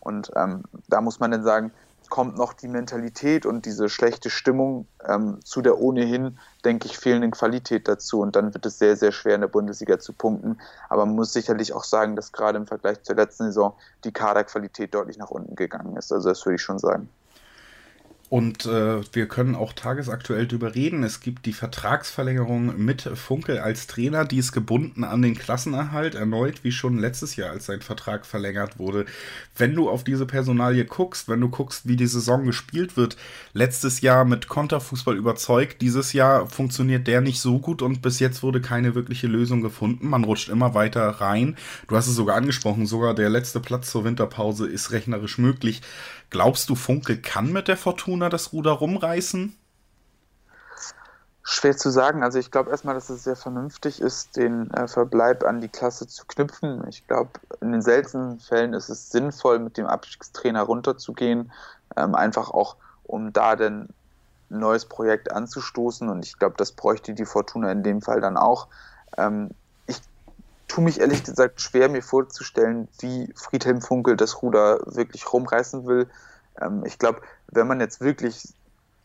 Und ähm, da muss man dann sagen, kommt noch die Mentalität und diese schlechte Stimmung ähm, zu der ohnehin, denke ich, fehlenden Qualität dazu. Und dann wird es sehr, sehr schwer in der Bundesliga zu punkten. Aber man muss sicherlich auch sagen, dass gerade im Vergleich zur letzten Saison die Kaderqualität deutlich nach unten gegangen ist. Also das würde ich schon sagen. Und äh, wir können auch tagesaktuell darüber reden. Es gibt die Vertragsverlängerung mit Funkel als Trainer, die ist gebunden an den Klassenerhalt, erneut wie schon letztes Jahr, als sein Vertrag verlängert wurde. Wenn du auf diese Personalie guckst, wenn du guckst, wie die Saison gespielt wird, letztes Jahr mit Konterfußball überzeugt, dieses Jahr funktioniert der nicht so gut und bis jetzt wurde keine wirkliche Lösung gefunden. Man rutscht immer weiter rein. Du hast es sogar angesprochen, sogar der letzte Platz zur Winterpause ist rechnerisch möglich. Glaubst du, Funke kann mit der Fortuna das Ruder rumreißen? Schwer zu sagen. Also ich glaube erstmal, dass es sehr vernünftig ist, den äh, Verbleib an die Klasse zu knüpfen. Ich glaube, in den seltenen Fällen ist es sinnvoll, mit dem Abstiegstrainer runterzugehen, ähm, einfach auch, um da dann ein neues Projekt anzustoßen. Und ich glaube, das bräuchte die Fortuna in dem Fall dann auch. Ähm, tue mich ehrlich gesagt schwer, mir vorzustellen, wie Friedhelm Funkel das Ruder wirklich rumreißen will. Ähm, ich glaube, wenn man jetzt wirklich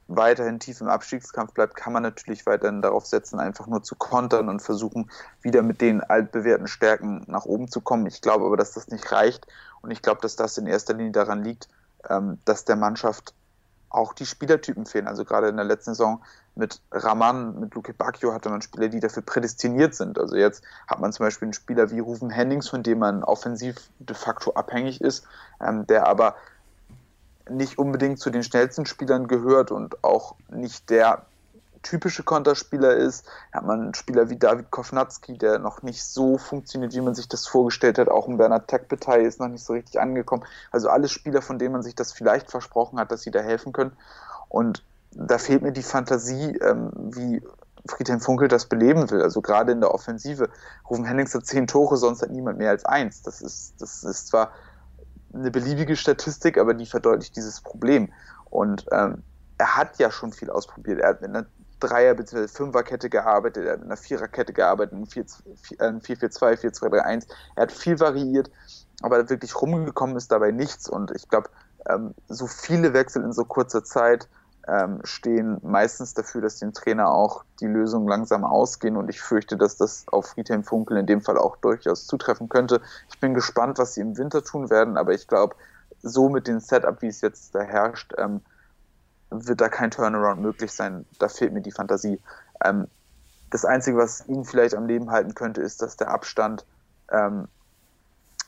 weiterhin tief im Abstiegskampf bleibt, kann man natürlich weiterhin darauf setzen, einfach nur zu kontern und versuchen, wieder mit den altbewährten Stärken nach oben zu kommen. Ich glaube aber, dass das nicht reicht und ich glaube, dass das in erster Linie daran liegt, ähm, dass der Mannschaft auch die Spielertypen fehlen. Also gerade in der letzten Saison mit Raman, mit Luke Bacchio hatte man Spieler, die dafür prädestiniert sind. Also jetzt hat man zum Beispiel einen Spieler wie Rufen Hennings, von dem man offensiv de facto abhängig ist, ähm, der aber nicht unbedingt zu den schnellsten Spielern gehört und auch nicht der typische Konterspieler ist. Da hat man einen Spieler wie David Kovnatski, der noch nicht so funktioniert, wie man sich das vorgestellt hat. Auch ein Bernard Tekbetei ist noch nicht so richtig angekommen. Also alle Spieler, von denen man sich das vielleicht versprochen hat, dass sie da helfen können. Und da fehlt mir die Fantasie, ähm, wie Friedhelm Funkel das beleben will. Also gerade in der Offensive. Rufen Hennings hat zehn Tore, sonst hat niemand mehr als eins. Das ist, das ist zwar eine beliebige Statistik, aber die verdeutlicht dieses Problem. Und ähm, er hat ja schon viel ausprobiert. Er hat mit einer Dreier- bzw. Fünferkette gearbeitet, er hat mit einer Viererkette gearbeitet, in 4-4-2, 4-2-3-1. Er hat viel variiert, aber wirklich rumgekommen ist dabei nichts. Und ich glaube, ähm, so viele Wechsel in so kurzer Zeit ähm, stehen meistens dafür, dass dem Trainer auch die Lösungen langsam ausgehen. Und ich fürchte, dass das auf Friedhelm Funkel in dem Fall auch durchaus zutreffen könnte. Ich bin gespannt, was sie im Winter tun werden, aber ich glaube, so mit dem Setup, wie es jetzt da herrscht, ähm, wird da kein Turnaround möglich sein. Da fehlt mir die Fantasie. Ähm, das Einzige, was ihn vielleicht am Leben halten könnte, ist, dass der Abstand ähm,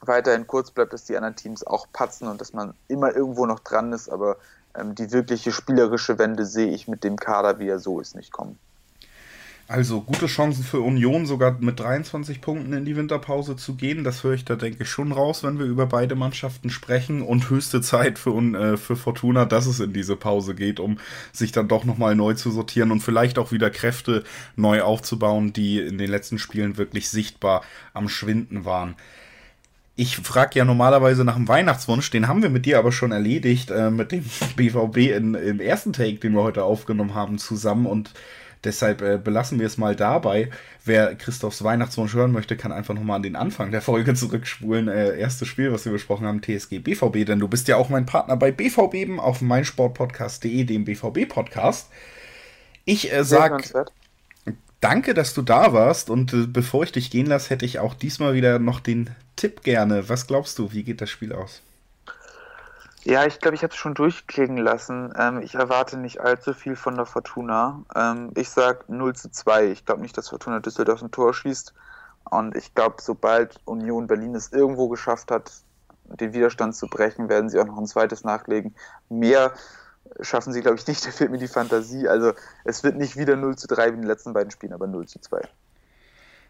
weiterhin kurz bleibt, dass die anderen Teams auch patzen und dass man immer irgendwo noch dran ist, aber die wirkliche spielerische Wende sehe ich mit dem Kader, wie er so ist, nicht kommen. Also gute Chancen für Union, sogar mit 23 Punkten in die Winterpause zu gehen. Das höre ich da, denke ich, schon raus, wenn wir über beide Mannschaften sprechen. Und höchste Zeit für, äh, für Fortuna, dass es in diese Pause geht, um sich dann doch nochmal neu zu sortieren und vielleicht auch wieder Kräfte neu aufzubauen, die in den letzten Spielen wirklich sichtbar am Schwinden waren. Ich frage ja normalerweise nach dem Weihnachtswunsch, den haben wir mit dir aber schon erledigt, äh, mit dem BVB in, im ersten Take, den wir heute aufgenommen haben, zusammen. Und Deshalb äh, belassen wir es mal dabei. Wer Christophs Weihnachtswunsch hören möchte, kann einfach nochmal an den Anfang der Folge zurückspulen. Äh, erstes Spiel, was wir besprochen haben, TSG BVB, denn du bist ja auch mein Partner bei BVB auf meinsportpodcast.de, dem BVB-Podcast. Ich äh, sag danke, dass du da warst und äh, bevor ich dich gehen lasse, hätte ich auch diesmal wieder noch den Tipp gerne. Was glaubst du, wie geht das Spiel aus? Ja, ich glaube, ich habe es schon durchklingen lassen. Ähm, ich erwarte nicht allzu viel von der Fortuna. Ähm, ich sage 0 zu 2. Ich glaube nicht, dass Fortuna Düsseldorf ein Tor schießt. Und ich glaube, sobald Union Berlin es irgendwo geschafft hat, den Widerstand zu brechen, werden sie auch noch ein zweites nachlegen. Mehr schaffen sie, glaube ich, nicht. Da fehlt mir die Fantasie. Also es wird nicht wieder 0 zu 3 wie in den letzten beiden Spielen, aber 0 zu 2.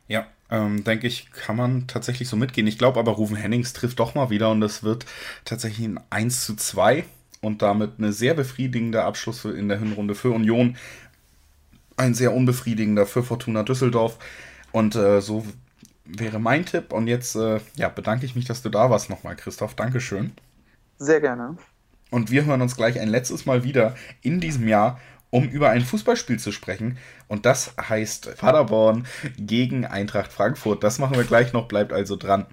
Ja, ähm, denke ich, kann man tatsächlich so mitgehen. Ich glaube aber, Rufen Hennings trifft doch mal wieder und es wird tatsächlich ein 1 zu 2 und damit eine sehr befriedigende Abschluss in der Hinrunde für Union. Ein sehr unbefriedigender für Fortuna Düsseldorf. Und äh, so wäre mein Tipp. Und jetzt äh, ja, bedanke ich mich, dass du da warst nochmal, Christoph. Dankeschön. Sehr gerne. Und wir hören uns gleich ein letztes Mal wieder in diesem Jahr um über ein Fußballspiel zu sprechen. Und das heißt Paderborn gegen Eintracht Frankfurt. Das machen wir gleich noch, bleibt also dran.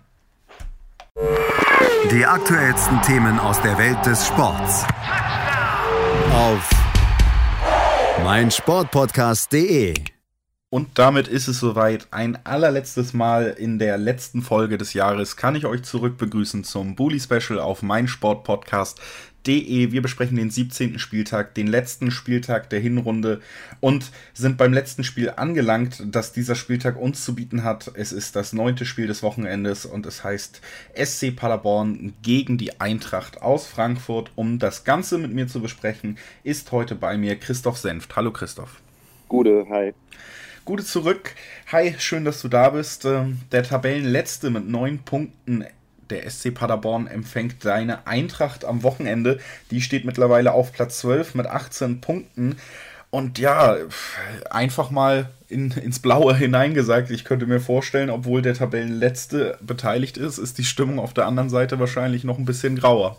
Die aktuellsten Themen aus der Welt des Sports. Auf meinsportpodcast.de. Und damit ist es soweit. Ein allerletztes Mal in der letzten Folge des Jahres kann ich euch zurück begrüßen zum Bully Special auf meinsportpodcast.de De. Wir besprechen den 17. Spieltag, den letzten Spieltag der Hinrunde und sind beim letzten Spiel angelangt, das dieser Spieltag uns zu bieten hat. Es ist das neunte Spiel des Wochenendes und es heißt SC Paderborn gegen die Eintracht aus Frankfurt. Um das Ganze mit mir zu besprechen, ist heute bei mir Christoph Senft. Hallo Christoph. Gute, hi. Gute zurück. Hi, schön, dass du da bist. Ähm, der Tabellenletzte mit neun Punkten der SC Paderborn empfängt seine Eintracht am Wochenende. Die steht mittlerweile auf Platz 12 mit 18 Punkten. Und ja, einfach mal in, ins Blaue hineingesagt, ich könnte mir vorstellen, obwohl der Tabellenletzte beteiligt ist, ist die Stimmung auf der anderen Seite wahrscheinlich noch ein bisschen grauer.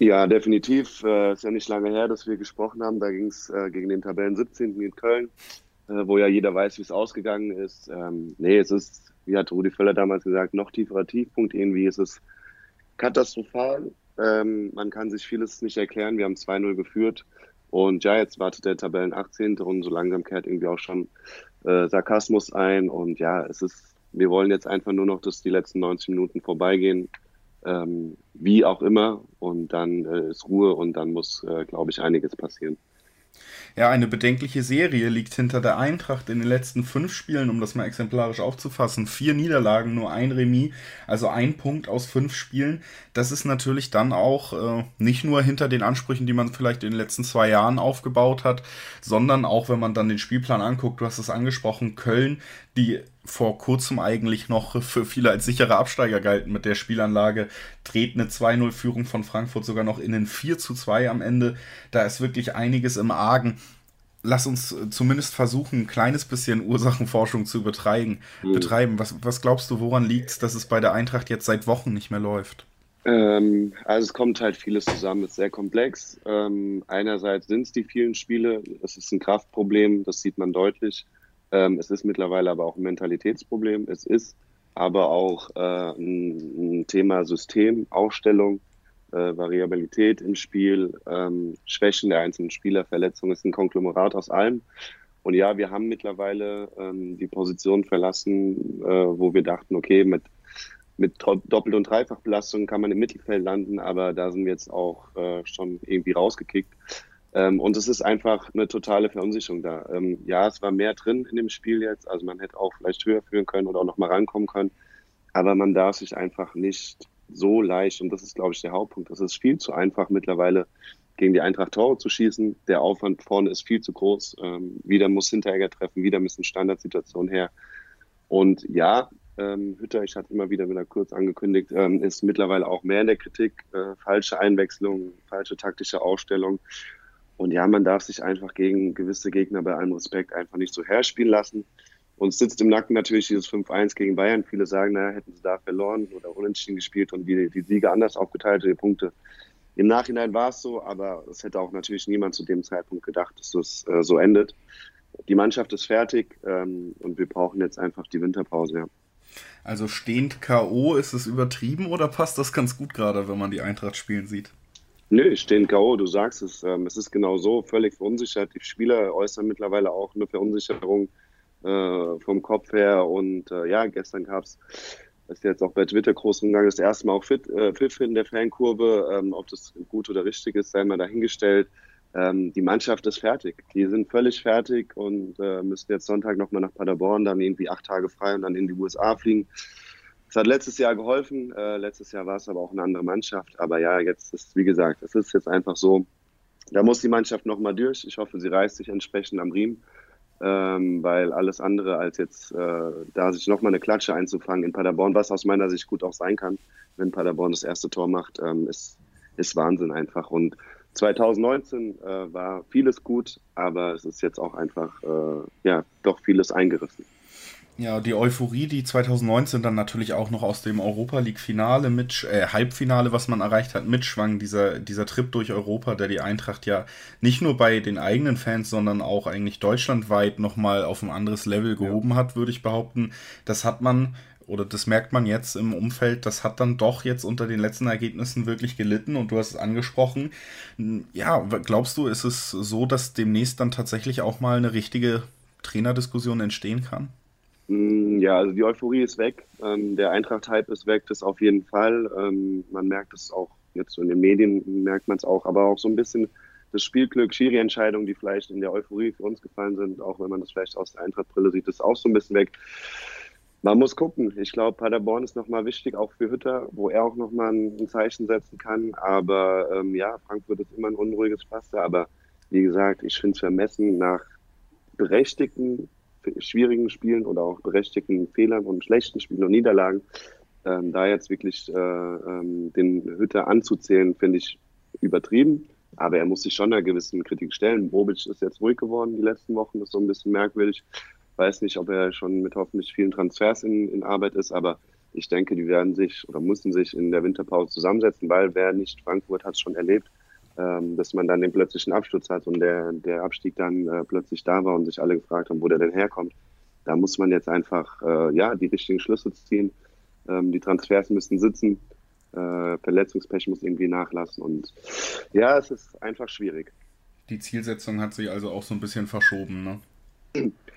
Ja, definitiv. Äh, ist ja nicht lange her, dass wir gesprochen haben. Da ging es äh, gegen den Tabellen 17. in Köln, wo ja jeder weiß, wie es ausgegangen ist. Ähm, nee, es ist wie hat Rudi Völler damals gesagt, noch tieferer Tiefpunkt. Irgendwie ist es katastrophal. Ähm, man kann sich vieles nicht erklären. Wir haben 2-0 geführt. Und ja, jetzt wartet der Tabellen 18. und so langsam kehrt irgendwie auch schon äh, Sarkasmus ein. Und ja, es ist, wir wollen jetzt einfach nur noch, dass die letzten 90 Minuten vorbeigehen. Ähm, wie auch immer. Und dann äh, ist Ruhe und dann muss, äh, glaube ich, einiges passieren. Ja, eine bedenkliche Serie liegt hinter der Eintracht in den letzten fünf Spielen, um das mal exemplarisch aufzufassen. Vier Niederlagen, nur ein Remis, also ein Punkt aus fünf Spielen. Das ist natürlich dann auch äh, nicht nur hinter den Ansprüchen, die man vielleicht in den letzten zwei Jahren aufgebaut hat, sondern auch, wenn man dann den Spielplan anguckt, du hast es angesprochen, Köln, die vor kurzem eigentlich noch für viele als sichere Absteiger galten mit der Spielanlage, dreht eine 2-0-Führung von Frankfurt sogar noch in den 4 2 am Ende. Da ist wirklich einiges im Argen. Lass uns zumindest versuchen, ein kleines bisschen Ursachenforschung zu betreiben. Mhm. betreiben. Was, was glaubst du, woran liegt es, dass es bei der Eintracht jetzt seit Wochen nicht mehr läuft? Ähm, also es kommt halt vieles zusammen, es ist sehr komplex. Ähm, einerseits sind es die vielen Spiele, es ist ein Kraftproblem, das sieht man deutlich. Ähm, es ist mittlerweile aber auch ein Mentalitätsproblem. Es ist aber auch äh, ein, ein, Thema System, Aufstellung, äh, Variabilität im Spiel, ähm, Schwächen der einzelnen Spieler, Verletzungen. Es ist ein Konglomerat aus allem. Und ja, wir haben mittlerweile ähm, die Position verlassen, äh, wo wir dachten, okay, mit, mit Doppel- und Dreifachbelastung kann man im Mittelfeld landen, aber da sind wir jetzt auch äh, schon irgendwie rausgekickt. Ähm, und es ist einfach eine totale Verunsicherung da. Ähm, ja, es war mehr drin in dem Spiel jetzt. Also man hätte auch vielleicht höher führen können oder auch nochmal rankommen können. aber man darf sich einfach nicht so leicht, und das ist, glaube ich, der Hauptpunkt, es ist viel zu einfach mittlerweile gegen die Eintracht Tore zu schießen. Der Aufwand vorne ist viel zu groß. Ähm, wieder muss Hinteregger treffen, wieder müssen Standardsituationen her. Und ja, ähm, Hütter, ich hatte immer wieder wieder kurz angekündigt, ähm, ist mittlerweile auch mehr in der Kritik. Äh, falsche Einwechslung, falsche taktische Ausstellung. Und ja, man darf sich einfach gegen gewisse Gegner bei allem Respekt einfach nicht so herspielen lassen. Uns sitzt im Nacken natürlich dieses 5-1 gegen Bayern. Viele sagen, naja, hätten sie da verloren oder unentschieden gespielt und die, die Siege anders aufgeteilt, die Punkte. Im Nachhinein war es so, aber es hätte auch natürlich niemand zu dem Zeitpunkt gedacht, dass das äh, so endet. Die Mannschaft ist fertig ähm, und wir brauchen jetzt einfach die Winterpause. Ja. Also stehend K.O. ist es übertrieben oder passt das ganz gut gerade, wenn man die Eintracht spielen sieht? Nö, stehen K.O., du sagst es. Ähm, es ist genau so, völlig verunsichert. Die Spieler äußern mittlerweile auch eine Verunsicherung äh, vom Kopf her. Und äh, ja, gestern gab es, ist jetzt auch bei Twitter groß umgegangen, das erste Mal auch Fit, äh, Pfiff in der Fankurve. Ähm, ob das gut oder richtig ist, sei mal dahingestellt. Ähm, die Mannschaft ist fertig. Die sind völlig fertig und äh, müssen jetzt Sonntag nochmal nach Paderborn, dann irgendwie acht Tage frei und dann in die USA fliegen. Es hat letztes Jahr geholfen. Äh, letztes Jahr war es aber auch eine andere Mannschaft. Aber ja, jetzt ist, wie gesagt, es ist jetzt einfach so, da muss die Mannschaft nochmal durch. Ich hoffe, sie reißt sich entsprechend am Riemen, ähm, weil alles andere als jetzt äh, da sich nochmal eine Klatsche einzufangen in Paderborn, was aus meiner Sicht gut auch sein kann, wenn Paderborn das erste Tor macht, ähm, ist, ist Wahnsinn einfach. Und 2019 äh, war vieles gut, aber es ist jetzt auch einfach, äh, ja, doch vieles eingerissen. Ja, die Euphorie, die 2019 dann natürlich auch noch aus dem Europa League-Finale mit, äh, Halbfinale, was man erreicht hat, mitschwang, dieser, dieser Trip durch Europa, der die Eintracht ja nicht nur bei den eigenen Fans, sondern auch eigentlich deutschlandweit nochmal auf ein anderes Level gehoben ja. hat, würde ich behaupten. Das hat man, oder das merkt man jetzt im Umfeld, das hat dann doch jetzt unter den letzten Ergebnissen wirklich gelitten und du hast es angesprochen. Ja, glaubst du, ist es so, dass demnächst dann tatsächlich auch mal eine richtige Trainerdiskussion entstehen kann? Mm, ja, also die Euphorie ist weg. Ähm, der Eintracht-Hype ist weg, das auf jeden Fall. Ähm, man merkt es auch jetzt so in den Medien, merkt man es auch, aber auch so ein bisschen das Spielglück, Schiri-Entscheidungen, die vielleicht in der Euphorie für uns gefallen sind, auch wenn man das vielleicht aus der Eintracht-Brille sieht, ist auch so ein bisschen weg. Man muss gucken. Ich glaube, Paderborn ist nochmal wichtig, auch für Hütter, wo er auch nochmal ein Zeichen setzen kann. Aber ähm, ja, Frankfurt ist immer ein unruhiges Pflaster. Aber wie gesagt, ich finde es vermessen, nach berechtigten schwierigen Spielen oder auch berechtigten Fehlern und schlechten Spielen und Niederlagen, ähm, da jetzt wirklich äh, ähm, den Hütter anzuzählen, finde ich übertrieben. Aber er muss sich schon einer gewissen Kritik stellen. Bobic ist jetzt ruhig geworden die letzten Wochen, das ist so ein bisschen merkwürdig. Weiß nicht, ob er schon mit hoffentlich vielen Transfers in, in Arbeit ist, aber ich denke, die werden sich oder mussten sich in der Winterpause zusammensetzen, weil wer nicht Frankfurt hat es schon erlebt, dass man dann den plötzlichen Absturz hat und der, der Abstieg dann äh, plötzlich da war und sich alle gefragt haben, wo der denn herkommt. Da muss man jetzt einfach äh, ja, die richtigen Schlüsse ziehen. Ähm, die Transfers müssen sitzen. Äh, Verletzungspech muss irgendwie nachlassen. Und ja, es ist einfach schwierig. Die Zielsetzung hat sich also auch so ein bisschen verschoben, ne?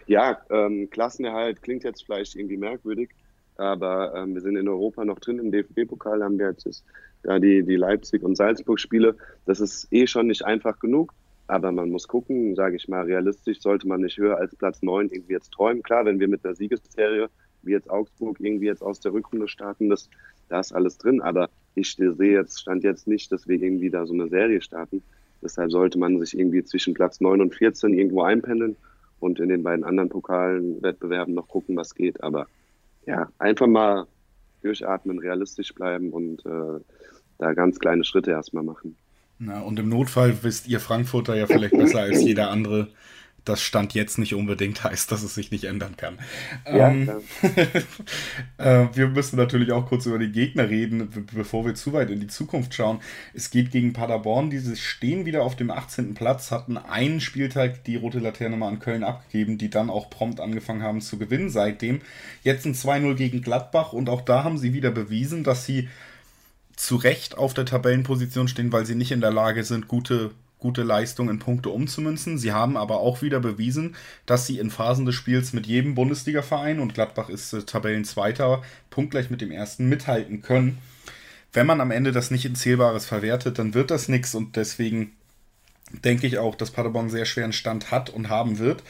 Ja, ähm, Klassenerhalt klingt jetzt vielleicht irgendwie merkwürdig, aber ähm, wir sind in Europa noch drin. Im DFB-Pokal haben wir jetzt da die, die Leipzig- und Salzburg-Spiele. Das ist eh schon nicht einfach genug. Aber man muss gucken, sage ich mal, realistisch sollte man nicht höher als Platz 9 irgendwie jetzt träumen. Klar, wenn wir mit einer Siegesserie wie jetzt Augsburg irgendwie jetzt aus der Rückrunde starten, das, da ist alles drin. Aber ich sehe jetzt, stand jetzt nicht, dass wir irgendwie da so eine Serie starten. Deshalb sollte man sich irgendwie zwischen Platz 9 und 14 irgendwo einpendeln und in den beiden anderen Pokalen, Wettbewerben noch gucken, was geht. Aber ja, einfach mal durchatmen, realistisch bleiben und äh, da ganz kleine Schritte erstmal machen. Na, und im Notfall wisst ihr Frankfurter ja vielleicht besser als jeder andere, das Stand jetzt nicht unbedingt heißt, dass es sich nicht ändern kann. Ja, ähm, äh, wir müssen natürlich auch kurz über die Gegner reden, bevor wir zu weit in die Zukunft schauen. Es geht gegen Paderborn, diese stehen wieder auf dem 18. Platz, hatten einen Spieltag die rote Laterne mal an Köln abgegeben, die dann auch prompt angefangen haben zu gewinnen seitdem. Jetzt ein 2-0 gegen Gladbach und auch da haben sie wieder bewiesen, dass sie zu Recht auf der Tabellenposition stehen, weil sie nicht in der Lage sind, gute gute Leistung in Punkte umzumünzen. Sie haben aber auch wieder bewiesen, dass sie in Phasen des Spiels mit jedem Bundesliga-Verein und Gladbach ist äh, Tabellenzweiter, punktgleich mit dem ersten mithalten können. Wenn man am Ende das nicht in Zählbares verwertet, dann wird das nichts und deswegen denke ich auch, dass Paderborn sehr schweren Stand hat und haben wird.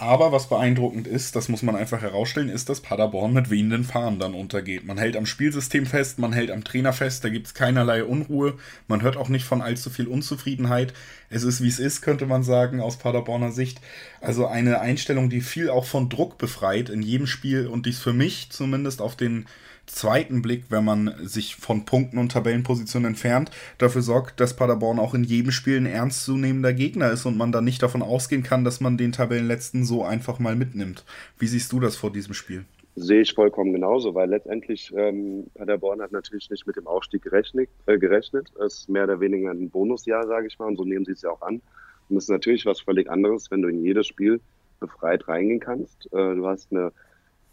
Aber was beeindruckend ist, das muss man einfach herausstellen, ist, dass Paderborn mit wehenden Fahnen dann untergeht. Man hält am Spielsystem fest, man hält am Trainer fest, da gibt es keinerlei Unruhe, man hört auch nicht von allzu viel Unzufriedenheit. Es ist, wie es ist, könnte man sagen, aus Paderborner Sicht. Also eine Einstellung, die viel auch von Druck befreit in jedem Spiel und dies für mich zumindest auf den zweiten Blick, wenn man sich von Punkten und Tabellenpositionen entfernt, dafür sorgt, dass Paderborn auch in jedem Spiel ein ernstzunehmender Gegner ist und man dann nicht davon ausgehen kann, dass man den Tabellenletzten so einfach mal mitnimmt. Wie siehst du das vor diesem Spiel? Sehe ich vollkommen genauso, weil letztendlich ähm, Paderborn hat natürlich nicht mit dem Aufstieg gerechnet. Äh, gerechnet. Es ist mehr oder weniger ein Bonusjahr, sage ich mal, und so nehmen sie es ja auch an. Und es ist natürlich was völlig anderes, wenn du in jedes Spiel befreit reingehen kannst. Äh, du hast eine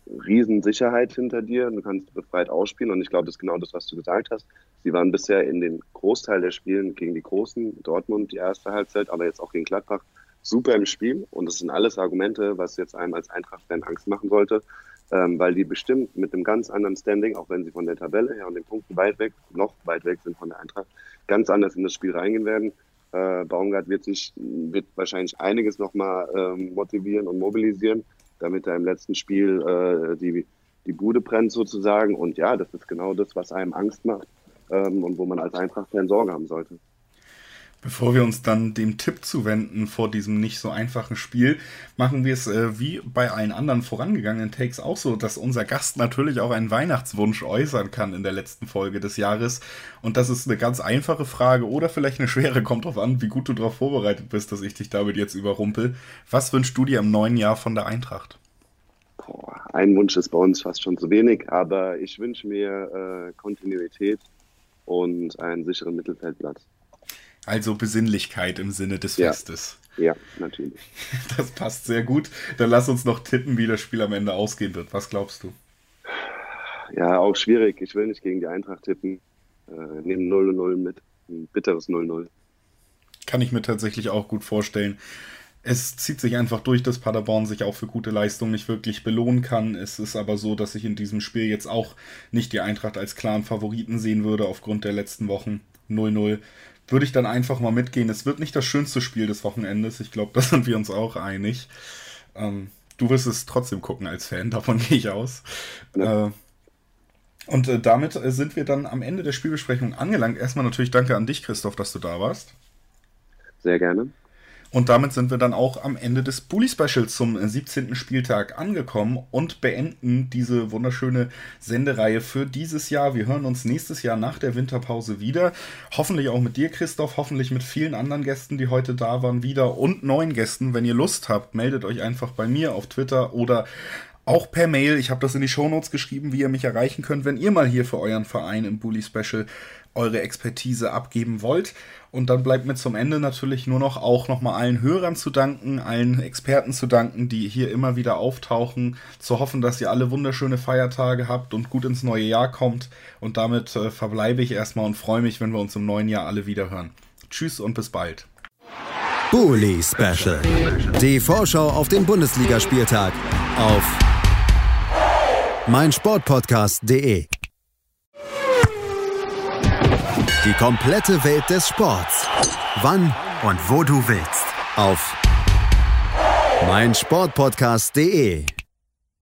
Riesensicherheit hinter dir. Du kannst befreit ausspielen und ich glaube, das ist genau das, was du gesagt hast. Sie waren bisher in den Großteil der Spielen gegen die Großen, Dortmund die erste Halbzeit, aber jetzt auch gegen Gladbach, super im Spiel und das sind alles Argumente, was jetzt einem als Eintracht-Fan Angst machen sollte, ähm, weil die bestimmt mit einem ganz anderen Standing, auch wenn sie von der Tabelle her und den Punkten weit weg, noch weit weg sind von der Eintracht, ganz anders in das Spiel reingehen werden. Äh, Baumgart wird sich, wird wahrscheinlich einiges nochmal ähm, motivieren und mobilisieren damit er im letzten Spiel äh, die, die Bude brennt sozusagen. Und ja, das ist genau das, was einem Angst macht ähm, und wo man als Eintracht-Fan Sorge haben sollte. Bevor wir uns dann dem Tipp zuwenden vor diesem nicht so einfachen Spiel, machen wir es äh, wie bei allen anderen vorangegangenen Takes auch so, dass unser Gast natürlich auch einen Weihnachtswunsch äußern kann in der letzten Folge des Jahres. Und das ist eine ganz einfache Frage oder vielleicht eine schwere, kommt drauf an, wie gut du darauf vorbereitet bist, dass ich dich damit jetzt überrumpel. Was wünschst du dir im neuen Jahr von der Eintracht? Boah, ein Wunsch ist bei uns fast schon zu wenig, aber ich wünsche mir äh, Kontinuität und einen sicheren Mittelfeldplatz. Also Besinnlichkeit im Sinne des ja. Festes. Ja, natürlich. Das passt sehr gut. Dann lass uns noch tippen, wie das Spiel am Ende ausgehen wird. Was glaubst du? Ja, auch schwierig. Ich will nicht gegen die Eintracht tippen. Äh, nehmen 0-0 mit. Ein bitteres 0-0. Kann ich mir tatsächlich auch gut vorstellen. Es zieht sich einfach durch, dass Paderborn sich auch für gute Leistungen nicht wirklich belohnen kann. Es ist aber so, dass ich in diesem Spiel jetzt auch nicht die Eintracht als klaren Favoriten sehen würde aufgrund der letzten Wochen. 0-0 würde ich dann einfach mal mitgehen. Es wird nicht das schönste Spiel des Wochenendes. Ich glaube, da sind wir uns auch einig. Ähm, du wirst es trotzdem gucken als Fan, davon gehe ich aus. Ja. Äh, und äh, damit äh, sind wir dann am Ende der Spielbesprechung angelangt. Erstmal natürlich danke an dich, Christoph, dass du da warst. Sehr gerne. Und damit sind wir dann auch am Ende des Bully Specials zum 17. Spieltag angekommen und beenden diese wunderschöne Sendereihe für dieses Jahr. Wir hören uns nächstes Jahr nach der Winterpause wieder. Hoffentlich auch mit dir, Christoph, hoffentlich mit vielen anderen Gästen, die heute da waren, wieder und neuen Gästen. Wenn ihr Lust habt, meldet euch einfach bei mir auf Twitter oder auch per Mail. Ich habe das in die Shownotes geschrieben, wie ihr mich erreichen könnt, wenn ihr mal hier für euren Verein im Bully Special eure Expertise abgeben wollt. Und dann bleibt mir zum Ende natürlich nur noch auch nochmal allen Hörern zu danken, allen Experten zu danken, die hier immer wieder auftauchen, zu hoffen, dass ihr alle wunderschöne Feiertage habt und gut ins neue Jahr kommt. Und damit äh, verbleibe ich erstmal und freue mich, wenn wir uns im neuen Jahr alle wieder hören. Tschüss und bis bald. Bully Special. Die Vorschau auf den Bundesligaspieltag auf meinsportpodcast.de. Die komplette Welt des Sports. Wann und wo du willst. Auf meinsportpodcast.de.